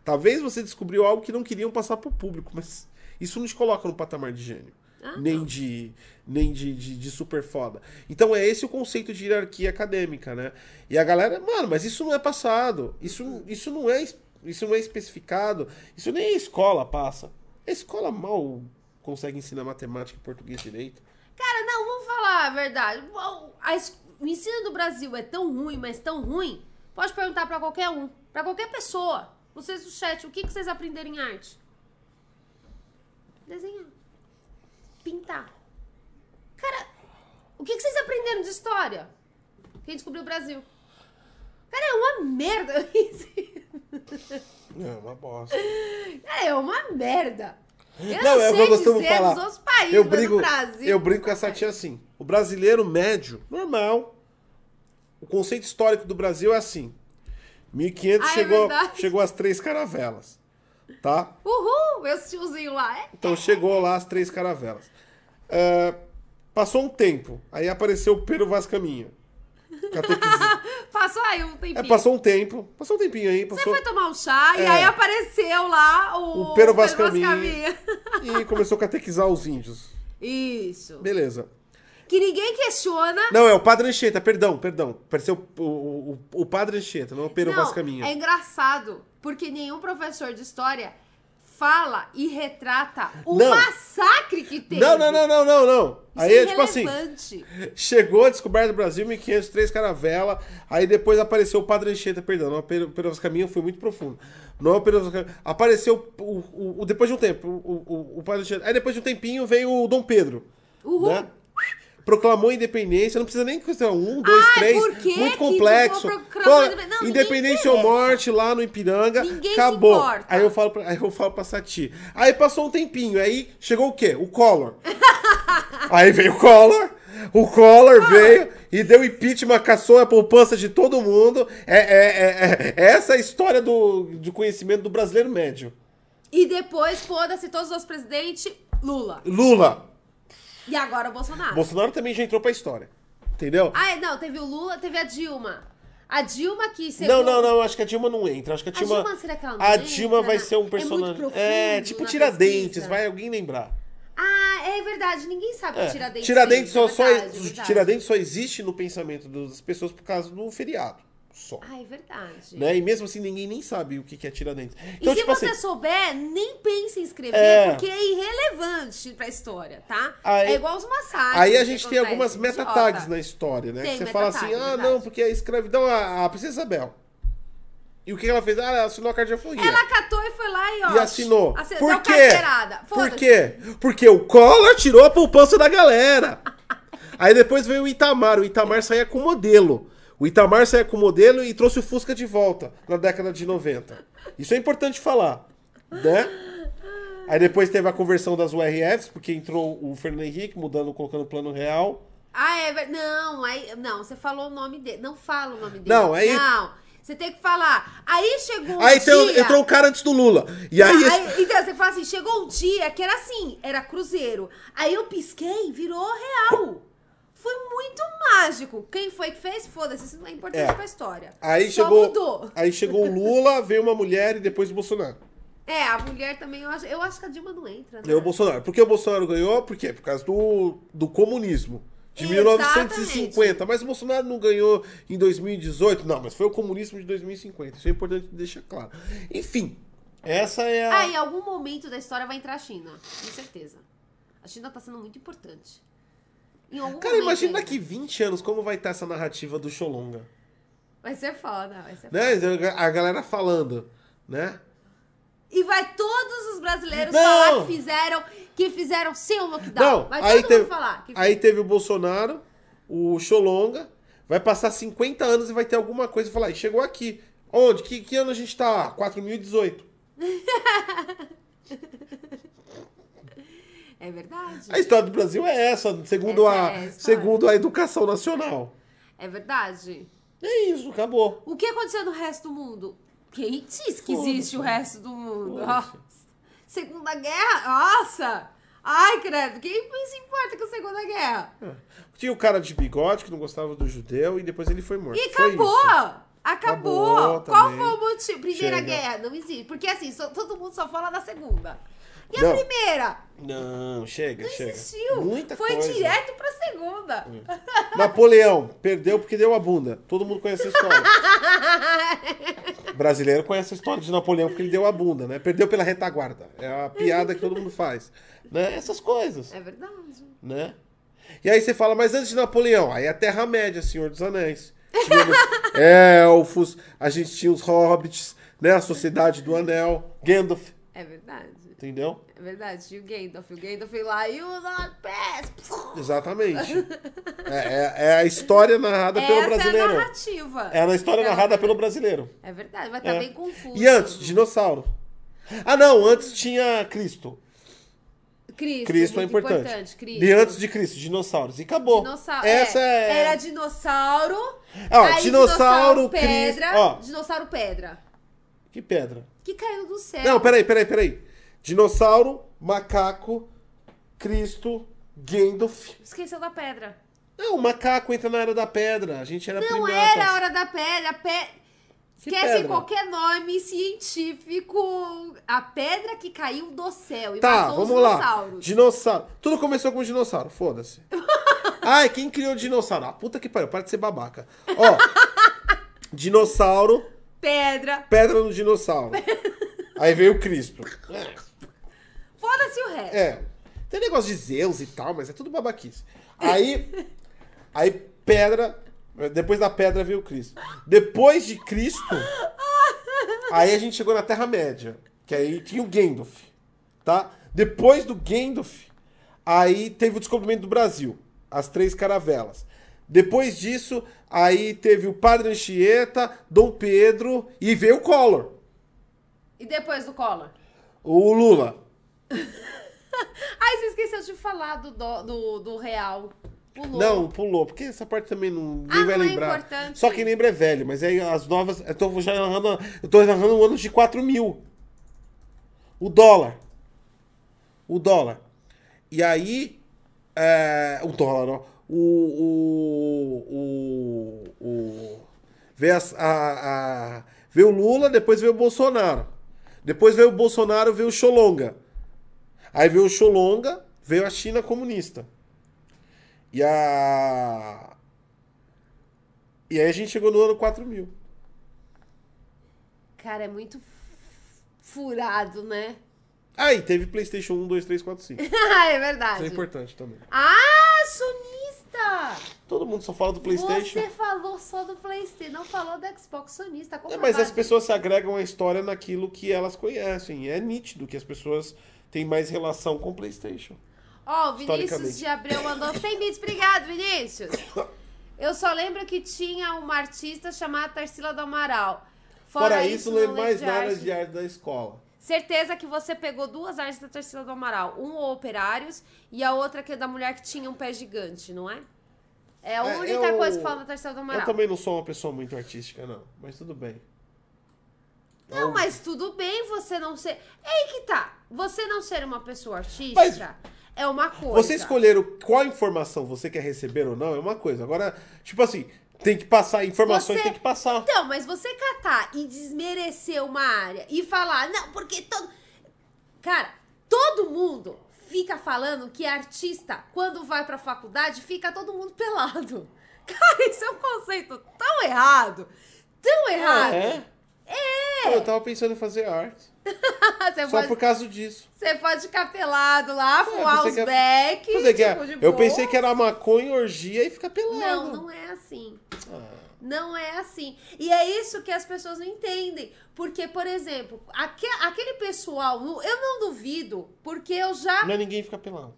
Speaker 1: Talvez você descobriu algo que não queriam passar pro público, mas isso não te coloca no patamar de gênio.
Speaker 2: Ah,
Speaker 1: nem de nem de, de, de super foda. Então é esse o conceito de hierarquia acadêmica, né? E a galera, mano, mas isso não é passado. Isso, isso não é isso não é especificado. Isso nem a escola passa. A escola mal consegue ensinar matemática e português direito.
Speaker 2: Cara, não, vamos falar a verdade. O- ensino do Brasil é tão ruim, mas tão ruim. Pode perguntar pra qualquer um, pra qualquer pessoa. Vocês do chat, o que, que vocês aprenderam em arte? Desenhar. Pintar. Cara, o que, que vocês aprenderam de história? Quem descobriu o Brasil? Cara, é uma merda.
Speaker 1: É uma bosta.
Speaker 2: Cara, é uma merda. Eu
Speaker 1: Não,
Speaker 2: não,
Speaker 1: é o que
Speaker 2: sei
Speaker 1: eu costumo falar.
Speaker 2: países,
Speaker 1: Eu
Speaker 2: no Brasil...
Speaker 1: eu brinco com essa tia assim. O brasileiro médio, normal. O conceito histórico do Brasil é assim. 1500
Speaker 2: Ah, é
Speaker 1: chegou,
Speaker 2: verdade.
Speaker 1: chegou as três caravelas. Tá?
Speaker 2: Uhul, meu tiozinho lá. É
Speaker 1: Então chegou lá as três caravelas. É, passou um tempo. Aí apareceu o Pero Vaz Caminha. Catequiza-
Speaker 2: Passou aí um tempinho.
Speaker 1: É, passou um tempo. Passou um tempinho aí.
Speaker 2: Você
Speaker 1: Passou,
Speaker 2: foi tomar um chá e
Speaker 1: É.
Speaker 2: aí apareceu lá o...
Speaker 1: O Pero Vaz
Speaker 2: Vaz
Speaker 1: Caminha. e começou a catequizar os índios.
Speaker 2: Isso.
Speaker 1: Beleza.
Speaker 2: Que ninguém questiona.
Speaker 1: Não, é o Padre Anchieta, perdão, perdão. Pareceu o, o, o- o Padre Anchieta, não o Pero
Speaker 2: Não,
Speaker 1: Vaz Caminha.
Speaker 2: é engraçado, porque nenhum professor de história fala e retrata o
Speaker 1: Não.
Speaker 2: massacre que teve.
Speaker 1: Não, não, não, não, não, não. Aí
Speaker 2: é
Speaker 1: é tipo assim, chegou a descoberta do Brasil, 1500, três caravela, aí depois apareceu o Padre Anchieta, perdão, não é o Pero Pero Vaz Caminha, foi muito profundo. Não é o Pero Vaz Caminha. Apareceu o, o- o- depois de um tempo, o, o, o Padre Anchieta. Aí depois de um tempinho veio o Dom Pedro.
Speaker 2: Uhul.
Speaker 1: né? Proclamou independência, não precisa nem questão um, dois,
Speaker 2: Ai,
Speaker 1: três,
Speaker 2: por que
Speaker 1: muito
Speaker 2: que
Speaker 1: complexo. Fala?
Speaker 2: Não,
Speaker 1: independência ou morte lá no Ipiranga,
Speaker 2: Ninguém
Speaker 1: acabou. Aí eu falo pra, aí eu falo pra Sati. Aí passou um tempinho, aí chegou o quê? O Collor. aí veio o Collor, o Collor veio e deu impeachment, caçou a poupança de todo mundo. É, é, é, é essa é a história do, de conhecimento do brasileiro médio.
Speaker 2: E depois, foda-se, todos os presidentes, Lula.
Speaker 1: Lula.
Speaker 2: E agora o Bolsonaro.
Speaker 1: Bolsonaro também já entrou pra história. Entendeu?
Speaker 2: Ah, é, não, teve o Lula, teve a Dilma. A Dilma que.
Speaker 1: Não, não, não, acho que a Dilma não entra. Acho que a
Speaker 2: A
Speaker 1: Dilma.
Speaker 2: Dilma, será que ela não
Speaker 1: a
Speaker 2: entra
Speaker 1: Dilma vai ser um
Speaker 2: é
Speaker 1: personagem.
Speaker 2: profundo
Speaker 1: É, tipo Tiradentes, vai alguém lembrar.
Speaker 2: Ah, é verdade, ninguém sabe
Speaker 1: É,
Speaker 2: que Tiradentes
Speaker 1: Tiradentes,
Speaker 2: fez,
Speaker 1: só,
Speaker 2: é
Speaker 1: só-
Speaker 2: verdade, é verdade.
Speaker 1: Tiradentes só existe no pensamento das pessoas por causa do feriado. Só.
Speaker 2: Ah, é verdade.
Speaker 1: Né? E mesmo assim ninguém nem sabe o que é Tiradentes.
Speaker 2: E
Speaker 1: Então,
Speaker 2: se
Speaker 1: tipo
Speaker 2: você
Speaker 1: assim.
Speaker 2: souber, nem pense em escrever,
Speaker 1: É.
Speaker 2: porque é irrelevante pra história, tá?
Speaker 1: Aí-
Speaker 2: é igual os massacres.
Speaker 1: Aí a gente tem algumas meta-tags na história, né?
Speaker 2: Tem
Speaker 1: que você fala assim, ah,
Speaker 2: verdade.
Speaker 1: não, porque a escravidão, a, a Princesa Isabel. E o que ela fez? Ah, ela assinou a alforria.
Speaker 2: Ela catou e foi lá e ó.
Speaker 1: E assinou.
Speaker 2: assin-
Speaker 1: Por quê? Por quê? Porque o Collor tirou a poupança da galera. Aí depois veio o Itamar. O Itamar saía com modelo. O Itamar saía com modelo e trouxe o Fusca de volta na década de 90. Isso é importante falar, né? Aí depois teve a conversão das URFs, porque entrou o Fernando Henrique mudando, colocando o plano real.
Speaker 2: Ah, é. Não, aí, não, você falou o nome dele. Não fala o nome dele.
Speaker 1: Não, aí-
Speaker 2: Não, você tem que falar. Aí chegou um
Speaker 1: Aí
Speaker 2: dia...
Speaker 1: entrou um cara antes do Lula. E aí,
Speaker 2: Não, aí, então, você fala assim, chegou um dia que era assim, era cruzeiro. Aí eu pisquei, virou real. Foi muito mágico. Quem foi que fez? Foda-se, isso não é importante
Speaker 1: É.
Speaker 2: pra história.
Speaker 1: aí
Speaker 2: Só
Speaker 1: chegou,
Speaker 2: mudou.
Speaker 1: aí chegou o Lula, veio uma mulher e depois o Bolsonaro.
Speaker 2: É, a mulher também, eu acho, eu acho que a Dilma não entra, né?
Speaker 1: Ganhou o Bolsonaro. Por que o Bolsonaro ganhou? Por quê? Por causa do, do comunismo. De
Speaker 2: Exatamente.
Speaker 1: 1950. Mas o Bolsonaro não ganhou em 2018. Não, mas foi o comunismo de 2050. Isso é importante deixar claro. Enfim, essa é a.
Speaker 2: Ah, em algum momento da história vai entrar a China, com certeza. A China tá sendo muito importante.
Speaker 1: Cara, imagina daqui 20 anos como vai estar essa narrativa do Xolonga.
Speaker 2: Vai ser foda, vai ser
Speaker 1: Né? A galera falando, né?
Speaker 2: E vai todos os brasileiros
Speaker 1: Não.
Speaker 2: falar que fizeram, que fizeram sem o lockdown.
Speaker 1: Não,
Speaker 2: vai
Speaker 1: aí
Speaker 2: todo
Speaker 1: teve,
Speaker 2: mundo falar. Que
Speaker 1: aí teve o Bolsonaro, o Xolonga, vai passar 50 anos e vai ter alguma coisa e falar, "Ih, chegou aqui. Onde? Que, que ano a gente tá? 4018.
Speaker 2: É verdade.
Speaker 1: A história do Brasil é essa, segundo,
Speaker 2: Essa
Speaker 1: a,
Speaker 2: é a
Speaker 1: segundo a educação nacional.
Speaker 2: É verdade.
Speaker 1: É isso, acabou.
Speaker 2: O que aconteceu no resto do mundo? Quem disse que existe o resto do mundo? Segunda Guerra? Nossa! Ai, credo, quem se importa com a Segunda Guerra?
Speaker 1: Tinha o cara de bigode que não gostava do judeu e depois ele foi morto.
Speaker 2: E
Speaker 1: Foi
Speaker 2: acabou!
Speaker 1: isso.
Speaker 2: Acabou!
Speaker 1: Acabou
Speaker 2: Qual foi o motivo? Primeira
Speaker 1: Chega.
Speaker 2: Guerra, não existe. Porque assim, só- todo mundo só fala da segunda. E
Speaker 1: Não.
Speaker 2: a primeira?
Speaker 1: Não, chega,
Speaker 2: Não
Speaker 1: chega.
Speaker 2: existiu.
Speaker 1: Muita
Speaker 2: foi
Speaker 1: coisa.
Speaker 2: direto pra segunda.
Speaker 1: Napoleão perdeu porque deu a bunda. Todo mundo conhece a história. Brasileiro conhece a história de Napoleão porque ele deu a bunda, né? Perdeu pela retaguarda. É a piada que todo mundo faz. Né? Essas coisas,
Speaker 2: É verdade.
Speaker 1: né? E aí você fala, mas antes de Napoleão, aí é a Terra-média, Senhor dos Anéis. Tínhamos elfos, a gente tinha os hobbits, né? A Sociedade do Anel, Gandalf,
Speaker 2: É verdade.
Speaker 1: Entendeu?
Speaker 2: É verdade. E o Gandalf. O Gandalf lá, you not pass.
Speaker 1: Exatamente. É, é- é a história narrada pelo
Speaker 2: Essa é a
Speaker 1: brasileiro.
Speaker 2: narrativa.
Speaker 1: É a história narrada pelo brasileiro.
Speaker 2: É verdade, vai estar
Speaker 1: É.
Speaker 2: bem confuso.
Speaker 1: E antes, dinossauro. Ah, não, antes tinha Cristo.
Speaker 2: Cristo,
Speaker 1: Cristo é
Speaker 2: muito
Speaker 1: importante.
Speaker 2: Cristo.
Speaker 1: E antes de Cristo, dinossauros. E acabou.
Speaker 2: Dinossauro.
Speaker 1: Essa
Speaker 2: é,
Speaker 1: é.
Speaker 2: Era dinossauro.
Speaker 1: Ó,
Speaker 2: aí
Speaker 1: dinossauro,
Speaker 2: pedra.
Speaker 1: Cristo. Ó,
Speaker 2: Dinossauro pedra.
Speaker 1: que pedra.
Speaker 2: Que caiu do céu.
Speaker 1: Não, peraí, peraí, peraí. Dinossauro, macaco, Cristo, Gandalf.
Speaker 2: Esqueceu da pedra.
Speaker 1: Não, o macaco entra na era da pedra. A gente era
Speaker 2: Não
Speaker 1: primatas.
Speaker 2: era a hora da pedra. Pe...
Speaker 1: Que
Speaker 2: Esquece qualquer nome científico. A pedra que caiu do céu e
Speaker 1: Tá,
Speaker 2: matou os
Speaker 1: vamos lá.
Speaker 2: dinossauros.
Speaker 1: Dinossauro. Tudo começou com dinossauro, foda-se. Ai, quem criou dinossauro? Ah, puta que pariu, para de ser babaca. Ó, dinossauro,
Speaker 2: Pedra.
Speaker 1: pedra no dinossauro. Aí veio o Cristo.
Speaker 2: Foda-se o resto.
Speaker 1: É. Tem negócio de Zeus e tal, mas é tudo babaquice. Aí, aí pedra, depois da pedra veio o Cristo. Depois de Cristo, aí a gente chegou na Terra-média, que aí tinha o Gandalf, tá? Depois do Gandalf, aí teve o descobrimento do Brasil, as três caravelas. Depois disso, aí teve o Padre Anchieta, Dom Pedro e veio o Collor,
Speaker 2: E depois do Collor?
Speaker 1: o Lula.
Speaker 2: Ai, você esqueceu de falar do, do, do, do real. Pulou.
Speaker 1: Não, pulou, porque essa parte também não, ninguém
Speaker 2: Ah,
Speaker 1: vai
Speaker 2: não é
Speaker 1: lembrar.
Speaker 2: importante.
Speaker 1: Só quem lembra é velho, mas aí as novas. Eu tô já narrando. Eu tô narrando um ano de 4 mil. O dólar. O dólar. E aí. é, o dólar, ó. O. O. O. o veio, as- a, a- veio o Lula, depois veio o Bolsonaro. Depois veio o Bolsonaro, veio o Xolonga. Aí veio o Xolonga, veio a China comunista. E a. E aí a gente chegou no ano 4000.
Speaker 2: Cara, é muito furado, né?
Speaker 1: Aí teve PlayStation 1, 2, 3, 4, 5. Isso
Speaker 2: é verdade.
Speaker 1: é importante também.
Speaker 2: Ah, sonista!
Speaker 1: Todo mundo só fala do PlayStation.
Speaker 2: Você falou só do PlayStation, não falou do Xbox sonista.
Speaker 1: É, mas as pessoas se agregam à história naquilo que elas conhecem. E é nítido que as pessoas têm mais relação com o PlayStation.
Speaker 2: Ó, o Vinícius de Abreu mandou 100 bits. Obrigado, Vinícius. Eu só lembro que tinha uma artista chamada Tarsila do Amaral.
Speaker 1: Fora, isso, não lembro mais
Speaker 2: de
Speaker 1: nada
Speaker 2: arte.
Speaker 1: de arte da escola.
Speaker 2: Certeza que você pegou duas artes da Tarsila do Amaral. Um Operários e a outra que é da mulher que tinha um pé gigante, não é? É a
Speaker 1: É,
Speaker 2: única
Speaker 1: eu-
Speaker 2: coisa que fala da Tarsila do
Speaker 1: Eu
Speaker 2: Amaral.
Speaker 1: também não sou uma pessoa muito artística, não. Mas tudo bem.
Speaker 2: Não, mas tudo bem você não ser. É aí que tá. Você não ser uma pessoa artística é uma coisa.
Speaker 1: Você escolher o- qual informação você quer receber ou não é uma coisa. Agora, tipo assim, tem que passar, informações
Speaker 2: Você-
Speaker 1: tem que passar.
Speaker 2: Então, mas você catar e desmerecer uma área e falar, não, porque todo. Cara, todo mundo fica falando que artista, quando vai pra faculdade, fica todo mundo pelado. Cara, isso é um conceito tão errado. Tão errado.
Speaker 1: É?
Speaker 2: É.
Speaker 1: Pô, Eu tava pensando em fazer arte. Só
Speaker 2: pode,
Speaker 1: por causa disso.
Speaker 2: você pode ficar pelado lá, fumar os
Speaker 1: que
Speaker 2: beck.
Speaker 1: Fazer que
Speaker 2: de
Speaker 1: eu pensei que era maconha, orgia e ficar pelado.
Speaker 2: Não, não é assim.
Speaker 1: Ah,
Speaker 2: Não é assim. E é isso que as pessoas não entendem. Porque, por exemplo, aque- aquele pessoal, eu não duvido, porque eu já
Speaker 1: não é ninguém ficar pelado.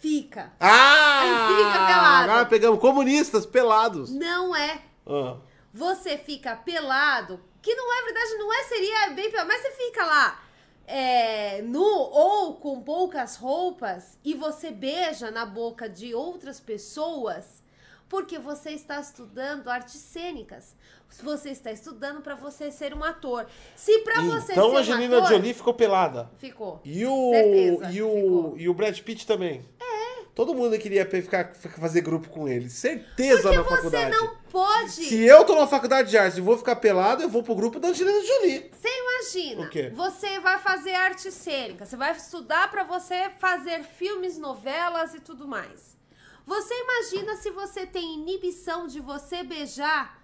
Speaker 2: fica.
Speaker 1: Ah!
Speaker 2: Fica pelado.
Speaker 1: Agora pegamos comunistas pelados.
Speaker 2: Não é.
Speaker 1: Ah.
Speaker 2: Você fica pelado, que não é verdade, não é, seria bem pelado, mas você fica lá é, nu ou com poucas roupas e você beija na boca de outras pessoas porque você está estudando artes cênicas. Você está estudando para você ser um ator. Se para você
Speaker 1: Então
Speaker 2: ser
Speaker 1: a
Speaker 2: um
Speaker 1: Angelina
Speaker 2: ator,
Speaker 1: Jolie ficou pelada.
Speaker 2: ficou.
Speaker 1: E o,
Speaker 2: Certeza,
Speaker 1: e, o,
Speaker 2: ficou.
Speaker 1: e o Brad Pitt também. É. Todo mundo queria ficar, fazer grupo com ele. Certeza
Speaker 2: Porque
Speaker 1: na
Speaker 2: você
Speaker 1: faculdade.
Speaker 2: não pode.
Speaker 1: Se eu tô na faculdade de artes e vou ficar pelado, eu vou pro grupo da Angelina Jolie.
Speaker 2: Você imagina,
Speaker 1: O quê?
Speaker 2: você vai fazer arte cênica, você vai estudar pra você fazer filmes, novelas e tudo mais. Você imagina se você tem inibição de você beijar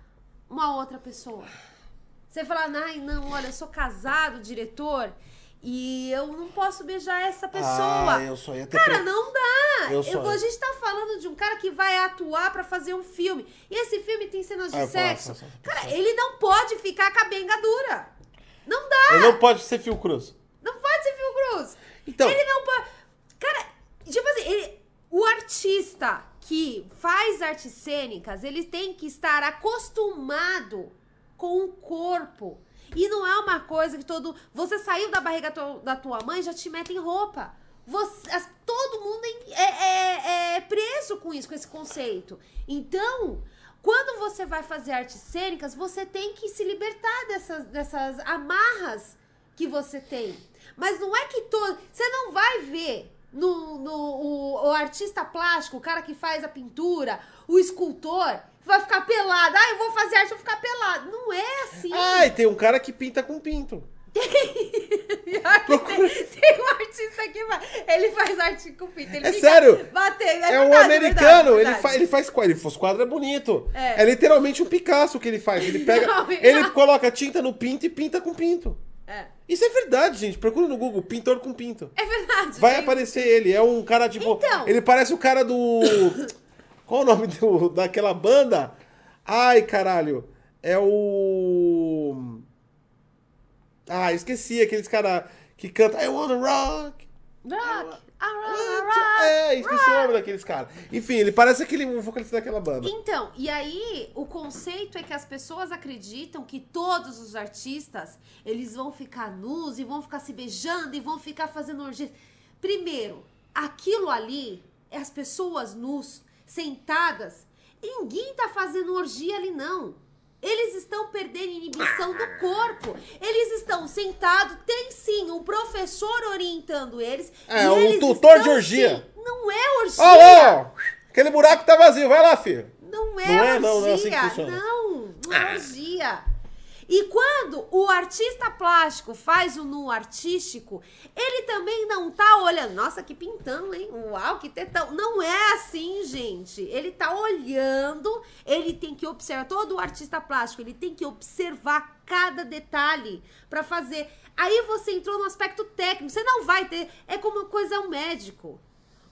Speaker 2: uma outra pessoa. Você fala, ai não, olha, eu sou casado, diretor, e eu não posso beijar essa pessoa.
Speaker 1: Ah, eu só ia ter
Speaker 2: Cara,
Speaker 1: pre-
Speaker 2: não dá.
Speaker 1: Eu
Speaker 2: Eu a gente tá falando de um cara que vai atuar pra fazer um filme. E esse filme tem cenas de
Speaker 1: Ah,
Speaker 2: sexo.
Speaker 1: posso, posso,
Speaker 2: Cara, ele não pode ficar com a benga dura. Não dá.
Speaker 1: Ele não pode ser Phil Cruz.
Speaker 2: Não pode ser Phil Cruz.
Speaker 1: Então-
Speaker 2: Ele não pode. Cara, tipo assim, ele- o artista que faz artes cênicas, ele tem que estar acostumado com o corpo. E não é uma coisa que todo. Você saiu da barriga da tua mãe já te metem roupa. Você, as- todo mundo é, é- é preso com isso, com esse conceito. Então, quando você vai fazer artes cênicas, você tem que se libertar dessas, dessas amarras que você tem. Mas não é que todo. Você não vai ver no, no o, o artista plástico, o cara que faz a pintura, o escultor, vai ficar pelado. Ah, eu vou fazer arte, eu vou ficar pelado. Não é assim.
Speaker 1: Ah, e tem um cara que pinta com pinto.
Speaker 2: tem, tem um artista que vai. Ele faz arte com pinto. Ele
Speaker 1: É sério?
Speaker 2: Batendo.
Speaker 1: É,
Speaker 2: É,
Speaker 1: um
Speaker 2: verdade,
Speaker 1: americano,
Speaker 2: verdade,
Speaker 1: ele,
Speaker 2: verdade.
Speaker 1: fa ele faz quadro. Ele, os quadros é bonito.
Speaker 2: É.
Speaker 1: É. literalmente um Picasso que ele faz. Ele pega.
Speaker 2: Não,
Speaker 1: ele coloca tinta no pinto e pinta com pinto.
Speaker 2: É.
Speaker 1: Isso é verdade, gente. Procura no Google, pintor com pinto.
Speaker 2: É verdade.
Speaker 1: Vai
Speaker 2: tem-
Speaker 1: aparecer ele. É um cara, tipo.
Speaker 2: Então.
Speaker 1: Ele parece o cara do. Qual o nome do, daquela banda? Ai, caralho. É o. Ah, esqueci. Aqueles cara que canta I wanna rock.
Speaker 2: Rock.
Speaker 1: É, esqueci o nome daqueles caras. Enfim, ele parece aquele vocalista daquela banda.
Speaker 2: Então, e aí o conceito é que as pessoas acreditam que todos os artistas, eles vão ficar nus e vão ficar se beijando e vão ficar fazendo orgia. Primeiro, aquilo ali é as pessoas nus, sentadas. Ninguém tá fazendo orgia ali não. Eles estão perdendo inibição do corpo. Eles estão sentados, tem sim um professor orientando eles.
Speaker 1: É, um
Speaker 2: eles
Speaker 1: tutor de
Speaker 2: estão,
Speaker 1: orgia.
Speaker 2: sim, Não é orgia.
Speaker 1: Ó lá. Aquele buraco tá vazio. Vai lá, filho.
Speaker 2: Não é,
Speaker 1: Não é,
Speaker 2: orgia.
Speaker 1: não, não é assim.
Speaker 2: Não, não é orgia. E quando o artista plástico faz o nu artístico, ele também não tá olhando. Nossa, que pintão, hein? Uau, que tetão. Não é assim, gente. Ele tá olhando, ele tem que observar. Todo artista plástico, ele tem que observar cada detalhe pra fazer. Aí você entrou no aspecto técnico. Você não vai ter. É como uma coisa um médico.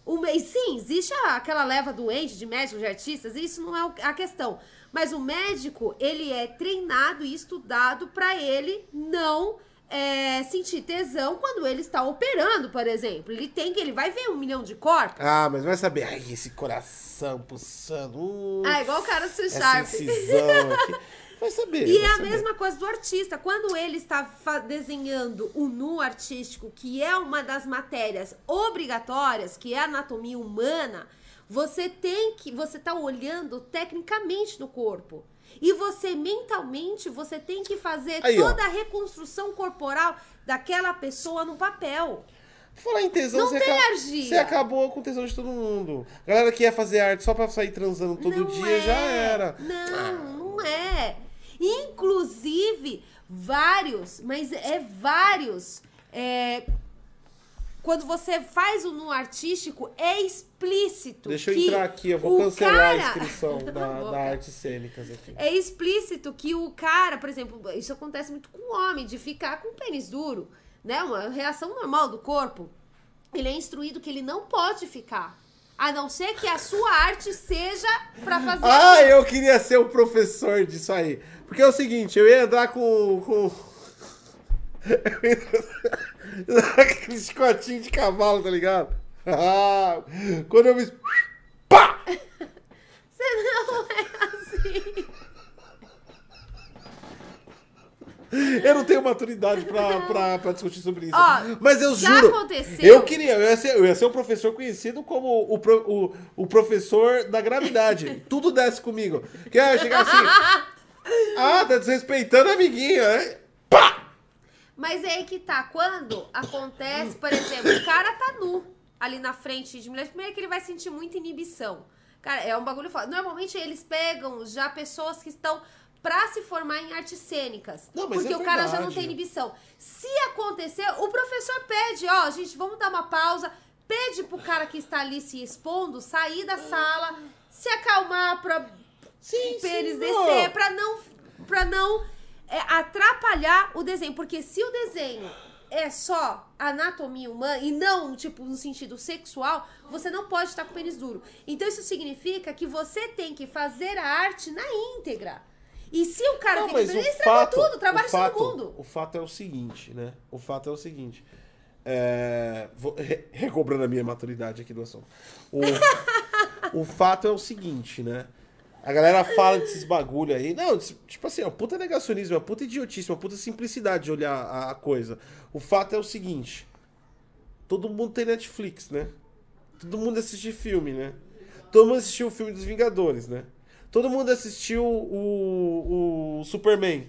Speaker 2: O, e sim, existe aquela leva doente de médicos, de artistas, isso não é o- a questão. Mas o médico, ele é treinado e estudado para ele não é, sentir tesão quando ele está operando, por exemplo. Ele tem que, ele vai ver um milhão de corpos.
Speaker 1: Ah, mas vai saber. Ai, esse coração pulsando. Hum,
Speaker 2: Ah, igual o cara do
Speaker 1: essa
Speaker 2: Sharp.
Speaker 1: incisão aqui. Vai saber.
Speaker 2: E
Speaker 1: vai
Speaker 2: é a
Speaker 1: saber.
Speaker 2: mesma coisa do artista. Quando ele está desenhando o nu artístico, que é uma das matérias obrigatórias, que é a anatomia humana, você tem que. Você tá olhando tecnicamente no corpo. E você mentalmente, você tem que fazer
Speaker 1: Aí, ó.
Speaker 2: toda a reconstrução corporal daquela pessoa no papel.
Speaker 1: Falar em tesão,
Speaker 2: Não
Speaker 1: você,
Speaker 2: tem
Speaker 1: aca-
Speaker 2: argia.
Speaker 1: você acabou com o tesão de todo mundo. Galera que ia fazer arte só pra sair transando todo
Speaker 2: Não
Speaker 1: dia
Speaker 2: é.
Speaker 1: já era.
Speaker 2: Não, não é. Inclusive, vários, mas é vários. é, quando você faz o nu artístico, é explícito.
Speaker 1: Deixa eu entrar aqui, eu vou cancelar
Speaker 2: cara-
Speaker 1: a inscrição da, da artes cênicas aqui.
Speaker 2: É explícito que o cara, por exemplo, isso acontece muito com o homem, de ficar com o pênis duro, né? Uma reação normal do corpo. Ele é instruído que ele não pode ficar. A não ser que a sua arte seja pra fazer.
Speaker 1: Ah,
Speaker 2: aquilo.
Speaker 1: eu queria ser o professor disso aí. Porque é o seguinte, eu ia andar com. com... Aquele chicotinho de cavalo, tá ligado? Quando eu me. Pá!
Speaker 2: Você não é assim.
Speaker 1: Eu não tenho maturidade pra, pra, pra discutir sobre isso.
Speaker 2: Ó,
Speaker 1: Mas eu
Speaker 2: já
Speaker 1: juro.
Speaker 2: aconteceu.
Speaker 1: Eu queria, eu ia, ser, eu ia ser um professor conhecido como o, pro- o, o professor da gravidade. Tudo desce comigo. Que eu ia chegar assim. Ah, tá desrespeitando a amiguinha, né? Pá!
Speaker 2: Mas é aí que tá. Quando acontece, por exemplo, o cara tá nu ali na frente de mulher, primeiro que ele vai sentir muita inibição. Cara, é um bagulho foda. Normalmente eles pegam já pessoas que estão pra se formar em artes cênicas.
Speaker 1: Não,
Speaker 2: porque
Speaker 1: é
Speaker 2: o cara já não tem inibição. Se acontecer, o professor pede, ó, gente, vamos dar uma pausa. Pede pro cara que está ali se expondo sair da sala, se acalmar pra
Speaker 1: Sim,
Speaker 2: pra eles
Speaker 1: sim,
Speaker 2: descer,
Speaker 1: não.
Speaker 2: pra não, pra não é, atrapalhar o desenho. Porque se o desenho é só anatomia humana e não, tipo, no sentido sexual, você não pode estar com o pênis duro. Então isso significa que você tem que fazer a arte na íntegra. E se o cara
Speaker 1: Não,
Speaker 2: fica
Speaker 1: mas
Speaker 2: ele
Speaker 1: o
Speaker 2: estragou
Speaker 1: fato,
Speaker 2: tudo, trabalha
Speaker 1: o fato,
Speaker 2: todo mundo.
Speaker 1: O fato é o seguinte, né? O fato é o seguinte. É, vou, re- recobrando a minha maturidade aqui do assunto. O, o fato é o seguinte, né? A galera fala desses bagulho aí. Não, tipo assim, é um puta negacionismo, é uma puta idiotice, uma puta simplicidade de olhar a, a coisa. O fato é o seguinte. Todo mundo tem Netflix, né? Todo mundo assiste filme, né? Todo mundo assistiu o filme dos Vingadores, né? Todo mundo assistiu o, o Superman.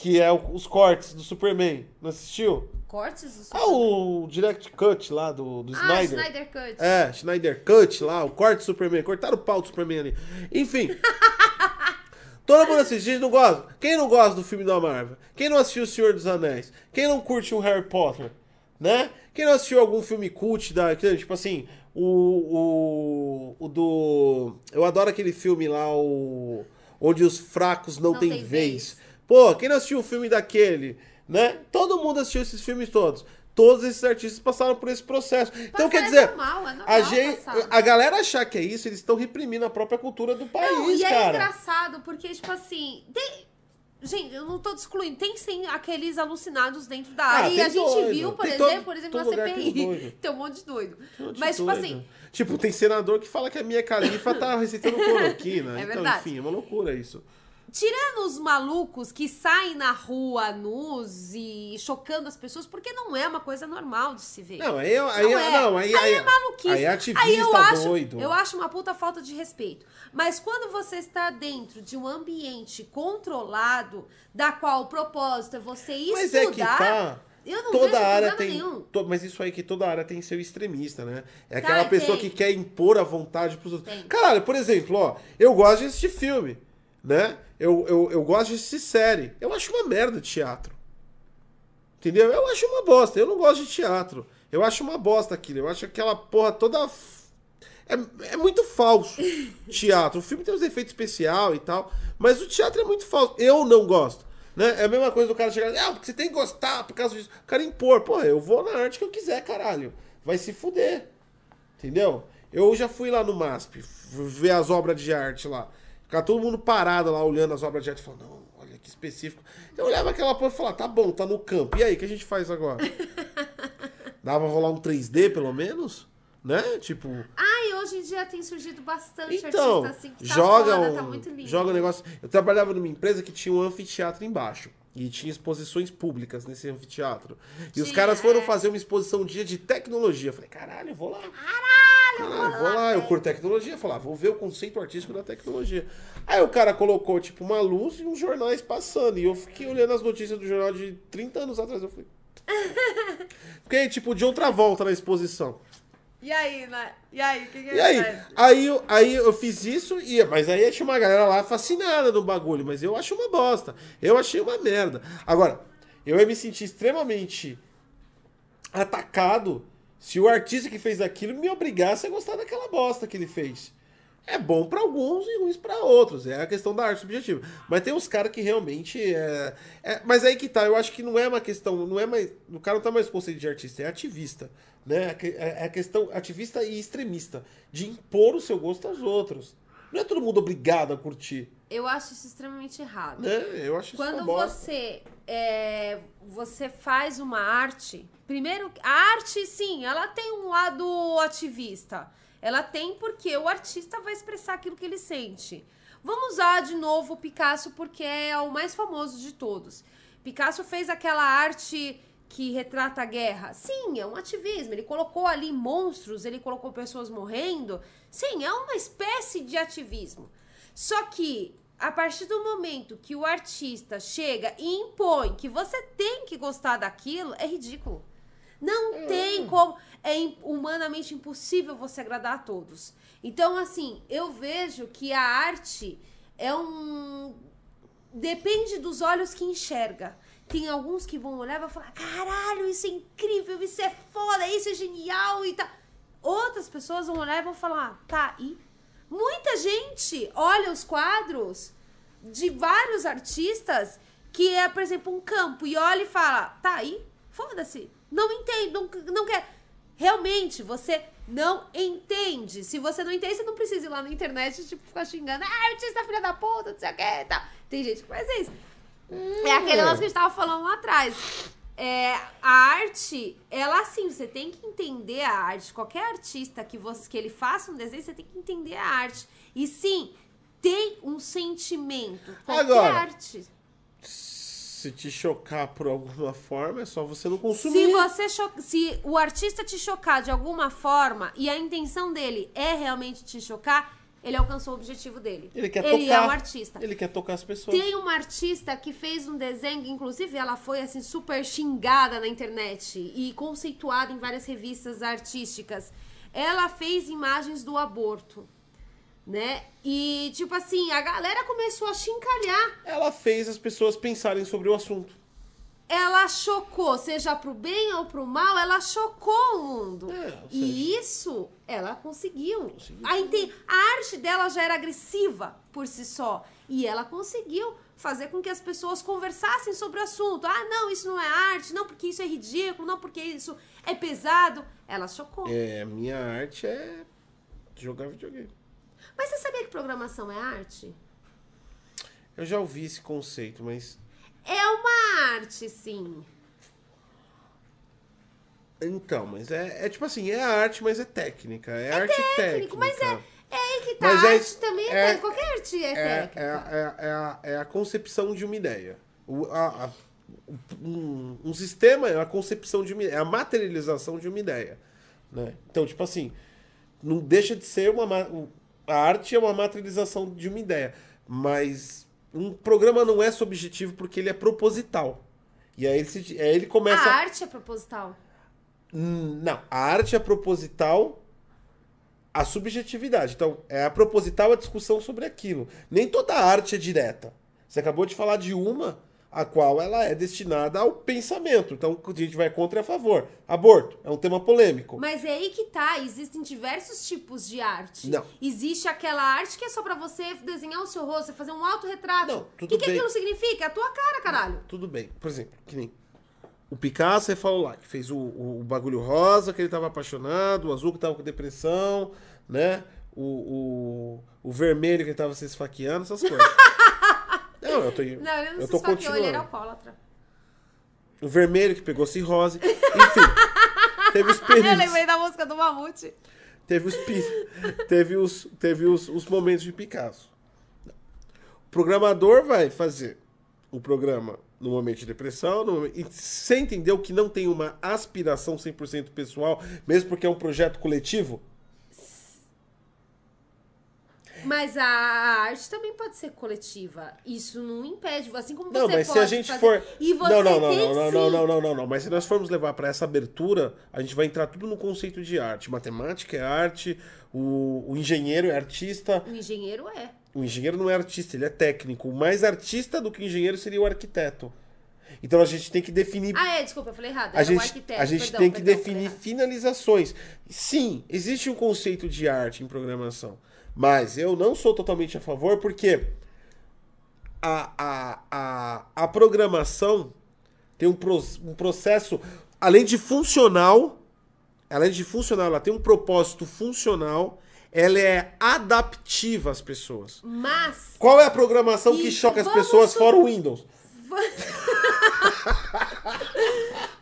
Speaker 1: Que é o- os cortes do Superman. Não assistiu?
Speaker 2: Cortes do
Speaker 1: Ah, o Direct Cut lá do, do
Speaker 2: Ah,
Speaker 1: Snyder.
Speaker 2: Snyder Cut.
Speaker 1: É, Schneider Cut lá, o corte do Superman. Cortaram o pau do Superman ali. Enfim. Todo mundo assiste, a gente não gosta. Quem não gosta do filme da Marvel? Quem não assistiu O Senhor dos Anéis? Quem não curte o Harry Potter? Né? Quem não assistiu algum filme cult da. que, Tipo assim, o. O, o do. Eu adoro aquele filme lá, o. Onde os fracos não, têm vez. Pô, quem não assistiu o filme daquele? Né? Todo mundo assistiu esses filmes todos. Todos esses artistas passaram por esse processo. Então,
Speaker 2: Passar
Speaker 1: quer
Speaker 2: é
Speaker 1: dizer,
Speaker 2: normal, é normal
Speaker 1: a, gente, a galera achar que é isso, eles estão reprimindo a própria cultura do país,
Speaker 2: Não, e é
Speaker 1: cara.
Speaker 2: engraçado porque, tipo assim, tem... Gente, eu não tô excluindo. Tem sim aqueles alucinados dentro da
Speaker 1: Ah,
Speaker 2: área. e
Speaker 1: tem
Speaker 2: a gente
Speaker 1: doido.
Speaker 2: viu, por
Speaker 1: Tem
Speaker 2: exemplo,
Speaker 1: todo-
Speaker 2: por exemplo, na CPI. Tem um monte de doido.
Speaker 1: Um monte de
Speaker 2: Mas, tipo
Speaker 1: doido.
Speaker 2: assim,
Speaker 1: Tipo, tem senador que fala que a minha califa tá receitando cloroquina.
Speaker 2: É
Speaker 1: então,
Speaker 2: verdade.
Speaker 1: enfim, é uma loucura isso.
Speaker 2: Tirando os malucos que saem na rua nus e chocando as pessoas, porque não é uma coisa normal de se ver.
Speaker 1: Não, aí, aí,
Speaker 2: Não é.
Speaker 1: não, aí, aí,
Speaker 2: é maluquice.
Speaker 1: Aí é ativista
Speaker 2: Aí eu acho,
Speaker 1: doido.
Speaker 2: eu acho uma puta falta de respeito. Mas quando você está dentro de um ambiente controlado, da qual o propósito é você estudar,
Speaker 1: Mas é que tá.
Speaker 2: eu não
Speaker 1: Toda área tem. to- mas isso aí que toda área tem seu extremista, né? É
Speaker 2: Tá,
Speaker 1: aquela pessoa
Speaker 2: tem.
Speaker 1: que quer impor a vontade pros outros.
Speaker 2: Tem.
Speaker 1: Caralho, por exemplo, ó, eu gosto de assistir filme, né? Eu, eu, eu gosto de assistir série. Eu acho uma merda de teatro. Entendeu? Eu acho uma bosta. Eu não gosto de teatro. Eu acho uma bosta aquilo. Eu acho aquela porra toda. É, é muito falso. teatro. O filme tem os efeitos especial e tal. Mas o teatro é muito falso. Eu não gosto. Né? É a mesma coisa do cara chegar. Ah, porque você tem que gostar por causa disso. O cara impor. Porra, eu vou na arte que eu quiser, caralho. Vai se fuder. Entendeu? Eu já fui lá no MASP ver as obras de arte lá. Ficar todo mundo parado lá olhando as obras de arte. Falando, não, olha que específico. Eu olhava aquela porra e falava, tá bom, tá no campo. E aí, o que a gente faz agora? Dava rolar um 3D pelo menos? Né? Tipo.
Speaker 2: Ah, e hoje em dia tem surgido bastante
Speaker 1: Então,
Speaker 2: artista assim que tá
Speaker 1: joga,
Speaker 2: foda,
Speaker 1: um,
Speaker 2: tá muito lindo.
Speaker 1: joga um negócio. Eu trabalhava numa empresa que tinha um anfiteatro embaixo. E tinha exposições públicas nesse anfiteatro. E os
Speaker 2: Tinha,
Speaker 1: caras foram
Speaker 2: é.
Speaker 1: fazer uma exposição um dia de tecnologia. Eu falei, caralho, eu vou lá.
Speaker 2: Caralho,
Speaker 1: Caralho, vou lá, eu curto tecnologia. Falar, vou ver o conceito artístico da tecnologia. Aí o cara colocou, tipo, uma luz e uns jornais passando. E eu fiquei olhando as notícias do jornal de 30 anos atrás. Eu falei. Fiquei, tipo, de outra volta na exposição.
Speaker 2: E aí, né? E aí, o que, que
Speaker 1: E aí, aí, eu- aí eu fiz isso, e, mas aí tinha uma galera lá fascinada no bagulho, mas eu acho uma bosta. Eu achei uma merda. Agora, eu ia me sentir extremamente atacado se o artista que fez aquilo me obrigasse a gostar daquela bosta que ele fez. É bom pra alguns e ruim pra outros. É a questão da arte subjetiva. Mas tem uns caras que realmente é, é- Mas aí que tá, eu acho que não é uma questão. Não é mais. O cara não tá mais conceito de artista, é ativista. Né? É a É a questão ativista e extremista. De impor o seu gosto aos outros. Não é todo mundo obrigado a curtir.
Speaker 2: Eu acho isso extremamente errado.
Speaker 1: Né? Eu acho isso uma
Speaker 2: Quando você é, você faz uma arte, primeiro a arte sim, ela tem um lado ativista. Ela tem porque o artista vai expressar aquilo que ele sente. Vamos usar de novo o Picasso porque é o mais famoso de todos. Picasso fez aquela arte que retrata a guerra. Sim, é um ativismo. Ele colocou ali monstros, ele colocou pessoas morrendo. Sim, é uma espécie de ativismo. Só que a partir do momento que o artista chega e impõe que você tem que gostar daquilo, é ridículo. Não
Speaker 1: É.
Speaker 2: tem como. É humanamente impossível você agradar a todos. Então, assim, eu vejo que a arte é um. Depende dos olhos que enxerga. Tem alguns que vão olhar e vão falar: caralho, isso é incrível, isso é foda, isso é genial e tal. Outras pessoas vão olhar e vão falar: tá, e? Muita gente olha os quadros de vários artistas que é, por exemplo, um campo e olha e fala: tá aí? Foda-se. Não entende, não, não quer. Realmente, você não entende. Se você não entende, você não precisa ir lá na internet e tipo, ficar xingando. Ah, artista filha da puta, não sei o que e tal. Tem gente que faz isso. É aquele negócio que a gente tava falando lá atrás. É, a arte, ela assim, você tem que entender a arte. Qualquer artista que, você, que ele faça um desenho, você tem que entender a arte. E sim, tem um sentimento. Qualquer
Speaker 1: Agora,
Speaker 2: arte.
Speaker 1: Se te chocar por alguma forma, é só você não consumir.
Speaker 2: Se você se o artista te chocar de alguma forma e a intenção dele é realmente te chocar, ele alcançou o objetivo dele.
Speaker 1: Ele quer
Speaker 2: ele
Speaker 1: tocar.
Speaker 2: é um artista.
Speaker 1: Ele quer tocar as pessoas.
Speaker 2: Tem uma artista que fez um desenho, inclusive ela foi assim super xingada na internet e conceituada em várias revistas artísticas. Ela fez imagens do aborto, né? E tipo assim, a galera começou a chincalhar.
Speaker 1: Ela fez as pessoas pensarem sobre o assunto.
Speaker 2: Ela chocou, seja pro bem ou pro mal, ela chocou o mundo.
Speaker 1: É,
Speaker 2: e isso ela conseguiu.
Speaker 1: Conseguiu.
Speaker 2: A, inte- a arte dela já era agressiva por si só. E ela conseguiu fazer com que as pessoas conversassem sobre o assunto. Ah, não, isso não é arte, não, porque isso é ridículo, não, porque isso é pesado. Ela chocou.
Speaker 1: É, minha arte é jogar videogame.
Speaker 2: Mas você sabia que programação é arte?
Speaker 1: Eu já ouvi esse conceito, mas.
Speaker 2: É uma arte, sim.
Speaker 1: Então, mas é, é tipo assim, é arte, mas é técnica. É, arte técnica.
Speaker 2: Técnico, mas é, é aí que tá.
Speaker 1: Mas
Speaker 2: a
Speaker 1: é-
Speaker 2: arte também é,
Speaker 1: é-
Speaker 2: técnica. Qualquer arte é,
Speaker 1: É, é,
Speaker 2: técnica.
Speaker 1: é, é a, é a concepção de uma ideia. O, a- a- um, um sistema é a concepção de uma ideia, é a materialização de uma ideia. Né? Então, tipo assim, não deixa de ser uma. A arte é uma materialização de uma ideia. Mas um programa não é subjetivo porque ele é proposital. E aí ele, se- aí ele começa.
Speaker 2: A arte é proposital.
Speaker 1: Hum, Não, a arte é proposital a subjetividade. Então, é a proposital a discussão sobre aquilo. Nem toda arte é direta. Você acabou de falar de uma a qual ela é destinada ao pensamento. Então, a gente vai contra e a favor. Aborto é um tema polêmico.
Speaker 2: Mas é aí que tá, existem diversos tipos de arte.
Speaker 1: Não.
Speaker 2: Existe aquela arte que é só pra você desenhar o seu rosto, você fazer um autorretrato.
Speaker 1: Não,
Speaker 2: O
Speaker 1: tudo
Speaker 2: que, que
Speaker 1: bem.
Speaker 2: aquilo significa? É a tua cara, caralho.
Speaker 1: Tudo bem. Por exemplo, que nem o Picasso, você falou lá, que fez o, o, o bagulho rosa, que ele tava apaixonado, o azul que tava com depressão, né? O, o, o vermelho que ele tava se esfaqueando, essas coisas. não, eu tô,
Speaker 2: Não, ele não
Speaker 1: eu
Speaker 2: se
Speaker 1: tô
Speaker 2: esfaqueou, ele era alcoólatra.
Speaker 1: O vermelho que pegou cirrose. Enfim, teve os
Speaker 2: Eu
Speaker 1: períodos.
Speaker 2: lembrei da música do Mamute.
Speaker 1: Teve os, teve os, teve os, os momentos de Picasso. O programador vai fazer o programa no momento de depressão, no momento- e você entendeu que não tem uma aspiração 100% pessoal, mesmo porque é um projeto coletivo?
Speaker 2: Mas a arte também pode ser coletiva. Isso não impede, assim como
Speaker 1: Não,
Speaker 2: você
Speaker 1: mas
Speaker 2: pode
Speaker 1: se a gente
Speaker 2: fazer...
Speaker 1: for.
Speaker 2: E você
Speaker 1: não, não, não, não, não, não, não, não, não, não. Mas se nós formos levar para essa abertura, a gente vai entrar tudo no conceito de arte. Matemática é arte, o, o engenheiro é artista,
Speaker 2: O engenheiro é.
Speaker 1: O engenheiro não é artista, ele é técnico. O mais artista do que engenheiro seria o arquiteto. Então a gente tem que definir.
Speaker 2: Ah, é, desculpa, eu falei errado.
Speaker 1: a
Speaker 2: Era
Speaker 1: gente,
Speaker 2: arquiteto.
Speaker 1: a gente
Speaker 2: perdão,
Speaker 1: tem que
Speaker 2: perdão,
Speaker 1: definir finalizações. Sim, existe um conceito de arte em programação. Mas eu não sou totalmente a favor porque a, a, a, a programação tem um, pro- um processo, além de funcional, além de funcional, ela tem um propósito funcional, ela é adaptiva às pessoas.
Speaker 2: Mas
Speaker 1: Qual é a programação que choca as pessoas fora o Windows?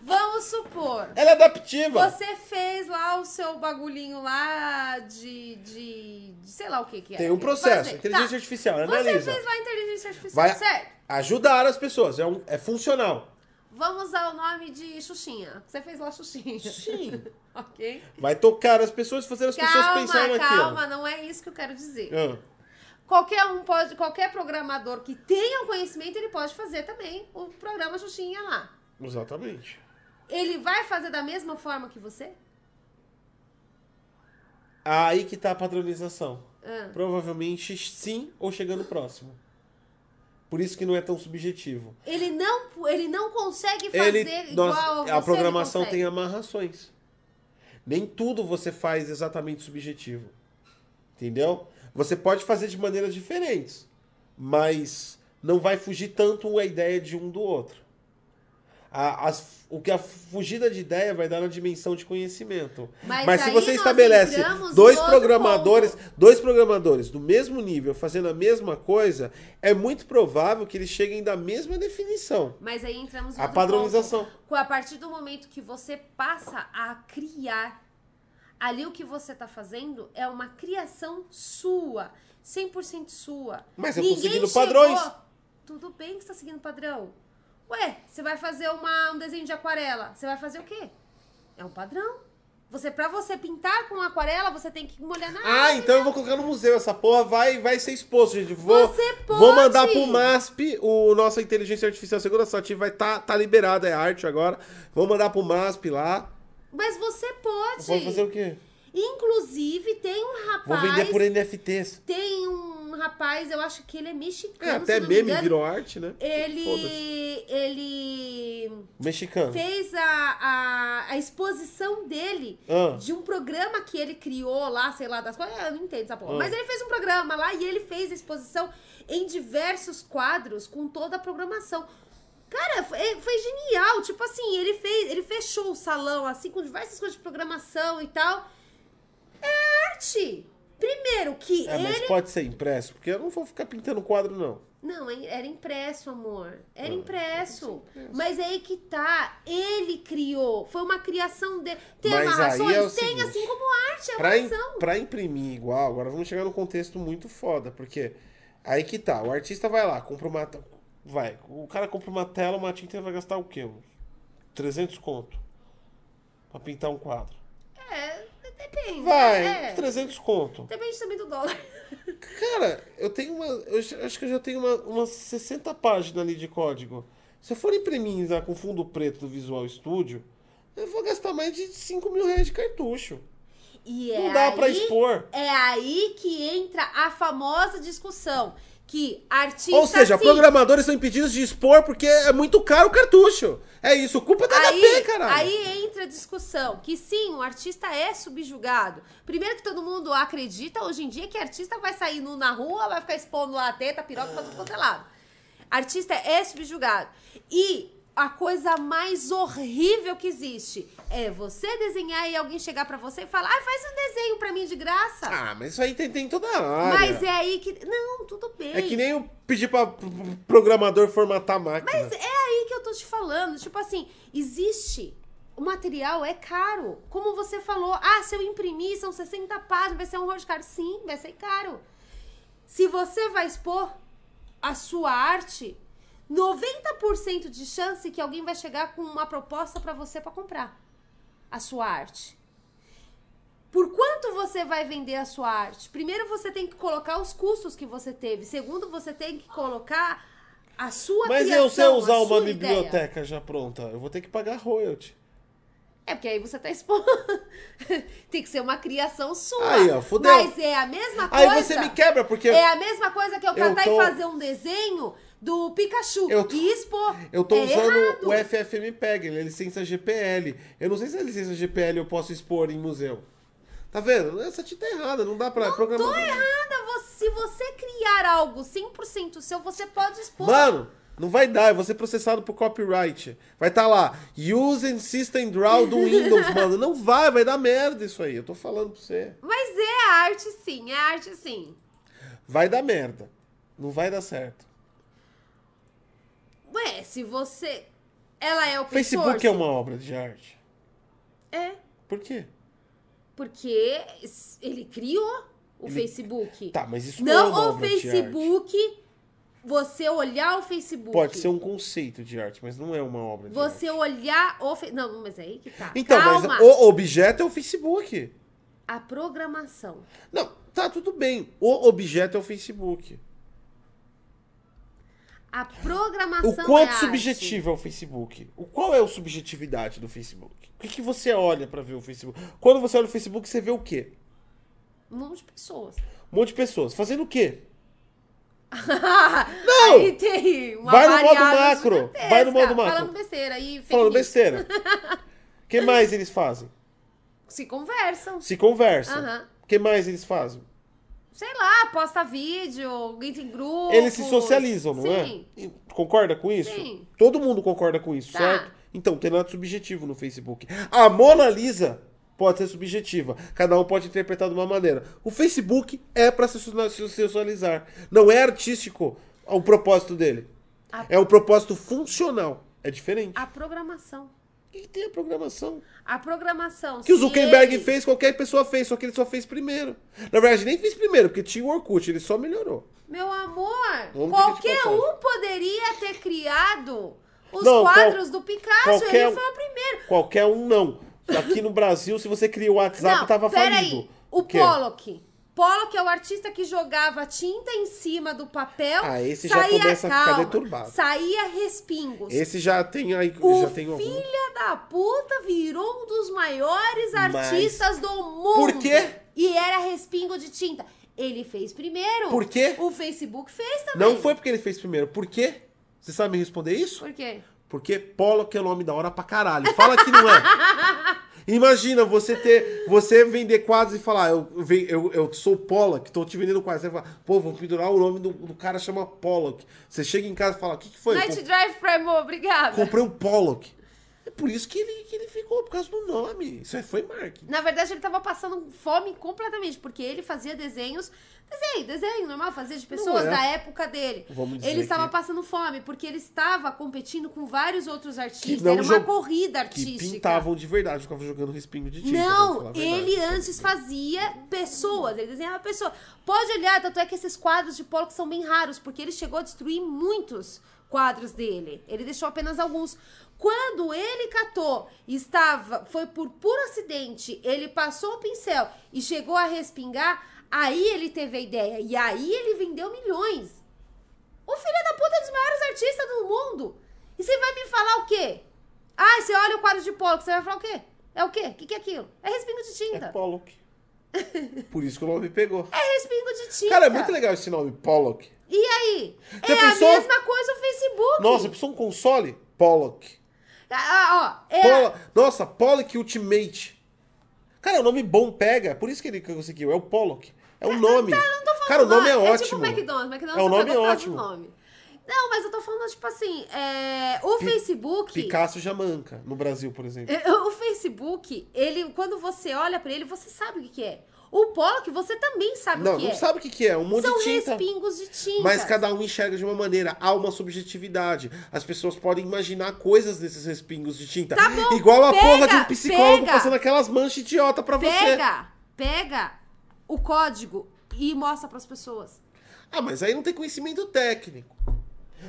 Speaker 2: Vamos supor.
Speaker 1: Ela é adaptiva.
Speaker 2: Você fez lá o seu bagulhinho lá de. de, de sei lá o que que é.
Speaker 1: Tem um processo. Inteligência
Speaker 2: Tá.
Speaker 1: artificial,
Speaker 2: Você
Speaker 1: analisa.
Speaker 2: fez lá a inteligência artificial,
Speaker 1: Vai
Speaker 2: certo?
Speaker 1: ajudar as pessoas. É, um, é funcional.
Speaker 2: Vamos usar o nome de Xuxinha. Você fez lá Xuxinha.
Speaker 1: Sim.
Speaker 2: ok?
Speaker 1: Vai tocar as pessoas, fazer as pessoas
Speaker 2: Calma,
Speaker 1: pensarem naquilo.
Speaker 2: calma, não é isso que eu quero dizer.
Speaker 1: Ah,
Speaker 2: Qualquer um pode, qualquer programador que tenha o conhecimento, ele pode fazer também o programa Xuxinha lá.
Speaker 1: exatamente.
Speaker 2: Ele vai fazer da mesma forma que você?
Speaker 1: Aí que tá a padronização.
Speaker 2: Ah.
Speaker 1: Provavelmente sim ou chegando próximo. Por isso que não é tão subjetivo.
Speaker 2: Ele não, ele não consegue fazer
Speaker 1: Ele,
Speaker 2: igual
Speaker 1: nós-
Speaker 2: a você.
Speaker 1: a programação tem amarrações. Nem tudo você faz exatamente subjetivo. Entendeu? Você pode fazer de maneiras diferentes, mas não vai fugir tanto a ideia de um do outro. A- as- o que a fugida de ideia vai dar na dimensão de conhecimento.
Speaker 2: Mas
Speaker 1: Mas, se você estabelece dois programadores,
Speaker 2: ponto.
Speaker 1: dois programadores do mesmo nível fazendo a mesma coisa, é muito provável que eles cheguem da mesma definição.
Speaker 2: Mas aí entramos no
Speaker 1: A padronização.
Speaker 2: ponto. A partir do momento que você passa a criar, ali o que você tá fazendo é uma criação sua, 100% sua.
Speaker 1: Mas eu tô
Speaker 2: Ninguém
Speaker 1: seguindo
Speaker 2: chegou-
Speaker 1: padrões.
Speaker 2: Tudo bem que você tá seguindo padrão. Ué, você vai fazer uma, um desenho de aquarela, você vai fazer o quê? É um padrão. Você, pra você pintar com aquarela, você tem que molhar na
Speaker 1: Ah,
Speaker 2: água,
Speaker 1: então eu vou colocar no museu. Essa porra vai, vai ser exposto, gente. Vou,
Speaker 2: Você pode!
Speaker 1: vou mandar pro MASP. O nossa inteligência artificial segurança ativa vai tá, tá liberada, é arte agora. Vou mandar pro MASP lá.
Speaker 2: Mas você pode.
Speaker 1: Vou fazer o quê?
Speaker 2: Inclusive, tem um
Speaker 1: Vou
Speaker 2: rapaz.
Speaker 1: vender por NFTs.
Speaker 2: Tem um rapaz, eu acho que ele é mexicano.
Speaker 1: É, até
Speaker 2: se não me
Speaker 1: meme
Speaker 2: engano.
Speaker 1: virou arte, né?
Speaker 2: Ele. Ele
Speaker 1: Mexicano.
Speaker 2: fez a, a, a exposição dele
Speaker 1: Ah.
Speaker 2: de um programa que ele criou lá, sei lá das coisas. Eu não entendo essa porra.
Speaker 1: Ah.
Speaker 2: Mas ele fez um programa lá e ele fez a exposição em diversos quadros com toda a programação. Cara, foi, foi genial. Tipo assim, ele fez, ele fechou o salão assim com diversas coisas de programação e tal. É arte. Primeiro que
Speaker 1: É, mas
Speaker 2: ele
Speaker 1: pode ser impresso, porque eu não vou ficar pintando quadro, não.
Speaker 2: não, era impresso, amor. Era
Speaker 1: Ah,
Speaker 2: impresso.
Speaker 1: impresso.
Speaker 2: Mas é aí que tá. Ele criou. Foi uma criação dele. Tem
Speaker 1: Mas
Speaker 2: amarrações?
Speaker 1: é
Speaker 2: Tem,
Speaker 1: seguinte,
Speaker 2: assim como arte, é
Speaker 1: Pra, im- pra imprimir igual, agora vamos chegar num contexto muito foda, porque aí que tá, o artista vai lá, compra uma. Vai, o cara compra uma tela, uma tinta, ele vai gastar o quê? Uns 300 conto. Pra pintar um quadro.
Speaker 2: É, depende.
Speaker 1: Vai,
Speaker 2: É.
Speaker 1: uns 300 conto.
Speaker 2: Depende também do dólar.
Speaker 1: Cara, eu tenho uma. Eu acho que eu já tenho uma, umas 60 páginas ali de código. Se eu for imprimir lá com fundo preto do Visual Studio, eu vou gastar mais de 5 mil reais de cartucho.
Speaker 2: E é
Speaker 1: Não dá pra
Speaker 2: aí-
Speaker 1: expor.
Speaker 2: É aí que entra a famosa discussão. Que artista.
Speaker 1: Ou seja,
Speaker 2: sim,
Speaker 1: programadores são impedidos de expor porque é muito caro o cartucho. É isso, culpa da
Speaker 2: Aí,
Speaker 1: HP, caralho.
Speaker 2: aí entra a discussão que sim, o artista é subjugado. Primeiro que todo mundo acredita hoje em dia que artista vai sair nu na rua, vai ficar expondo lá a teta, piroca pra tudo quanto é lado. Artista é subjugado. E a coisa mais horrível que existe é você desenhar e alguém chegar pra você e falar: "Ah, faz um desenho pra mim de graça".
Speaker 1: Ah, mas isso aí tem, tem em toda a área.
Speaker 2: Mas é aí que não, tudo bem.
Speaker 1: É que nem eu pedir pra pro- pro programador formatar a máquina.
Speaker 2: Mas é aí que eu tô te falando. Tipo assim, existe. O material é caro. Como você falou, ah, se eu imprimir, são 60 páginas, vai ser um de caro. Sim, vai ser caro. Se você vai expor a sua arte, 90% de chance que alguém vai chegar com uma proposta pra você pra comprar a sua arte. Por quanto você vai vender a sua arte? Primeiro você tem que colocar os custos que você teve. Segundo, você tem que colocar a sua
Speaker 1: Mas
Speaker 2: criação,
Speaker 1: eu se eu usar uma biblioteca
Speaker 2: ideia.
Speaker 1: já pronta, eu vou ter que pagar royalty.
Speaker 2: É porque aí você tá expondo. tem que ser uma criação sua.
Speaker 1: Aí, ó, fudeu.
Speaker 2: Mas é a mesma coisa.
Speaker 1: Aí você me quebra, porque
Speaker 2: É a mesma coisa que eu
Speaker 1: Eu
Speaker 2: catar
Speaker 1: tô-
Speaker 2: e fazer um desenho do Pikachu
Speaker 1: Eu tô-
Speaker 2: expor.
Speaker 1: eu tô
Speaker 2: É
Speaker 1: usando
Speaker 2: errado.
Speaker 1: o FFmpeg, ele é licença GPL. Eu não sei se a licença GPL eu posso expor em museu. Tá vendo? Essa tinta é errada, não dá pra
Speaker 2: Tô
Speaker 1: programar.
Speaker 2: errada. Você- Se você criar algo 100% seu, você pode expor.
Speaker 1: Mano, não vai dar, eu vou ser processado por copyright. Vai estar tá lá, Use System Draw do Windows, mano. Não vai, vai dar merda isso aí. Eu tô falando pra você.
Speaker 2: Mas é arte sim, é arte sim.
Speaker 1: Vai dar merda. Não vai dar certo.
Speaker 2: Ué, se você. Ela é o
Speaker 1: Facebook é uma obra de arte.
Speaker 2: É,
Speaker 1: Por quê?
Speaker 2: porque ele criou o
Speaker 1: Ele-
Speaker 2: Facebook.
Speaker 1: Tá, mas isso não, é uma
Speaker 2: Não o
Speaker 1: obra de arte.
Speaker 2: Facebook, você olhar o Facebook.
Speaker 1: Pode ser um conceito de arte, mas não é uma obra de
Speaker 2: Você
Speaker 1: arte.
Speaker 2: olhar o fe... Não, mas é aí que tá.
Speaker 1: Então,
Speaker 2: Calma.
Speaker 1: mas o objeto é o Facebook.
Speaker 2: A programação.
Speaker 1: Não, tá tudo bem. O objeto é o Facebook.
Speaker 2: A programação
Speaker 1: O quanto
Speaker 2: é arte.
Speaker 1: subjetivo é o Facebook? O qual é a subjetividade do Facebook? O que, que você olha pra ver o Facebook? Quando você olha o Facebook, você vê o quê?
Speaker 2: Um monte de pessoas.
Speaker 1: Um monte de pessoas fazendo o quê?
Speaker 2: Não! Aí tem uma
Speaker 1: Vai no modo macro. Vai no modo macro.
Speaker 2: Falando besteira fake
Speaker 1: Falando besteira. O que mais eles fazem?
Speaker 2: Se conversam.
Speaker 1: Se conversam. O que mais eles fazem?
Speaker 2: Sei lá, posta vídeo, entra em grupo.
Speaker 1: Eles se socializam, não
Speaker 2: Sim.
Speaker 1: é? E Concorda com isso?
Speaker 2: Sim.
Speaker 1: Todo mundo concorda com isso,
Speaker 2: Tá.
Speaker 1: certo? Então, tem nada subjetivo no Facebook. A Mona Lisa pode ser subjetiva. Cada um pode interpretar de uma maneira. O Facebook é para se socializar. Não é artístico o propósito dele.
Speaker 2: A-
Speaker 1: É um propósito funcional. É diferente.
Speaker 2: A programação.
Speaker 1: O que tem a programação?
Speaker 2: A programação.
Speaker 1: Que o Zuckerberg
Speaker 2: ele-
Speaker 1: fez, qualquer pessoa fez, só que ele só fez primeiro. Na verdade, nem fez primeiro, porque tinha o Orkut, ele só melhorou.
Speaker 2: Meu amor,
Speaker 1: Vamos
Speaker 2: qualquer um poderia ter criado os
Speaker 1: Não, qual-
Speaker 2: quadros do Picasso.
Speaker 1: qualquer
Speaker 2: Ele foi o primeiro.
Speaker 1: Qualquer um não. Aqui no Brasil, se você cria o WhatsApp,
Speaker 2: Não,
Speaker 1: tava falido.
Speaker 2: O
Speaker 1: quê?
Speaker 2: Pollock. Pollock é o artista que jogava tinta em cima do papel.
Speaker 1: Ah, esse já
Speaker 2: saía,
Speaker 1: começa a ficar deturbado.
Speaker 2: Saía respingos.
Speaker 1: Esse já tem aí,
Speaker 2: O
Speaker 1: já tem algum.
Speaker 2: filha da puta virou um dos maiores
Speaker 1: Mas-
Speaker 2: artistas do mundo.
Speaker 1: Por quê?
Speaker 2: E era respingo de tinta. Ele fez primeiro.
Speaker 1: Por quê?
Speaker 2: O Facebook fez também.
Speaker 1: Não foi porque ele fez primeiro. Por quê? Você sabe me responder isso?
Speaker 2: Por quê?
Speaker 1: Porque Pollock é nome da hora pra caralho. Fala que não é. Imagina você ter, você vender quadros e falar, eu, eu, eu sou Pollock, tô te vendendo quadros. Você fala, pô, vou pendurar o nome do, do cara chama Pollock. Você chega em casa e fala, o que, que foi?
Speaker 2: Night Drive Primo, obrigada.
Speaker 1: comprei um Pollock. É por isso que ele, que ele ficou, por causa do nome. Isso aí foi marketing.
Speaker 2: Na verdade, ele tava passando fome completamente, porque ele fazia desenhos. Desenho, desenho normal, fazia de pessoas
Speaker 1: é.
Speaker 2: da época dele.
Speaker 1: Vamos dizer
Speaker 2: ele estava
Speaker 1: que-
Speaker 2: passando fome, porque ele estava competindo com vários outros artistas. Era uma corrida
Speaker 1: Que
Speaker 2: artística.
Speaker 1: pintavam de verdade, ficavam jogando respingo de tinta.
Speaker 2: Não, ele antes fazia pessoas, ele desenhava pessoas. Pode olhar, tanto é que esses quadros de Pollock são bem raros, porque ele chegou a destruir muitos quadros dele. Ele deixou apenas alguns. Quando ele catou, estava, foi por puro acidente, ele passou o pincel e chegou a respingar, aí ele teve a ideia. E aí ele vendeu milhões. O filho da puta é um dos maiores artistas do mundo. E você vai me falar o quê? Ah, você olha o quadro de Pollock, você vai falar o quê? É o quê? O que, que é aquilo? É respingo de
Speaker 1: É
Speaker 2: tinta.
Speaker 1: Pollock. Por isso que o nome pegou.
Speaker 2: É respingo de tinta.
Speaker 1: Cara, é muito legal esse nome, Pollock.
Speaker 2: E aí?
Speaker 1: Já
Speaker 2: é
Speaker 1: pensou?
Speaker 2: a mesma coisa o Facebook.
Speaker 1: Nossa, pensou um console? Pollock.
Speaker 2: Ah, ó, é
Speaker 1: Pola- Nossa, Pollock Ultimate. Cara, é um nome bom, pega. Por isso que ele conseguiu. É o Pollock. É o nome.
Speaker 2: Tá, eu não tô falando
Speaker 1: Cara, o nome é
Speaker 2: nome.
Speaker 1: ótimo.
Speaker 2: É tipo McDonald's. McDonald's
Speaker 1: É, o nome é ótimo.
Speaker 2: nome. Não, mas eu tô falando, tipo assim, é, o Facebook...
Speaker 1: Picasso já manca, no Brasil, por exemplo.
Speaker 2: é, O Facebook, ele, quando você olha pra ele, você sabe o que, que é. O Pollock, você também sabe
Speaker 1: Não,
Speaker 2: o que
Speaker 1: não
Speaker 2: é.
Speaker 1: sabe o que, que é. Um monte
Speaker 2: São
Speaker 1: de tinta.
Speaker 2: respingos de tinta.
Speaker 1: Mas cada um enxerga de uma maneira. Há uma subjetividade. As pessoas podem imaginar coisas nesses respingos de tinta.
Speaker 2: Tá bom,
Speaker 1: Igual a
Speaker 2: pega,
Speaker 1: porra de um psicólogo
Speaker 2: pega.
Speaker 1: passando aquelas manchas idiota pra você.
Speaker 2: Pega, pega o código e mostra pras pessoas.
Speaker 1: Ah, mas aí não tem conhecimento técnico.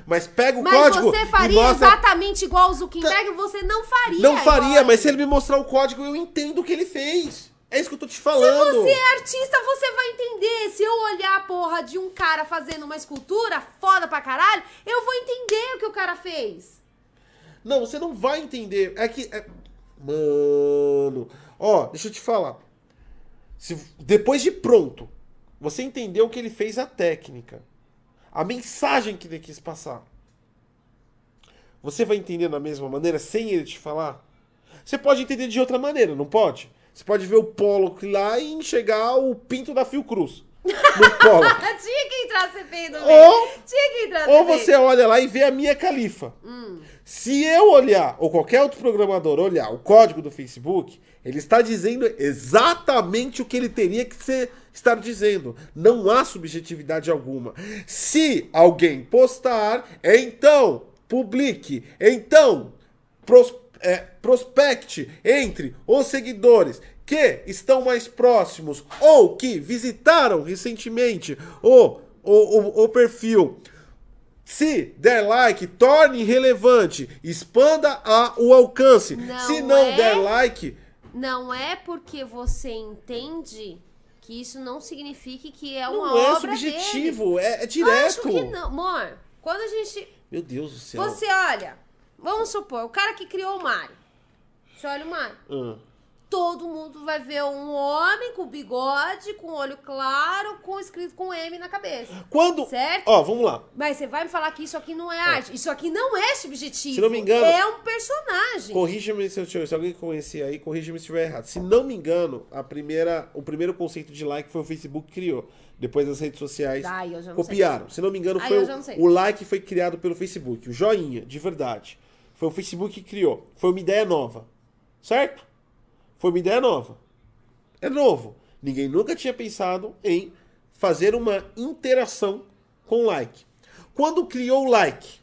Speaker 1: Mas pega o
Speaker 2: Mas
Speaker 1: código
Speaker 2: você
Speaker 1: e
Speaker 2: faria
Speaker 1: mostra...
Speaker 2: exatamente igual o Zuckerberg? Você não faria.
Speaker 1: Não faria,
Speaker 2: igual
Speaker 1: mas se
Speaker 2: ele
Speaker 1: me mostrar o código, eu entendo o que ele fez. É isso que eu tô te
Speaker 2: Se
Speaker 1: falando.
Speaker 2: você é artista, você vai entender. Se eu olhar a porra de um cara fazendo uma escultura foda pra caralho, eu vou entender o que o cara fez.
Speaker 1: Não, você não vai entender. É que. é- Mano. Ó, deixa eu te falar. Se, depois de pronto, você entendeu o que ele fez a técnica. A mensagem que ele quis passar. Você vai entender da mesma maneira sem ele te falar? Você pode entender de outra maneira, não pode? Você pode ver o Pollock lá e enxergar o pinto da Fiocruz. No Pollock.
Speaker 2: Tinha que entrar CPI no
Speaker 1: Ou-.
Speaker 2: Tinha que entrar
Speaker 1: Ou
Speaker 2: CPI.
Speaker 1: você olha lá e vê a minha califa. Se eu olhar, ou qualquer outro programador olhar o código do Facebook, ele está dizendo exatamente o que ele teria que ser, estar dizendo. Não há subjetividade alguma. Se alguém postar, então publique, então pros- é, prospecte entre os seguidores que estão mais próximos ou que visitaram recentemente o, o, o, o perfil. Se der like, torne relevante, expanda a, o alcance.
Speaker 2: Não
Speaker 1: Se não
Speaker 2: é?
Speaker 1: der like,
Speaker 2: Não é porque você entende que isso não signifique que é uma
Speaker 1: não é
Speaker 2: obra
Speaker 1: subjetivo, é, é
Speaker 2: dele.
Speaker 1: direto.
Speaker 2: Acho que não. Amor, quando a gente...
Speaker 1: Meu Deus do céu.
Speaker 2: Você olha, vamos supor, o cara que criou o Mario. Você olha o Mario.
Speaker 1: Ah.
Speaker 2: Todo mundo vai ver um homem com bigode, com olho claro, com escrito com M na cabeça.
Speaker 1: Quando.
Speaker 2: Certo?
Speaker 1: Ó, vamos lá.
Speaker 2: Mas você vai me falar que isso aqui não é arte. Isso aqui não é subjetivo.
Speaker 1: Se não me engano-
Speaker 2: É um personagem.
Speaker 1: Corrija-me se, eu- se alguém conhecer aí, corrija-me se estiver errado. Se não me engano, a primeira, o primeiro conceito de like foi o Facebook que criou. Depois as redes sociais
Speaker 2: Ai,
Speaker 1: copiaram. Se não me engano,
Speaker 2: Ai,
Speaker 1: foi
Speaker 2: eu
Speaker 1: o,
Speaker 2: sei.
Speaker 1: o like foi criado pelo Facebook. O joinha, de verdade. Foi o Facebook que criou. Foi uma ideia nova. Certo? Foi uma ideia nova. É novo. Ninguém nunca tinha pensado em fazer uma interação com o like. Quando criou o like,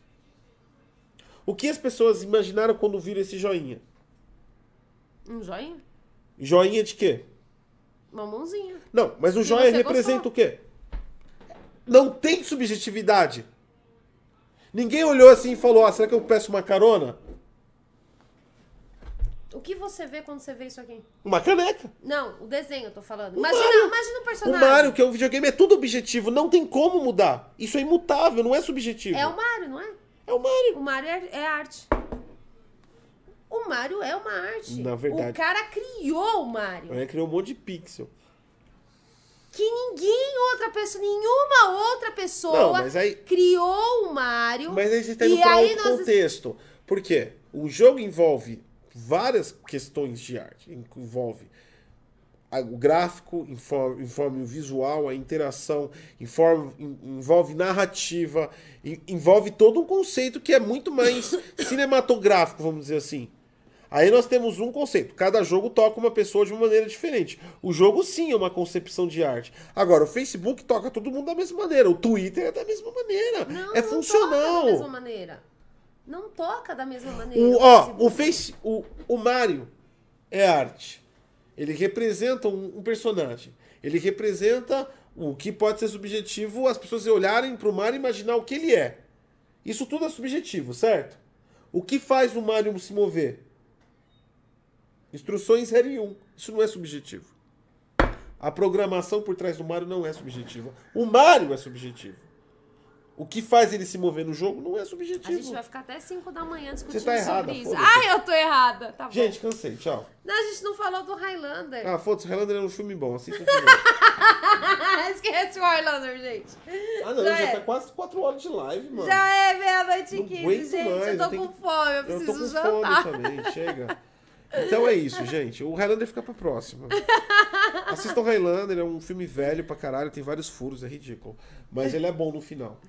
Speaker 1: o que as pessoas imaginaram quando viram esse joinha?
Speaker 2: Um joinha?
Speaker 1: Joinha de quê?
Speaker 2: Uma mãozinha.
Speaker 1: Não, mas o joinha representa
Speaker 2: gostou.
Speaker 1: o quê? Não tem subjetividade. Ninguém olhou assim e falou: ah, será que eu peço uma carona?
Speaker 2: O que você vê quando você vê isso aqui?
Speaker 1: Uma caneca.
Speaker 2: Não, o desenho eu tô falando.
Speaker 1: O
Speaker 2: Imagina,
Speaker 1: Mario.
Speaker 2: imagina o
Speaker 1: O
Speaker 2: personagem.
Speaker 1: Mario, que é um videogame, é tudo objetivo. Não tem como mudar. Isso é imutável, não é subjetivo.
Speaker 2: É o Mario, não é?
Speaker 1: É o Mario.
Speaker 2: O Mario é, é arte. O Mario é uma arte.
Speaker 1: Na verdade.
Speaker 2: O cara criou o Mario.
Speaker 1: Aí criou um monte de pixel.
Speaker 2: Que ninguém, outra pessoa, nenhuma outra pessoa
Speaker 1: Não, aí-
Speaker 2: criou o Mario.
Speaker 1: Mas aí você está indo para outro
Speaker 2: nós-
Speaker 1: contexto. Por quê? O jogo envolve várias questões de arte. Envolve o gráfico, envolve, envolve o visual, a interação, envolve, envolve narrativa, en- envolve todo um conceito que é muito mais cinematográfico, vamos dizer assim. Aí nós temos um conceito. Cada jogo toca uma pessoa de uma maneira diferente. O jogo sim é uma concepção de arte. Agora, o Facebook toca todo mundo da mesma maneira. O Twitter é da mesma maneira.
Speaker 2: Não,
Speaker 1: é
Speaker 2: não
Speaker 1: funcional.
Speaker 2: toca da mesma maneira. Não toca da mesma maneira.
Speaker 1: O, ó,
Speaker 2: Facebook.
Speaker 1: o, face, o, o Mario é arte. Ele representa um, um personagem. Ele representa o que pode ser subjetivo as pessoas olharem pro Mario e imaginar o que ele é. Isso tudo é subjetivo, certo? O que faz o Mario se mover? Instruções série 1. Isso não é subjetivo. A programação por trás do Mario não é subjetiva. O Mario é subjetivo. O que faz ele se mover no jogo não é
Speaker 2: A
Speaker 1: subjetivo.
Speaker 2: gente vai ficar até 5 da manhã discutindo
Speaker 1: tá errada,
Speaker 2: sobre isso. Ai, eu tô errada. Tá bom.
Speaker 1: Gente, cansei. Tchau.
Speaker 2: Não, a gente não falou do Highlander.
Speaker 1: Ah, foda-se, Highlander é um filme bom, assim.
Speaker 2: Esquece o Highlander, gente.
Speaker 1: Ah, não,
Speaker 2: Já
Speaker 1: já,
Speaker 2: é.
Speaker 1: tá quase 4 horas de live, mano.
Speaker 2: Já é meia-noite e
Speaker 1: Não
Speaker 2: 15,
Speaker 1: aguento
Speaker 2: gente.
Speaker 1: mais,
Speaker 2: eu
Speaker 1: eu
Speaker 2: tô
Speaker 1: tenho
Speaker 2: com
Speaker 1: que-
Speaker 2: fome, eu
Speaker 1: Eu tô
Speaker 2: preciso
Speaker 1: com
Speaker 2: jantar.
Speaker 1: fome também, chega. Então é isso, gente. O Highlander fica pra próxima. Assistam Highlander, é um filme velho pra caralho, tem vários furos, é ridículo. Mas ele é bom no final.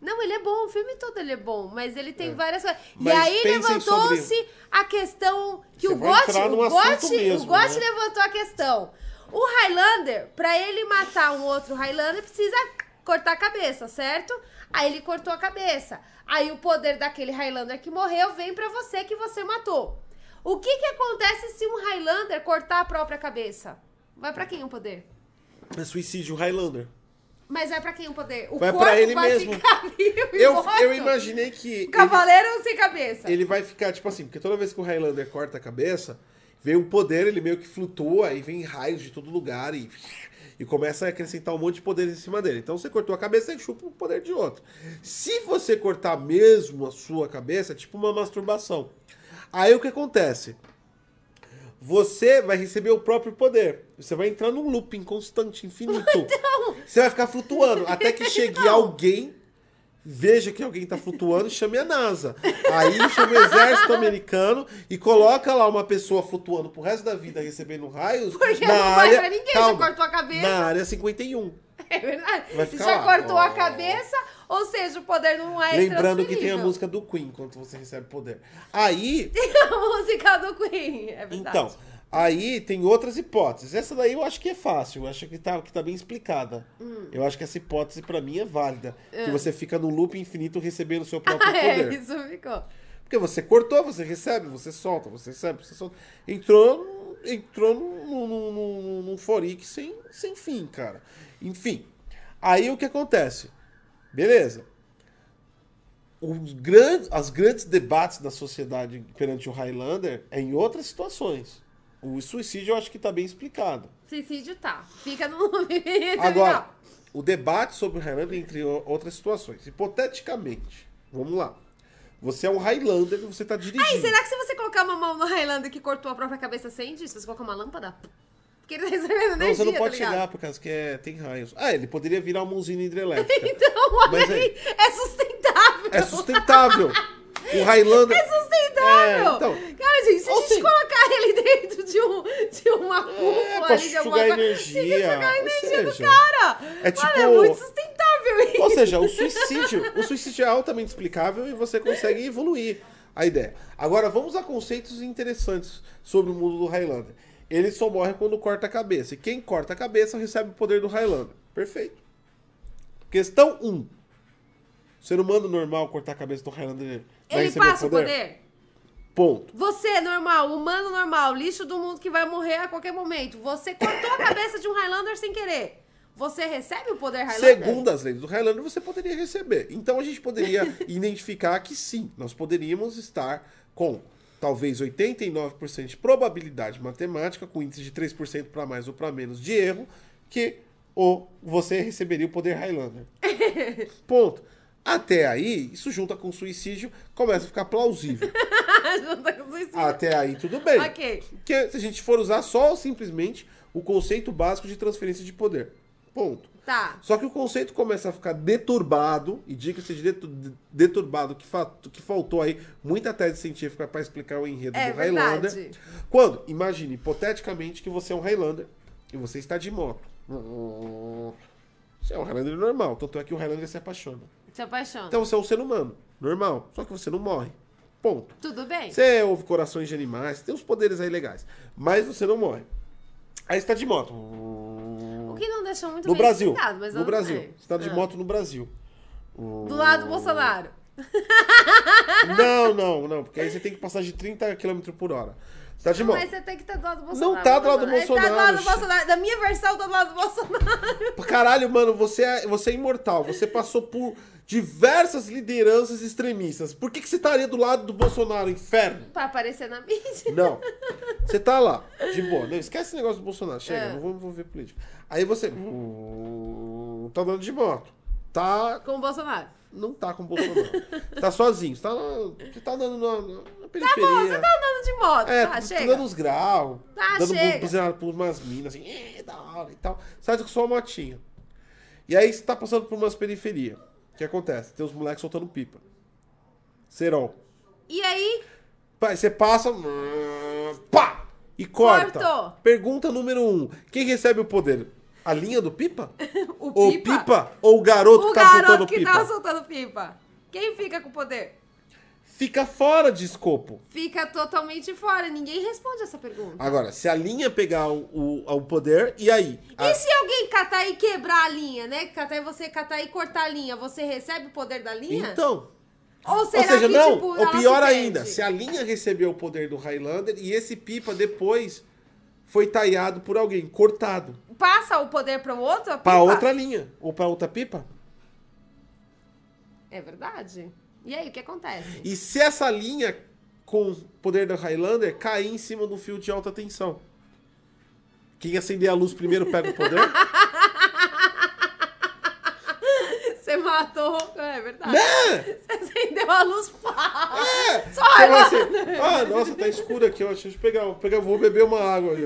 Speaker 2: Não, ele é bom, o filme todo ele é bom, mas ele tem várias coisas. E aí levantou-se a questão que
Speaker 1: Você
Speaker 2: o Gotti, o
Speaker 1: assunto
Speaker 2: Gotti,
Speaker 1: mesmo,
Speaker 2: o Gotti
Speaker 1: né?
Speaker 2: levantou a questão. O Highlander, pra ele matar um outro Highlander, precisa cortar a cabeça, certo? Aí ele cortou a cabeça. Aí o poder daquele Highlander que morreu vem pra você que você matou. O que que acontece se um Highlander cortar a própria cabeça? Vai pra quem o poder?
Speaker 1: É suicídio Highlander.
Speaker 2: Mas vai pra quem o poder? O
Speaker 1: Vai
Speaker 2: corpo
Speaker 1: pra ele
Speaker 2: vai
Speaker 1: mesmo.
Speaker 2: ficar vivo
Speaker 1: Eu,
Speaker 2: morto?
Speaker 1: eu imaginei que. ele-
Speaker 2: Cavaleiro sem cabeça.
Speaker 1: ele vai ficar, tipo assim, porque toda vez que o Highlander corta a cabeça, vem um poder, ele meio que flutua, e vem raios de todo lugar e, e começa a acrescentar um monte de poder em cima dele. Então você cortou a cabeça e chupa o poder de outro. Se você cortar mesmo a sua cabeça, é tipo uma masturbação. Aí o que acontece? Você vai receber o próprio poder. Você vai entrar num looping constante, infinito. Você vai ficar flutuando até que chegue alguém veja que alguém tá flutuando e chame a NASA. Aí chama o exército americano e coloca lá uma pessoa flutuando pro resto da vida recebendo raios.
Speaker 2: Porque
Speaker 1: na
Speaker 2: não vai
Speaker 1: área,
Speaker 2: pra ninguém,
Speaker 1: calma,
Speaker 2: já cortou a cabeça.
Speaker 1: Na área 51.
Speaker 2: É verdade.
Speaker 1: Vai ficar
Speaker 2: Já
Speaker 1: lá.
Speaker 2: cortou a cabeça, ou seja, o poder não é
Speaker 1: Lembrando que tem a música do Queen quando você recebe poder. Aí,
Speaker 2: a música do Queen, é verdade.
Speaker 1: então, aí tem outras hipóteses. Essa daí eu acho que é fácil, eu acho que tá, que tá bem explicada.
Speaker 2: Hum.
Speaker 1: Eu acho que essa hipótese pra mim é válida. Que você fica num loop infinito recebendo o seu próprio
Speaker 2: Ah, é,
Speaker 1: poder.
Speaker 2: isso ficou.
Speaker 1: Porque você cortou, você recebe, você solta, você recebe, você solta. Entrou, entrou num, num, num, num forique sem, sem fim, cara. Enfim. Aí o que acontece? Beleza. Os grandes, as grandes debates da sociedade perante o Highlander é em outras situações. O suicídio eu acho que tá bem explicado.
Speaker 2: Suicídio tá. Fica no.
Speaker 1: Agora, o debate sobre o Highlander entre outras situações. Hipoteticamente, vamos lá. Você é um Highlander e você tá dirigindo.
Speaker 2: Ai, será que se você colocar uma mão no Highlander que cortou a própria cabeça acende? Se você colocar uma lâmpada? Porque ele tá recebendo energia,
Speaker 1: Não, você não pode
Speaker 2: tá
Speaker 1: chegar por causa que é, tem raios. Ah, ele poderia virar uma usina hidrelétrica.
Speaker 2: Então, olha aí, é sustentável.
Speaker 1: É sustentável. O Highlander.
Speaker 2: É sustentável.
Speaker 1: É, então.
Speaker 2: Cara, gente, se a
Speaker 1: Ou
Speaker 2: gente
Speaker 1: seja-
Speaker 2: colocar ele dentro de, um, de uma cúpula
Speaker 1: É, pra
Speaker 2: ali de alguma
Speaker 1: sugar
Speaker 2: coisa,
Speaker 1: energia,
Speaker 2: sugar a energia do
Speaker 1: seja,
Speaker 2: cara.
Speaker 1: é tipo-
Speaker 2: é muito sustentável isso.
Speaker 1: Ou seja, o suicídio, o suicídio é altamente explicável e você consegue evoluir a ideia. Agora, vamos a conceitos interessantes sobre o mundo do Highlander. Ele só morre quando corta a cabeça. E quem corta a cabeça recebe o poder do Highlander. Perfeito. Questão 1. Um. Ser humano normal cortar a cabeça do Highlander
Speaker 2: Ele passa o poder.
Speaker 1: Ponto.
Speaker 2: Você, normal, humano normal, lixo do mundo que vai morrer a qualquer momento. Você cortou a cabeça de um Highlander sem querer. Você recebe o poder Highlander?
Speaker 1: Segundo as leis do Highlander, você poderia receber. Então a gente poderia identificar que sim, nós poderíamos estar com talvez 89% de probabilidade matemática, com índice de 3% para mais ou para menos de erro, que ou você receberia o poder Highlander. Ponto. Até aí, isso junta com suicídio, começa a ficar plausível.
Speaker 2: Junta com suicídio.
Speaker 1: Até aí, tudo bem.
Speaker 2: Ok.
Speaker 1: Que se a gente for usar só simplesmente o conceito básico de transferência de poder. Ponto.
Speaker 2: Tá.
Speaker 1: Só que o conceito começa a ficar deturbado, e diga-se de detu- deturbado, que, fa- que faltou aí muita tese científica para explicar o enredo
Speaker 2: É
Speaker 1: do Highlander.
Speaker 2: verdade.
Speaker 1: Quando, imagine, hipoteticamente, que você é um Highlander e você está de moto. Você é um Highlander normal, tanto é que o Highlander se apaixona.
Speaker 2: Se apaixona.
Speaker 1: Então você é um ser humano, normal, só que você não morre. Ponto.
Speaker 2: Tudo bem?
Speaker 1: Você ouve corações de animais, tem uns poderes aí legais, mas você não morre. Aí você tá de moto.
Speaker 2: O que não deixou muito
Speaker 1: No
Speaker 2: bem
Speaker 1: Brasil.
Speaker 2: explicado, mas
Speaker 1: No Brasil. Você tá de
Speaker 2: Ah.
Speaker 1: moto no Brasil.
Speaker 2: Do lado do Bolsonaro.
Speaker 1: Não, não, não, porque aí você tem que passar de 30 km por hora. Você tá de moto.
Speaker 2: Mas você tem que estar do lado do Bolsonaro.
Speaker 1: Não tá do lado do
Speaker 2: Ele tá do lado
Speaker 1: Bolsonaro,
Speaker 2: do Bolsonaro. Da minha versão, tá do lado do Bolsonaro.
Speaker 1: Caralho, mano, você é, você é imortal. Você passou por diversas lideranças extremistas. Por que, que você estaria do lado do Bolsonaro, inferno?
Speaker 2: Pra aparecer na mídia.
Speaker 1: Não. Você tá lá, de boa. Não, esquece esse negócio do Bolsonaro. Chega,
Speaker 2: É.
Speaker 1: não vamos envolver política. Aí você. hum, tá andando de moto. Tá.
Speaker 2: Com o Bolsonaro.
Speaker 1: Não tá com o Bolsonaro. tá sozinho. Você tá, você tá andando na, na- periferia.
Speaker 2: Tá bom, você tá andando de moto.
Speaker 1: É,
Speaker 2: tá, chega.
Speaker 1: dando uns graus,
Speaker 2: Tá,
Speaker 1: dando
Speaker 2: chega.
Speaker 1: por umas minas, assim, é, da hora e tal. Sai com sua motinha. E aí você tá passando por umas periferias. O que acontece? Tem os moleques soltando pipa. Serol.
Speaker 2: E aí,
Speaker 1: Você passa, pá, e corta.
Speaker 2: Cortou.
Speaker 1: Pergunta número um. Quem recebe o poder? A linha do pipa?
Speaker 2: o
Speaker 1: Ou
Speaker 2: pipa.
Speaker 1: pipa? Ou o garoto
Speaker 2: O
Speaker 1: que tá
Speaker 2: garoto
Speaker 1: soltando
Speaker 2: que
Speaker 1: pipa?
Speaker 2: tava soltando pipa. Quem fica com o poder?
Speaker 1: Fica fora de escopo.
Speaker 2: Fica totalmente fora. Ninguém responde essa pergunta.
Speaker 1: Agora, se a linha pegar o, o, o poder, e aí? A-
Speaker 2: E se alguém catar e quebrar a linha, né? Catar e você catar e cortar a linha, você recebe o poder da linha?
Speaker 1: Então.
Speaker 2: Ou será
Speaker 1: Ou seja,
Speaker 2: que,
Speaker 1: não,
Speaker 2: tipo,
Speaker 1: ou pior
Speaker 2: se
Speaker 1: ainda, se a linha recebeu o poder do Highlander e esse pipa depois foi taiado por alguém, cortado.
Speaker 2: Passa o poder para outro? a
Speaker 1: Pra
Speaker 2: pipa?
Speaker 1: outra linha. Ou pra outra pipa.
Speaker 2: É verdade. E aí, o que acontece?
Speaker 1: E se essa linha com o poder do Highlander cair em cima do fio de alta tensão? Quem acender a luz primeiro pega o poder?
Speaker 2: Você matou. É verdade.
Speaker 1: Né?
Speaker 2: Você acendeu a luz. pá.
Speaker 1: É!
Speaker 2: Só
Speaker 1: Você assim, ah, nossa, tá escuro aqui, ó, deixa eu pegar, vou pegar, vou beber uma água.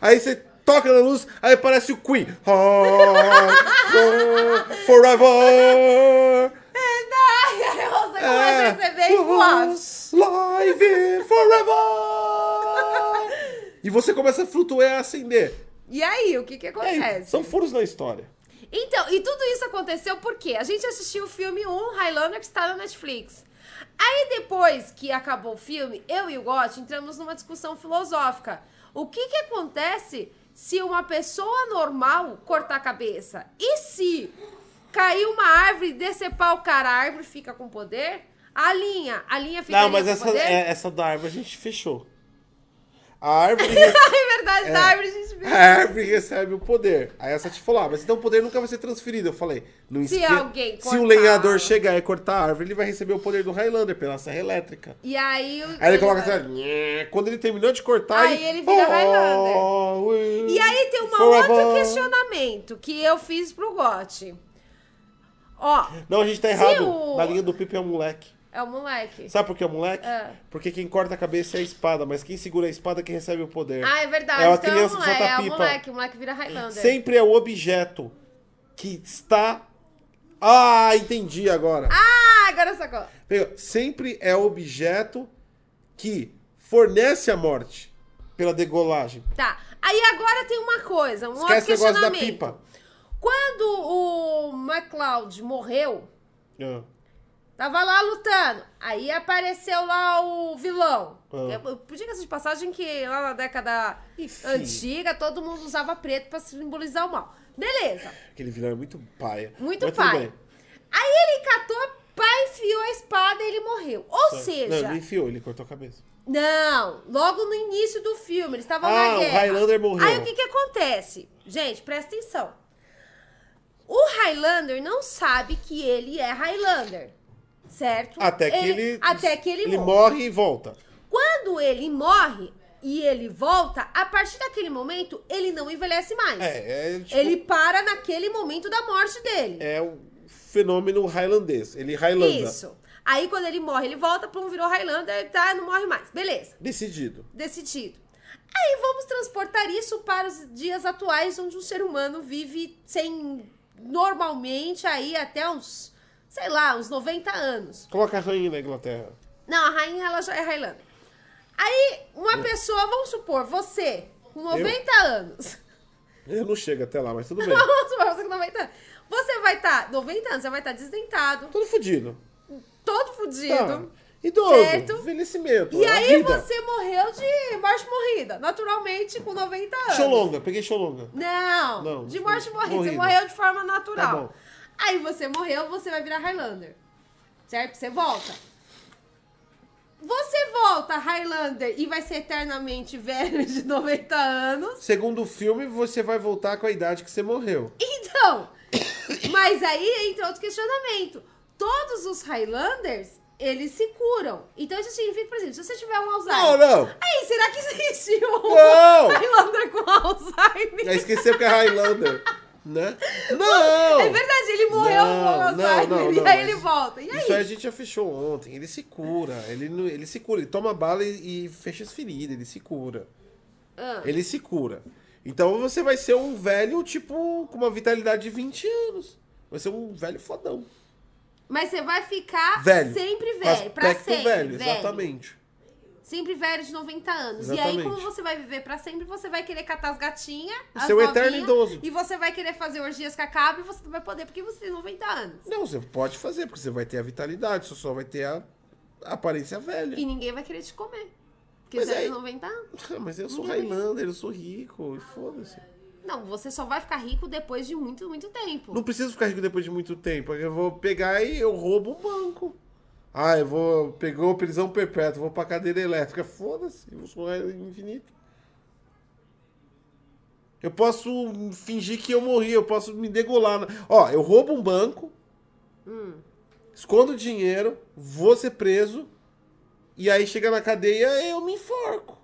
Speaker 1: Aí você toca na luz, aí parece o Queen. Ah, forever!
Speaker 2: Verdade. Aí você começa
Speaker 1: É.
Speaker 2: a receber voar.
Speaker 1: Live forever! E você começa a flutuar e acender.
Speaker 2: E aí, o que que
Speaker 1: E aí,
Speaker 2: acontece?
Speaker 1: são furos na história.
Speaker 2: Então, e tudo isso aconteceu porque a gente assistiu o filme 1, Highlander, que está na Netflix. Aí depois que acabou o filme, eu e o Gotti entramos numa discussão filosófica. O que que acontece se uma pessoa normal cortar a cabeça? E se cair uma árvore e decepar o cara, a árvore fica com poder? A linha, a linha fica
Speaker 1: Não, mas essa, é, essa da árvore a gente fechou. A árvore, re-
Speaker 2: É verdade, da árvore a gente
Speaker 1: a árvore recebe o poder. Aí essa te falou, ah, mas então o poder nunca vai ser transferido. Eu falei, não
Speaker 2: Se
Speaker 1: esque-
Speaker 2: alguém
Speaker 1: Se o
Speaker 2: cortar-
Speaker 1: lenhador chegar e cortar a árvore, ele vai receber o poder do Highlander pela serra elétrica.
Speaker 2: E aí... o-
Speaker 1: Aí ele coloca
Speaker 2: vai-
Speaker 1: assim, quando ele terminou de cortar...
Speaker 2: Aí ele vira Highlander.
Speaker 1: Highlander.
Speaker 2: E aí tem
Speaker 1: Forever.
Speaker 2: outro questionamento que eu fiz pro Gotti. Ó,
Speaker 1: Não, a gente tá errado.
Speaker 2: o-
Speaker 1: Na linha do Pipe é o moleque.
Speaker 2: É o moleque.
Speaker 1: Sabe por que é o moleque?
Speaker 2: É.
Speaker 1: Porque quem corta a cabeça é a espada, mas quem segura a espada é quem recebe o poder.
Speaker 2: Ah, é verdade.
Speaker 1: É uma
Speaker 2: então
Speaker 1: criança
Speaker 2: é o
Speaker 1: que
Speaker 2: moleque,
Speaker 1: solta
Speaker 2: é o
Speaker 1: pipa.
Speaker 2: moleque, o moleque vira Highlander.
Speaker 1: Sempre é o objeto que está. Ah, entendi agora.
Speaker 2: Ah, agora sacou.
Speaker 1: Sempre é o objeto que fornece a morte pela degolagem.
Speaker 2: Tá. Aí agora tem uma coisa, um
Speaker 1: Esquece
Speaker 2: outro
Speaker 1: negócio da
Speaker 2: questionamento.
Speaker 1: pipa.
Speaker 2: Quando o McCloud morreu,
Speaker 1: Ah,
Speaker 2: tava lá lutando. Aí apareceu lá o vilão.
Speaker 1: Ah.
Speaker 2: Eu- Por diga de passagem que lá na década
Speaker 1: Enfim.
Speaker 2: antiga, todo mundo usava preto pra simbolizar o mal. Beleza.
Speaker 1: Aquele vilão é muito paia.
Speaker 2: Muito
Speaker 1: Mas tudo
Speaker 2: pai.
Speaker 1: bem.
Speaker 2: Aí ele catou, pai, enfiou a espada e ele morreu. Ou seja,
Speaker 1: ele não enfiou, ele cortou a cabeça.
Speaker 2: Não, logo no início do filme, eles estavam
Speaker 1: Ah,
Speaker 2: na
Speaker 1: o
Speaker 2: guerra.
Speaker 1: Highlander morreu.
Speaker 2: Aí o que que acontece? Gente, presta atenção. O Highlander não sabe que ele é Highlander, certo?
Speaker 1: Até que ele.
Speaker 2: Até que ele,
Speaker 1: ele
Speaker 2: morre.
Speaker 1: morre e volta.
Speaker 2: Quando ele morre e ele volta, a partir daquele momento, ele não envelhece mais.
Speaker 1: É, é tipo,
Speaker 2: Ele para naquele momento da morte dele.
Speaker 1: é o fenômeno highlandês. Ele Highlander.
Speaker 2: Isso. Aí quando ele morre, ele volta para um virou Highlander, tá? Não morre mais. Beleza.
Speaker 1: Decidido.
Speaker 2: decidido. Aí vamos transportar isso para os dias atuais, onde um ser humano vive sem normalmente aí até uns, sei lá, uns 90 anos.
Speaker 1: Coloca a rainha na Inglaterra.
Speaker 2: Não, a rainha ela já é Highlander. Aí uma pessoa, vamos supor, você com 90 anos.
Speaker 1: Eu não chego até lá, mas tudo bem.
Speaker 2: Vamos supor, você com 90 anos. Você vai estar, 90 anos, você vai estar desdentado,
Speaker 1: Todo fudido.
Speaker 2: todo
Speaker 1: Tá.
Speaker 2: fudido.
Speaker 1: Idoso.
Speaker 2: Certo.
Speaker 1: Envelhecimento.
Speaker 2: E
Speaker 1: a
Speaker 2: aí
Speaker 1: vida.
Speaker 2: você morreu de morte morrida, naturalmente com 90 anos.
Speaker 1: Xolonga, peguei xolonga.
Speaker 2: Não,
Speaker 1: Não,
Speaker 2: de morte morrida. Você
Speaker 1: morrida.
Speaker 2: morreu de forma
Speaker 1: Tá
Speaker 2: natural.
Speaker 1: bom.
Speaker 2: Aí você morreu, você vai virar Highlander. Certo? Você volta. Você volta Highlander e vai ser eternamente velho de 90 anos.
Speaker 1: Segundo o filme, você vai voltar com a idade que você morreu.
Speaker 2: Então, mas aí entra outro questionamento. Todos os Highlanders, eles se curam. Então isso significa, por exemplo, se você tiver um Alzheimer.
Speaker 1: Não, não.
Speaker 2: Aí, será que existe um
Speaker 1: Não.
Speaker 2: Highlander com Alzheimer?
Speaker 1: Já esqueceu que é Highlander. Né? Não!
Speaker 2: É verdade, ele morreu
Speaker 1: Não,
Speaker 2: com Alzheimer
Speaker 1: não,
Speaker 2: e
Speaker 1: não,
Speaker 2: aí
Speaker 1: mas
Speaker 2: ele volta. E aí?
Speaker 1: Isso aí a gente já fechou ontem. Ele se cura. Ele, ele se cura. Ele toma bala e, e fecha as feridas. Ele se cura.
Speaker 2: Ah.
Speaker 1: Ele se cura. Então você vai ser um velho, tipo, com uma vitalidade de 20 anos. Vai ser um velho fodão.
Speaker 2: Mas você vai ficar
Speaker 1: Velho.
Speaker 2: sempre velho, pra sempre.
Speaker 1: velho,
Speaker 2: velho.
Speaker 1: exatamente.
Speaker 2: Sempre velho de 90 anos. E
Speaker 1: Exatamente.
Speaker 2: aí, como você vai viver pra sempre, você vai querer catar as gatinhas, as
Speaker 1: Ser o eterno idoso.
Speaker 2: E você vai querer fazer orgias com a e você não vai poder porque você tem 90 anos.
Speaker 1: Não, você pode fazer, porque você vai ter a vitalidade, você só vai ter a aparência velha.
Speaker 2: E ninguém vai querer te comer. Porque
Speaker 1: Mas
Speaker 2: você
Speaker 1: aí-
Speaker 2: tem 90 anos.
Speaker 1: Mas eu sou Highlander, eu sou rico, e foda-se.
Speaker 2: Não, você só vai ficar rico depois de muito, muito tempo.
Speaker 1: Não preciso ficar rico depois de muito tempo. Eu vou pegar e eu roubo um banco. Ah, eu vou. Pegou prisão perpétua, vou pra cadeira elétrica. Foda-se, eu sou infinito. Eu posso fingir que eu morri, eu posso me degolar. Ó, eu roubo um banco,
Speaker 2: Hum.
Speaker 1: escondo o dinheiro, vou ser preso, e aí chega na cadeia eu me enforco.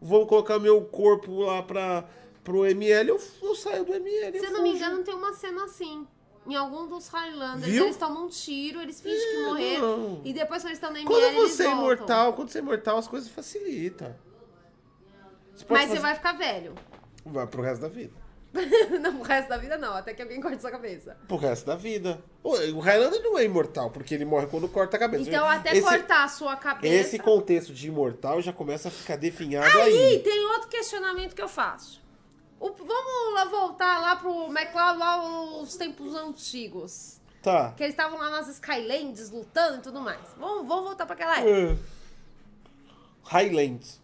Speaker 1: Vão colocar meu corpo lá pra, pro ML, eu, eu saio do ML.
Speaker 2: Se
Speaker 1: eu
Speaker 2: não me
Speaker 1: fujo.
Speaker 2: engano, tem uma cena assim. Em algum dos Highlanders,
Speaker 1: Viu?
Speaker 2: eles tomam um tiro, eles fingem que
Speaker 1: É,
Speaker 2: morreram.
Speaker 1: não.
Speaker 2: E depois, quando eles estão na ML,
Speaker 1: Quando você é
Speaker 2: voltam.
Speaker 1: imortal, quando você é imortal, as coisas facilitam. Você
Speaker 2: Mas você
Speaker 1: fazer-
Speaker 2: vai ficar velho.
Speaker 1: Vai pro resto da vida.
Speaker 2: não, pro resto da vida não, até que alguém corte sua cabeça.
Speaker 1: Pro resto da vida. O o Highlander não é imortal, porque ele morre quando corta a cabeça.
Speaker 2: Então, até
Speaker 1: esse,
Speaker 2: cortar a sua cabeça.
Speaker 1: Esse contexto de imortal já começa a ficar definhado
Speaker 2: Aí
Speaker 1: aí.
Speaker 2: tem outro questionamento que eu faço. O- vamos lá voltar lá pro McLeod, lá os tempos antigos.
Speaker 1: Tá.
Speaker 2: Que eles estavam lá nas Skylands lutando e tudo mais. Vamos, vamos voltar pra aquela época.
Speaker 1: É. Highlands.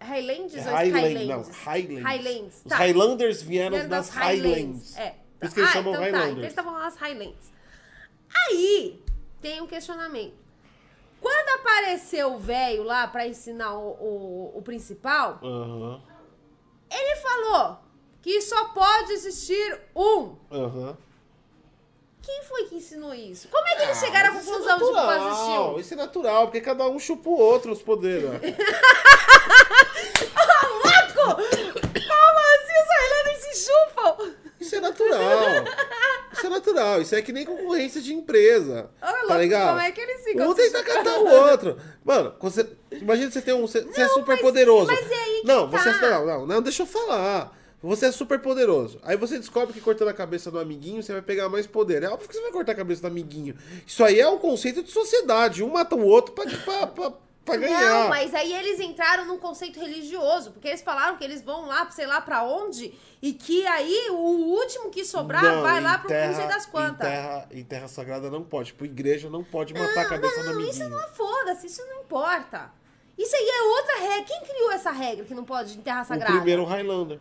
Speaker 2: Highlands ou
Speaker 1: Highland, não.
Speaker 2: Skylands?
Speaker 1: Highlands.
Speaker 2: Highlands,
Speaker 1: Os
Speaker 2: tá.
Speaker 1: Highlanders vieram
Speaker 2: Vieram
Speaker 1: das Highlands.
Speaker 2: É.
Speaker 1: Por isso que eles
Speaker 2: ah,
Speaker 1: chamam
Speaker 2: então tá.
Speaker 1: Highlanders.
Speaker 2: Então eles estavam lá nas Highlands. Aí, tem um questionamento. Quando apareceu o velho lá pra ensinar o, o, o principal,
Speaker 1: Aham.
Speaker 2: Ele falou que só pode existir um.
Speaker 1: Aham.
Speaker 2: Quem foi que ensinou isso? Como é que eles
Speaker 1: Ah,
Speaker 2: chegaram à
Speaker 1: é
Speaker 2: conclusão de que pode existir um?
Speaker 1: Isso é natural, porque cada um chupa o outro os poderes. ó.
Speaker 2: Louco! Como assim os Highlanders se chupam?
Speaker 1: Isso é natural. É natural. Isso é que nem concorrência de empresa.
Speaker 2: Louco,
Speaker 1: tá ligado?
Speaker 2: como é que eles ficam
Speaker 1: Um tenta catar o outro. Mano, você, imagina você ter um. Você, você é super poderoso.
Speaker 2: mas é aí que
Speaker 1: não,
Speaker 2: tá.
Speaker 1: você é, não, não, não, deixa eu falar. Você é super poderoso. Aí você descobre que cortando a cabeça do amiguinho, você vai pegar mais poder. É óbvio que você vai cortar a cabeça do amiguinho. Isso aí é um conceito de sociedade. Um mata o outro pra, pra, pra, pra ganhar.
Speaker 2: Não, mas aí eles entraram num conceito religioso, porque eles falaram que eles vão lá, sei lá pra onde, e que aí o último que sobrar
Speaker 1: Não,
Speaker 2: vai lá
Speaker 1: em
Speaker 2: pro
Speaker 1: terra-
Speaker 2: não sei das
Speaker 1: Em
Speaker 2: quantas.
Speaker 1: terra, em terra sagrada não pode. Tipo, igreja não pode matar a cabeça do
Speaker 2: Não,
Speaker 1: amiguinho.
Speaker 2: isso não é foda-se, isso não importa. Isso aí é outra regra. Quem criou essa regra que não pode em terra
Speaker 1: O
Speaker 2: sagrada?
Speaker 1: primeiro Highlander.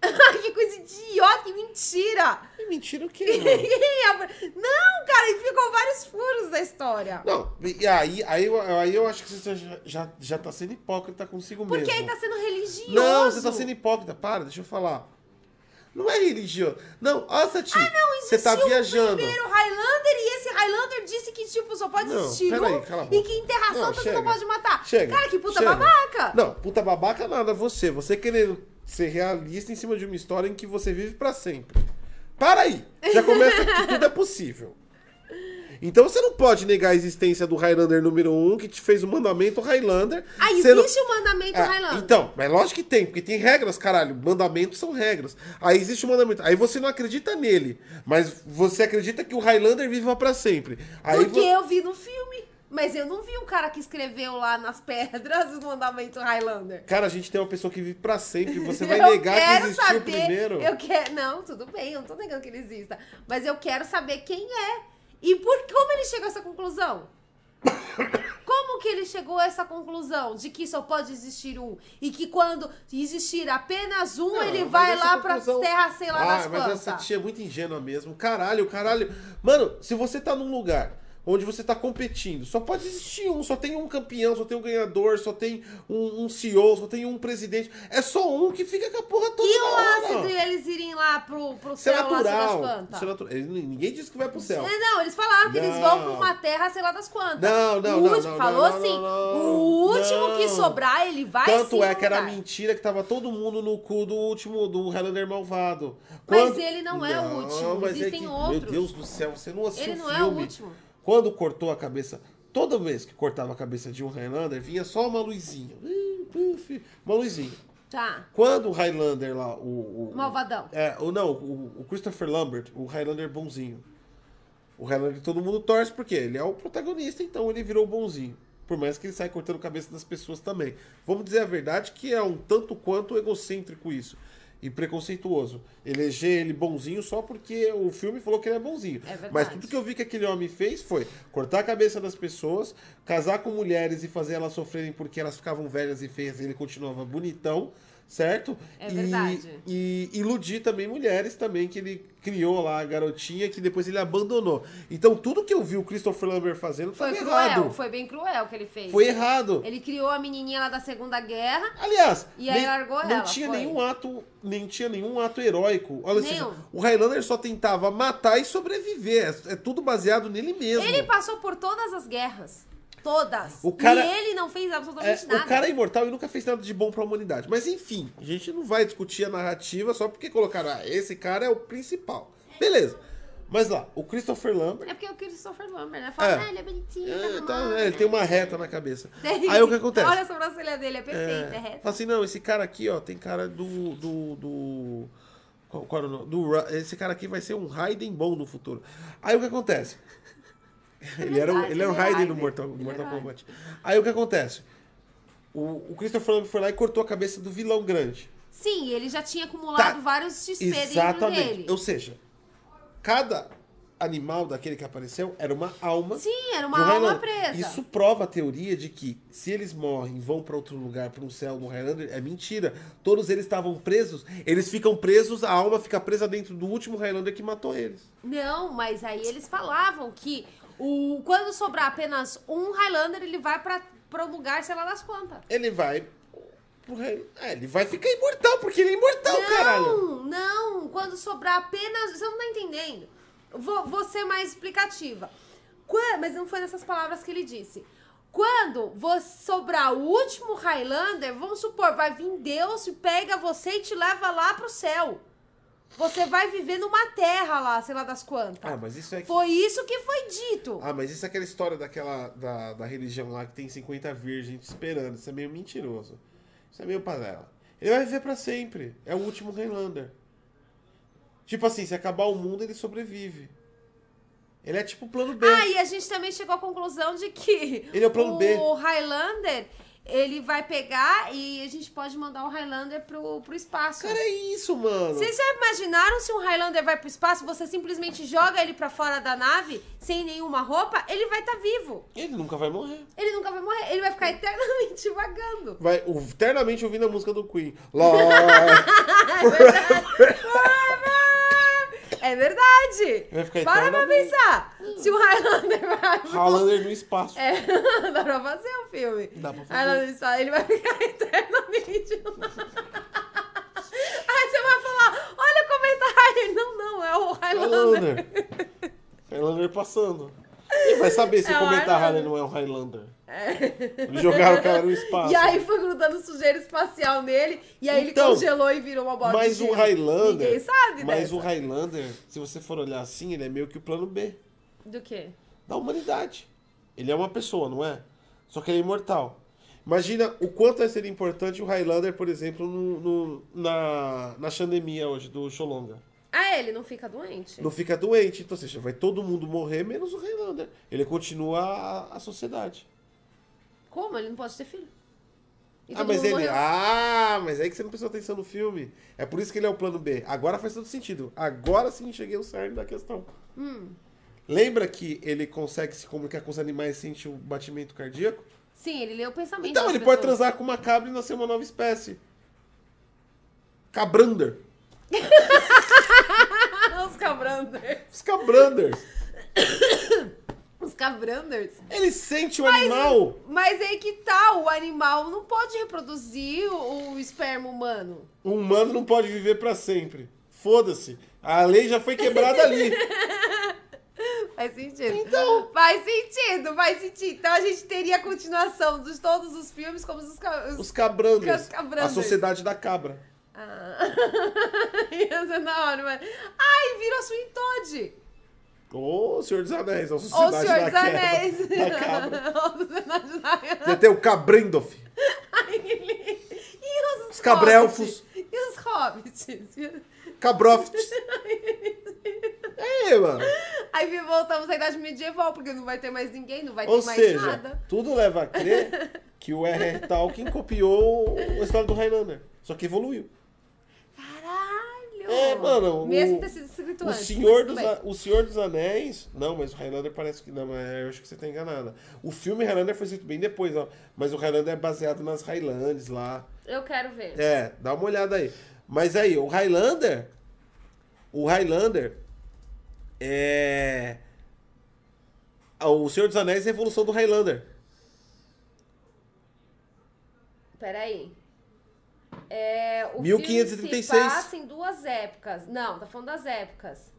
Speaker 2: que coisa idiota, que mentira!
Speaker 1: É mentira o quê,
Speaker 2: não, cara, e ficou vários furos da história.
Speaker 1: Não, e aí, aí, eu- aí eu acho que você já, já, tá sendo hipócrita consigo
Speaker 2: Porque
Speaker 1: mesmo.
Speaker 2: aí tá sendo religioso.
Speaker 1: Não, você tá sendo hipócrita. Para, deixa eu falar. Não é religioso. Não, ó, Sati.
Speaker 2: Ah, não,
Speaker 1: Você tá viajando.
Speaker 2: primeiro Highlander e esse Highlander disse que, tipo, só pode
Speaker 1: Não,
Speaker 2: existir
Speaker 1: peraí, cala
Speaker 2: e que em Terra
Speaker 1: Não,
Speaker 2: você não pode matar.
Speaker 1: Chega.
Speaker 2: Cara, que puta
Speaker 1: chega.
Speaker 2: babaca.
Speaker 1: Não, puta babaca nada você. Você querendo ser realista em cima de uma história em que você vive pra sempre. Para aí. Já começa que tudo é possível. Então você não pode negar a existência do Highlander número 1, um, que te fez o mandamento Highlander.
Speaker 2: Ah,
Speaker 1: Você não-
Speaker 2: existe o mandamento
Speaker 1: Ah,
Speaker 2: Highlander.
Speaker 1: Então, mas lógico que tem, porque tem regras, caralho. Mandamentos são regras. Aí existe o mandamento. Aí você não acredita nele. Mas você acredita que o Highlander viva pra sempre. Aí
Speaker 2: Porque
Speaker 1: vo-
Speaker 2: eu vi no filme. Mas eu não vi o cara que escreveu lá nas pedras o mandamento Highlander.
Speaker 1: Cara, a gente tem uma pessoa que vive pra sempre. Você vai negar que existiu
Speaker 2: saber,
Speaker 1: o primeiro?
Speaker 2: Eu quero, não, tudo bem, eu não tô negando que ele exista. Mas eu quero saber quem é. E por como ele chegou a essa conclusão? Como que ele chegou a essa conclusão de que só pode existir um? E que quando existir apenas um,
Speaker 1: Não,
Speaker 2: ele vai lá
Speaker 1: conclusão-
Speaker 2: pra terra, sei lá
Speaker 1: ah,
Speaker 2: das
Speaker 1: mas
Speaker 2: quantas.
Speaker 1: essa tia é muito ingênua mesmo. Caralho, caralho. Mano, se você tá num lugar onde você tá competindo, só pode existir um, só tem um campeão, só tem um ganhador, só tem um, um CEO, só tem um presidente. É só um que fica com a porra toda
Speaker 2: E o lance
Speaker 1: hora.
Speaker 2: de eles irem lá pro, pro
Speaker 1: é
Speaker 2: céu, lá, sei das
Speaker 1: natural.
Speaker 2: quantas?
Speaker 1: É natural. Ninguém disse que vai pro céu.
Speaker 2: É, Não, eles falaram que eles vão pra uma terra, sei lá das quantas.
Speaker 1: Não, não,
Speaker 2: o
Speaker 1: não,
Speaker 2: último,
Speaker 1: não,
Speaker 2: Falou
Speaker 1: não,
Speaker 2: assim, o último que sobrar, ele vai
Speaker 1: Tanto
Speaker 2: sim
Speaker 1: é que era mentira que tava todo mundo no cu do último, do Highlander malvado.
Speaker 2: Mas ele não é o último,
Speaker 1: mas é
Speaker 2: existem
Speaker 1: que-
Speaker 2: outros.
Speaker 1: Meu Deus do céu, você não assistiu
Speaker 2: Ele não é
Speaker 1: filme.
Speaker 2: o último.
Speaker 1: Quando cortou a cabeça, toda vez que cortava a cabeça de um Highlander, vinha só uma luzinha. Uma luzinha.
Speaker 2: Tá,
Speaker 1: Quando o Highlander lá, o... o
Speaker 2: malvadão.
Speaker 1: é, o não, o, o Christopher Lambert, o Highlander bonzinho. O Highlander todo mundo torce porque ele é o protagonista, então ele virou bonzinho. Por mais que ele saia cortando a cabeça das pessoas também. Vamos dizer a verdade que é um tanto quanto egocêntrico isso. E preconceituoso. Eleger ele bonzinho só porque o filme falou que ele é bonzinho.
Speaker 2: É.
Speaker 1: Mas tudo que eu vi que aquele homem fez foi cortar a cabeça das pessoas, casar com mulheres e fazer elas sofrerem porque elas ficavam velhas e feias e ele continuava bonitão, certo?
Speaker 2: É
Speaker 1: E-
Speaker 2: verdade.
Speaker 1: e iludir também mulheres também, que ele criou lá a garotinha, que depois ele abandonou. Então tudo que eu vi o Christopher Lambert fazendo
Speaker 2: Foi cruel,
Speaker 1: errado.
Speaker 2: foi bem cruel o que ele fez.
Speaker 1: Foi errado.
Speaker 2: Ele criou a menininha lá da Segunda Guerra.
Speaker 1: Aliás,
Speaker 2: E aí largou
Speaker 1: não
Speaker 2: ela,
Speaker 1: tinha
Speaker 2: foi.
Speaker 1: nenhum ato, nem tinha nenhum ato heróico. Olha, seja, o Highlander só tentava matar e sobreviver. É, é tudo baseado nele mesmo.
Speaker 2: Ele passou por todas as guerras. Todas.
Speaker 1: O cara-
Speaker 2: E ele não fez
Speaker 1: É,
Speaker 2: absolutamente nada.
Speaker 1: o cara é imortal e nunca fez nada de bom pra humanidade. Mas enfim, a gente não vai discutir a narrativa só porque colocaram, ah, esse cara é o principal. Beleza. Mas lá, o Christopher Lambert.
Speaker 2: É porque o Christopher Lambert, né? Fala,
Speaker 1: É.
Speaker 2: ah, ele é bonitinho,
Speaker 1: É,
Speaker 2: tá
Speaker 1: tá,
Speaker 2: arrumado."
Speaker 1: é, ele tem uma reta na cabeça. Aí o que acontece?
Speaker 2: Olha a sobrancelha dele, é perfeita, é,
Speaker 1: É,
Speaker 2: reta.
Speaker 1: fala assim, não, esse cara aqui, ó, tem cara do. do. do qual, qual era o nome? Do, esse cara aqui vai ser um Raiden bom no futuro. Aí o que acontece? Ele era, o- ele é um
Speaker 2: ele é
Speaker 1: Raiden no
Speaker 2: Raiden.
Speaker 1: Mortal,
Speaker 2: Ele é
Speaker 1: Mortal. Kombat. Aí o que acontece? O, o Christopher Lambert foi lá e cortou a cabeça do vilão grande.
Speaker 2: Sim, ele já tinha acumulado
Speaker 1: Tá.
Speaker 2: vários XP dentro
Speaker 1: Exatamente.
Speaker 2: dele.
Speaker 1: Ou seja, cada animal daquele que apareceu era uma alma.
Speaker 2: Sim, era uma
Speaker 1: um
Speaker 2: alma
Speaker 1: Highlander.
Speaker 2: presa.
Speaker 1: Isso prova a teoria de que se eles morrem e vão para outro lugar, para um céu no Highlander, é mentira. Todos eles estavam presos, eles ficam presos, a alma fica presa dentro do último Highlander que matou eles.
Speaker 2: Não, mas aí eles falavam que O, quando sobrar apenas um Highlander, ele vai pra, um lugar, sei lá das quantas.
Speaker 1: Ele vai. pro É, ele vai ficar imortal, porque ele é imortal, caralho.
Speaker 2: Não, não. Quando sobrar apenas. Você não tá entendendo. Vou, vou ser mais explicativa. Qua- mas não foi nessas palavras que ele disse. Quando você sobrar o último Highlander, vamos supor, vai vir Deus e pega você e te leva lá pro céu. Você vai viver numa terra lá, sei lá das quantas.
Speaker 1: Ah, mas isso é.
Speaker 2: Foi isso que foi dito.
Speaker 1: Ah, mas isso é aquela história daquela. Da, da religião lá que tem 50 virgens esperando. Isso é meio mentiroso. Isso é meio panela. Ele vai viver pra sempre. É o último Highlander. Tipo assim, se acabar o mundo, ele sobrevive. Ele é tipo o plano B.
Speaker 2: Ah, e a gente também chegou à conclusão de que
Speaker 1: Ele é o plano B.
Speaker 2: o Highlander, ele vai pegar e a gente pode mandar o Highlander pro, pro espaço.
Speaker 1: Cara, é isso, mano.
Speaker 2: Vocês já imaginaram se um Highlander vai pro espaço, você simplesmente joga ele pra fora da nave, sem nenhuma roupa, ele vai estar vivo.
Speaker 1: Ele nunca vai morrer.
Speaker 2: Ele nunca vai morrer, ele vai ficar eternamente vagando.
Speaker 1: Vai eternamente ouvindo a música do Queen. Lord.
Speaker 2: É verdade.
Speaker 1: Vai ficar
Speaker 2: Para pra pensar. Se o Highlander vai
Speaker 1: Highlander no espaço.
Speaker 2: É, dá pra fazer o filme.
Speaker 1: Dá pra fazer.
Speaker 2: Ela diz, "Ah, ele vai ficar eternamente. Aí você vai falar, olha o comentário. Não, não, é o Highlander.
Speaker 1: Highlander. Highlander passando. E vai saber se
Speaker 2: É o Highlander.
Speaker 1: Highlander não é um Highlander. Eles jogaram o cara no espaço.
Speaker 2: E aí foi grudando sujeira espacial nele, e aí
Speaker 1: Então,
Speaker 2: ele congelou e virou uma bola
Speaker 1: Mas
Speaker 2: de
Speaker 1: o
Speaker 2: gelo.
Speaker 1: Highlander.
Speaker 2: Ninguém sabe
Speaker 1: Mas
Speaker 2: dessa.
Speaker 1: o Highlander, se você for olhar assim, ele é meio que o plano B
Speaker 2: Do quê?
Speaker 1: da humanidade. Ele é uma pessoa, não é? Só que ele é imortal. Imagina o quanto vai ser importante o Highlander, por exemplo, no, no- na, na pandemia hoje do Xolonga.
Speaker 2: Ah, ele não fica doente?
Speaker 1: Não fica doente, então, ou seja, vai todo mundo morrer, menos o Highlander. Ele continua a, a sociedade.
Speaker 2: Como? Ele não pode ter filho. E
Speaker 1: Ah, mas ele.
Speaker 2: morreu.
Speaker 1: Ah, mas é aí que você não prestou atenção no filme. É por isso que ele é o plano B. Agora faz todo sentido. Agora sim cheguei ao cerne da questão.
Speaker 2: Hum.
Speaker 1: Lembra que ele consegue se comunicar com os animais e sentir o batimento cardíaco?
Speaker 2: Sim, ele lê o pensamento
Speaker 1: Então ele pode
Speaker 2: pessoas.
Speaker 1: transar com uma cabra e nascer uma nova espécie. Cabrander.
Speaker 2: Os cabranders.
Speaker 1: Os cabranders.
Speaker 2: Os cabranders.
Speaker 1: Ele sente o animal.
Speaker 2: Mas aí que tá, o animal não pode reproduzir o, o esperma humano.
Speaker 1: O humano não pode viver pra sempre. Foda-se. A lei já foi quebrada ali.
Speaker 2: Faz sentido.
Speaker 1: Então.
Speaker 2: Faz sentido, faz sentido. Então a gente teria a continuação de todos os filmes como os... ca- os...
Speaker 1: Os cabranders. A sociedade da cabra.
Speaker 2: Ah. Ia ser na hora, mas... Ai, virou Swing Todd.
Speaker 1: Ô, o Senhor dos Anéis. A
Speaker 2: Ou o
Speaker 1: sociedade
Speaker 2: Senhor
Speaker 1: da,
Speaker 2: dos Anéis.
Speaker 1: da cabra.
Speaker 2: Ou.
Speaker 1: Tem até o Cabrendoff.
Speaker 2: Ai, E os,
Speaker 1: Os cabrelfos.
Speaker 2: E os hobbits?
Speaker 1: Cabrofts. É, mano.
Speaker 2: Aí voltamos à idade medieval, porque não vai ter mais ninguém, não vai
Speaker 1: Ou
Speaker 2: ter mais
Speaker 1: seja,
Speaker 2: nada.
Speaker 1: tudo leva a crer que o R.R. Tolkien copiou a história do Highlander. Só que evoluiu.
Speaker 2: Caralho!
Speaker 1: É, mano,
Speaker 2: Mesmo
Speaker 1: o-
Speaker 2: ter sido escrito
Speaker 1: O
Speaker 2: antes.
Speaker 1: Senhor, dos. A- o Senhor dos Anéis. Não, mas o Highlander parece que. Não, mas eu acho que você tá enganada. O filme Highlander foi escrito bem depois, ó. Mas o Highlander é baseado nas Highlands lá.
Speaker 2: Eu quero ver.
Speaker 1: É, dá uma olhada aí. Mas aí, o Highlander. O Highlander. É. O Senhor dos Anéis é a evolução do Highlander.
Speaker 2: Peraí. É, o
Speaker 1: 1536.
Speaker 2: filme se passa em duas épocas. Não, tá falando das épocas.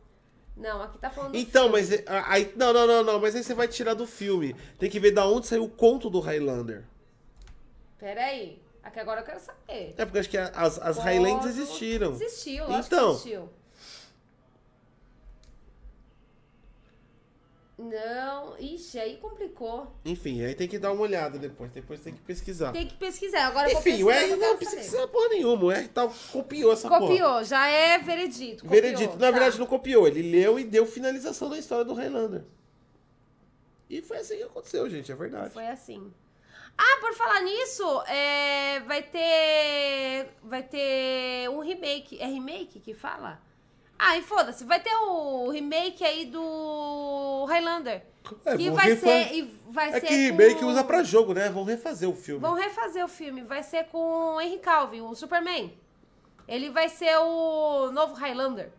Speaker 2: Não, aqui tá falando do
Speaker 1: Então,
Speaker 2: filme.
Speaker 1: mas. é- Aí, não, não, não, não. Mas aí você vai tirar do filme. Tem que ver da onde saiu o conto do Highlander.
Speaker 2: Peraí. Aqui agora eu quero saber.
Speaker 1: É porque acho que as, as Highlands existiram.
Speaker 2: Existiu, lógico
Speaker 1: Então.
Speaker 2: que existiu. Não, ixi, aí complicou.
Speaker 1: Enfim, aí tem que dar uma olhada depois. Depois tem que pesquisar.
Speaker 2: Tem que pesquisar. Agora
Speaker 1: Enfim, o. R não
Speaker 2: saber.
Speaker 1: porra nenhuma. O R tal, copiou essa porra.
Speaker 2: Copiou, já é veredito. Copiou,
Speaker 1: Veredito. Na
Speaker 2: tá.
Speaker 1: verdade, não copiou. Ele leu e deu finalização na história do Highlander. E foi assim que aconteceu, gente. É verdade.
Speaker 2: Foi assim. Ah, por falar nisso, é, vai ter. Vai ter um remake. É remake que fala? Ah, e foda-se, vai ter o remake aí do Highlander.
Speaker 1: É,
Speaker 2: que vai
Speaker 1: refa-
Speaker 2: ser. E vai
Speaker 1: É
Speaker 2: ser
Speaker 1: que
Speaker 2: com...
Speaker 1: meio que usa pra jogo, né? Vão refazer o filme.
Speaker 2: Vão refazer o filme. Vai ser com o Henry Calvin, o Superman. Ele vai ser o novo Highlander.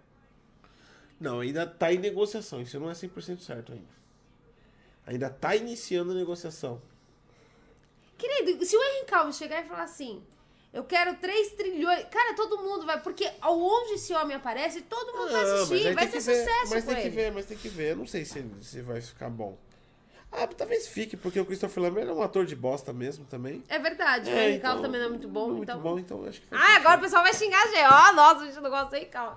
Speaker 1: Não, ainda tá em negociação. Isso não é 100% certo ainda. Ainda tá iniciando a negociação.
Speaker 2: Querido, se o Henry Calvin chegar e falar assim, eu quero 3 trilhões. Cara, todo mundo vai. Porque onde esse homem aparece, todo mundo vai
Speaker 1: Não,
Speaker 2: assistir.
Speaker 1: Ah, aí
Speaker 2: Vai ser
Speaker 1: que ver,
Speaker 2: sucesso
Speaker 1: Mas tem que
Speaker 2: ele.
Speaker 1: ver, mas tem que ver. Eu não sei se, se vai ficar bom. Ah, talvez fique, porque o Christopher Lambert é um ator de bosta mesmo também.
Speaker 2: É verdade, o
Speaker 1: É,
Speaker 2: Henry
Speaker 1: então,
Speaker 2: também não é muito bom.
Speaker 1: Muito
Speaker 2: então...
Speaker 1: bom, então acho que
Speaker 2: Ah,
Speaker 1: sentido.
Speaker 2: agora o pessoal vai xingar a gente. Ó, nossa, a gente não gosta do Henry.
Speaker 1: Cara,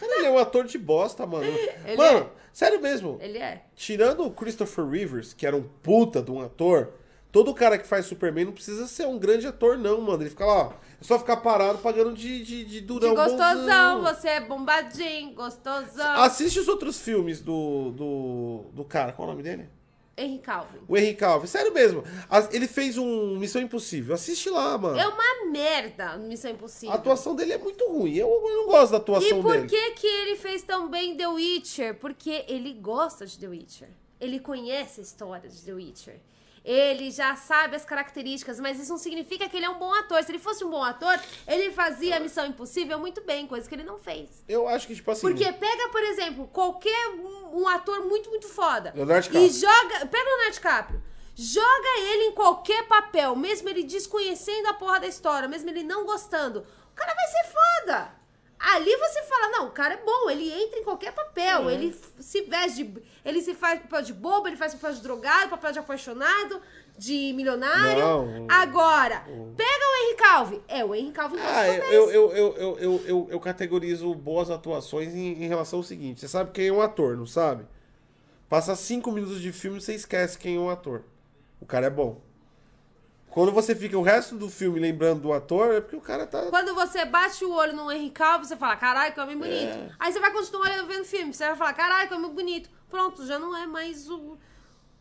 Speaker 1: ele é um ator de bosta, mano.
Speaker 2: Ele
Speaker 1: mano,
Speaker 2: é.
Speaker 1: sério mesmo.
Speaker 2: Ele é.
Speaker 1: Tirando o Christopher Rivers, que era um puta de um ator, todo cara que faz Superman não precisa ser um grande ator, não, mano. Ele fica lá, ó. É só ficar parado pagando de, de, de
Speaker 2: De
Speaker 1: durão
Speaker 2: gostosão,
Speaker 1: bonzão.
Speaker 2: você é bombadinho, gostosão.
Speaker 1: Assiste os outros filmes do, do, do cara. Qual é o nome dele?
Speaker 2: Henry Calvin.
Speaker 1: O Henry Calvin. Sério mesmo. Ele fez um Missão Impossível. Assiste lá, mano.
Speaker 2: É uma merda Missão
Speaker 1: A
Speaker 2: Impossível.
Speaker 1: atuação dele é muito ruim. Eu, eu não gosto da
Speaker 2: E
Speaker 1: atuação
Speaker 2: por
Speaker 1: dele.
Speaker 2: que que ele fez tão bem The Witcher? Porque ele gosta de The Witcher. Ele conhece a história de The Witcher. Ele já sabe as características, mas isso não significa que ele é um bom ator. Se ele fosse um bom ator, ele fazia a Missão Impossível muito bem, coisa que ele não fez.
Speaker 1: Eu acho que, tipo assim.
Speaker 2: Porque pega, por exemplo, qualquer um, um ator muito, muito foda.
Speaker 1: Leonardo
Speaker 2: E
Speaker 1: DiCaprio.
Speaker 2: joga. Pega o Leonardo DiCaprio. Joga ele em qualquer papel, mesmo ele desconhecendo a porra da história, mesmo ele não gostando. O cara vai ser foda. Ali você fala, não, o cara é bom, ele entra em qualquer papel,
Speaker 1: É.
Speaker 2: ele se veste de. Ele se faz papel de bobo, ele faz papel de drogado, papel de apaixonado, de milionário.
Speaker 1: Não,
Speaker 2: Agora, pega o Henry Calvin. É, o Henry Calvin faz
Speaker 1: Ah, eu, eu, eu, eu, eu, eu, categorizo boas atuações em, em relação ao seguinte: você sabe quem é um ator, não sabe? Passa cinco minutos de filme e você esquece quem é um ator. O cara é bom. Quando você fica o resto do filme lembrando do ator, é porque o cara tá.
Speaker 2: Quando você bate o olho no Henry Calvin, você fala, caralho, que homem bonito.
Speaker 1: É.
Speaker 2: Aí você vai continuar olhando, vendo o filme, você vai falar, caralho, que homem bonito. Pronto, já não é mais o,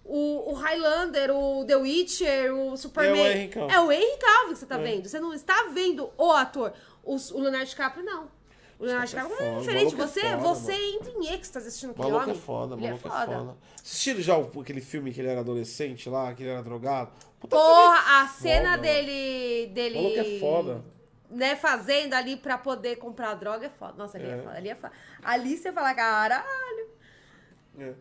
Speaker 2: o, o Highlander, o The Witcher, o Superman.
Speaker 1: É o Henry Cavill.
Speaker 2: É o Henry que você tá vendo. Você não está vendo o ator. O, o Leonardo DiCaprio, não. O Leonardo
Speaker 1: DiCaprio é
Speaker 2: é
Speaker 1: foda,
Speaker 2: diferente.
Speaker 1: maluco é
Speaker 2: Você,
Speaker 1: foda,
Speaker 2: você entra em êxtase assistindo aquele
Speaker 1: maluco é
Speaker 2: homem.
Speaker 1: foda, o
Speaker 2: Ele
Speaker 1: maluco
Speaker 2: é
Speaker 1: é
Speaker 2: foda.
Speaker 1: foda. Assistiram já aquele filme que ele era adolescente lá, que ele era drogado? Puta
Speaker 2: Porra,
Speaker 1: filme
Speaker 2: a cena
Speaker 1: foda,
Speaker 2: dele. dele
Speaker 1: maluco é foda.
Speaker 2: Né, fazendo ali pra poder comprar droga é foda. Nossa, ali é,
Speaker 1: É.
Speaker 2: foda. Ali é foda. Ali você fala, caralho.
Speaker 1: É.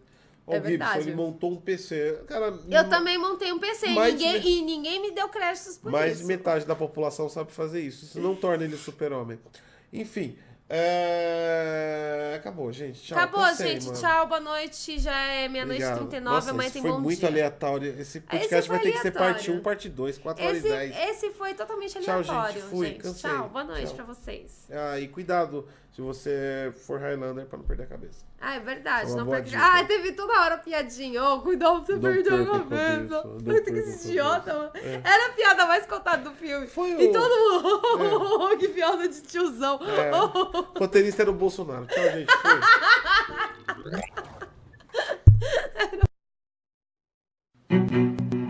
Speaker 1: Ó,
Speaker 2: É
Speaker 1: o Gibson, ele montou um PC. Cara,
Speaker 2: Eu também montei um PC e
Speaker 1: Mais
Speaker 2: ninguém,
Speaker 1: de-
Speaker 2: e ninguém me deu créditos por
Speaker 1: Mais
Speaker 2: isso.
Speaker 1: metade da população sabe fazer isso. Isso não torna ele super-homem. Enfim. É, Acabou, gente. Tchau.
Speaker 2: Acabou,
Speaker 1: cansei,
Speaker 2: gente.
Speaker 1: mano.
Speaker 2: Tchau, boa noite. Já é meia-noite e
Speaker 1: Obrigado.
Speaker 2: 39,
Speaker 1: Nossa,
Speaker 2: amanhã tem
Speaker 1: foi
Speaker 2: bom
Speaker 1: muito
Speaker 2: dia.
Speaker 1: aleatório. Esse podcast
Speaker 2: foi
Speaker 1: vai ter que ser parte
Speaker 2: aleatório.
Speaker 1: 1, parte 2, 4 horas
Speaker 2: Esse,
Speaker 1: e 10.
Speaker 2: esse foi totalmente
Speaker 1: Tchau, gente.
Speaker 2: aleatório,
Speaker 1: Fui,
Speaker 2: gente.
Speaker 1: cansei.
Speaker 2: Tchau, boa noite
Speaker 1: Tchau.
Speaker 2: pra vocês.
Speaker 1: Ah, e cuidado se você for Highlander pra não perder a cabeça.
Speaker 2: Ah, é verdade.
Speaker 1: É
Speaker 2: não
Speaker 1: perde.
Speaker 2: Ah, teve toda hora piadinha. Oh, cuidado pra você perder a cabeça. Muito que esse idiota, mano.
Speaker 1: É.
Speaker 2: Era a piada mais contada do filme.
Speaker 1: Foi o...
Speaker 2: E todo mundo. É. que piada de tiozão.
Speaker 1: É. O roteirista era o Bolsonaro. Tchau, gente. Foi. era...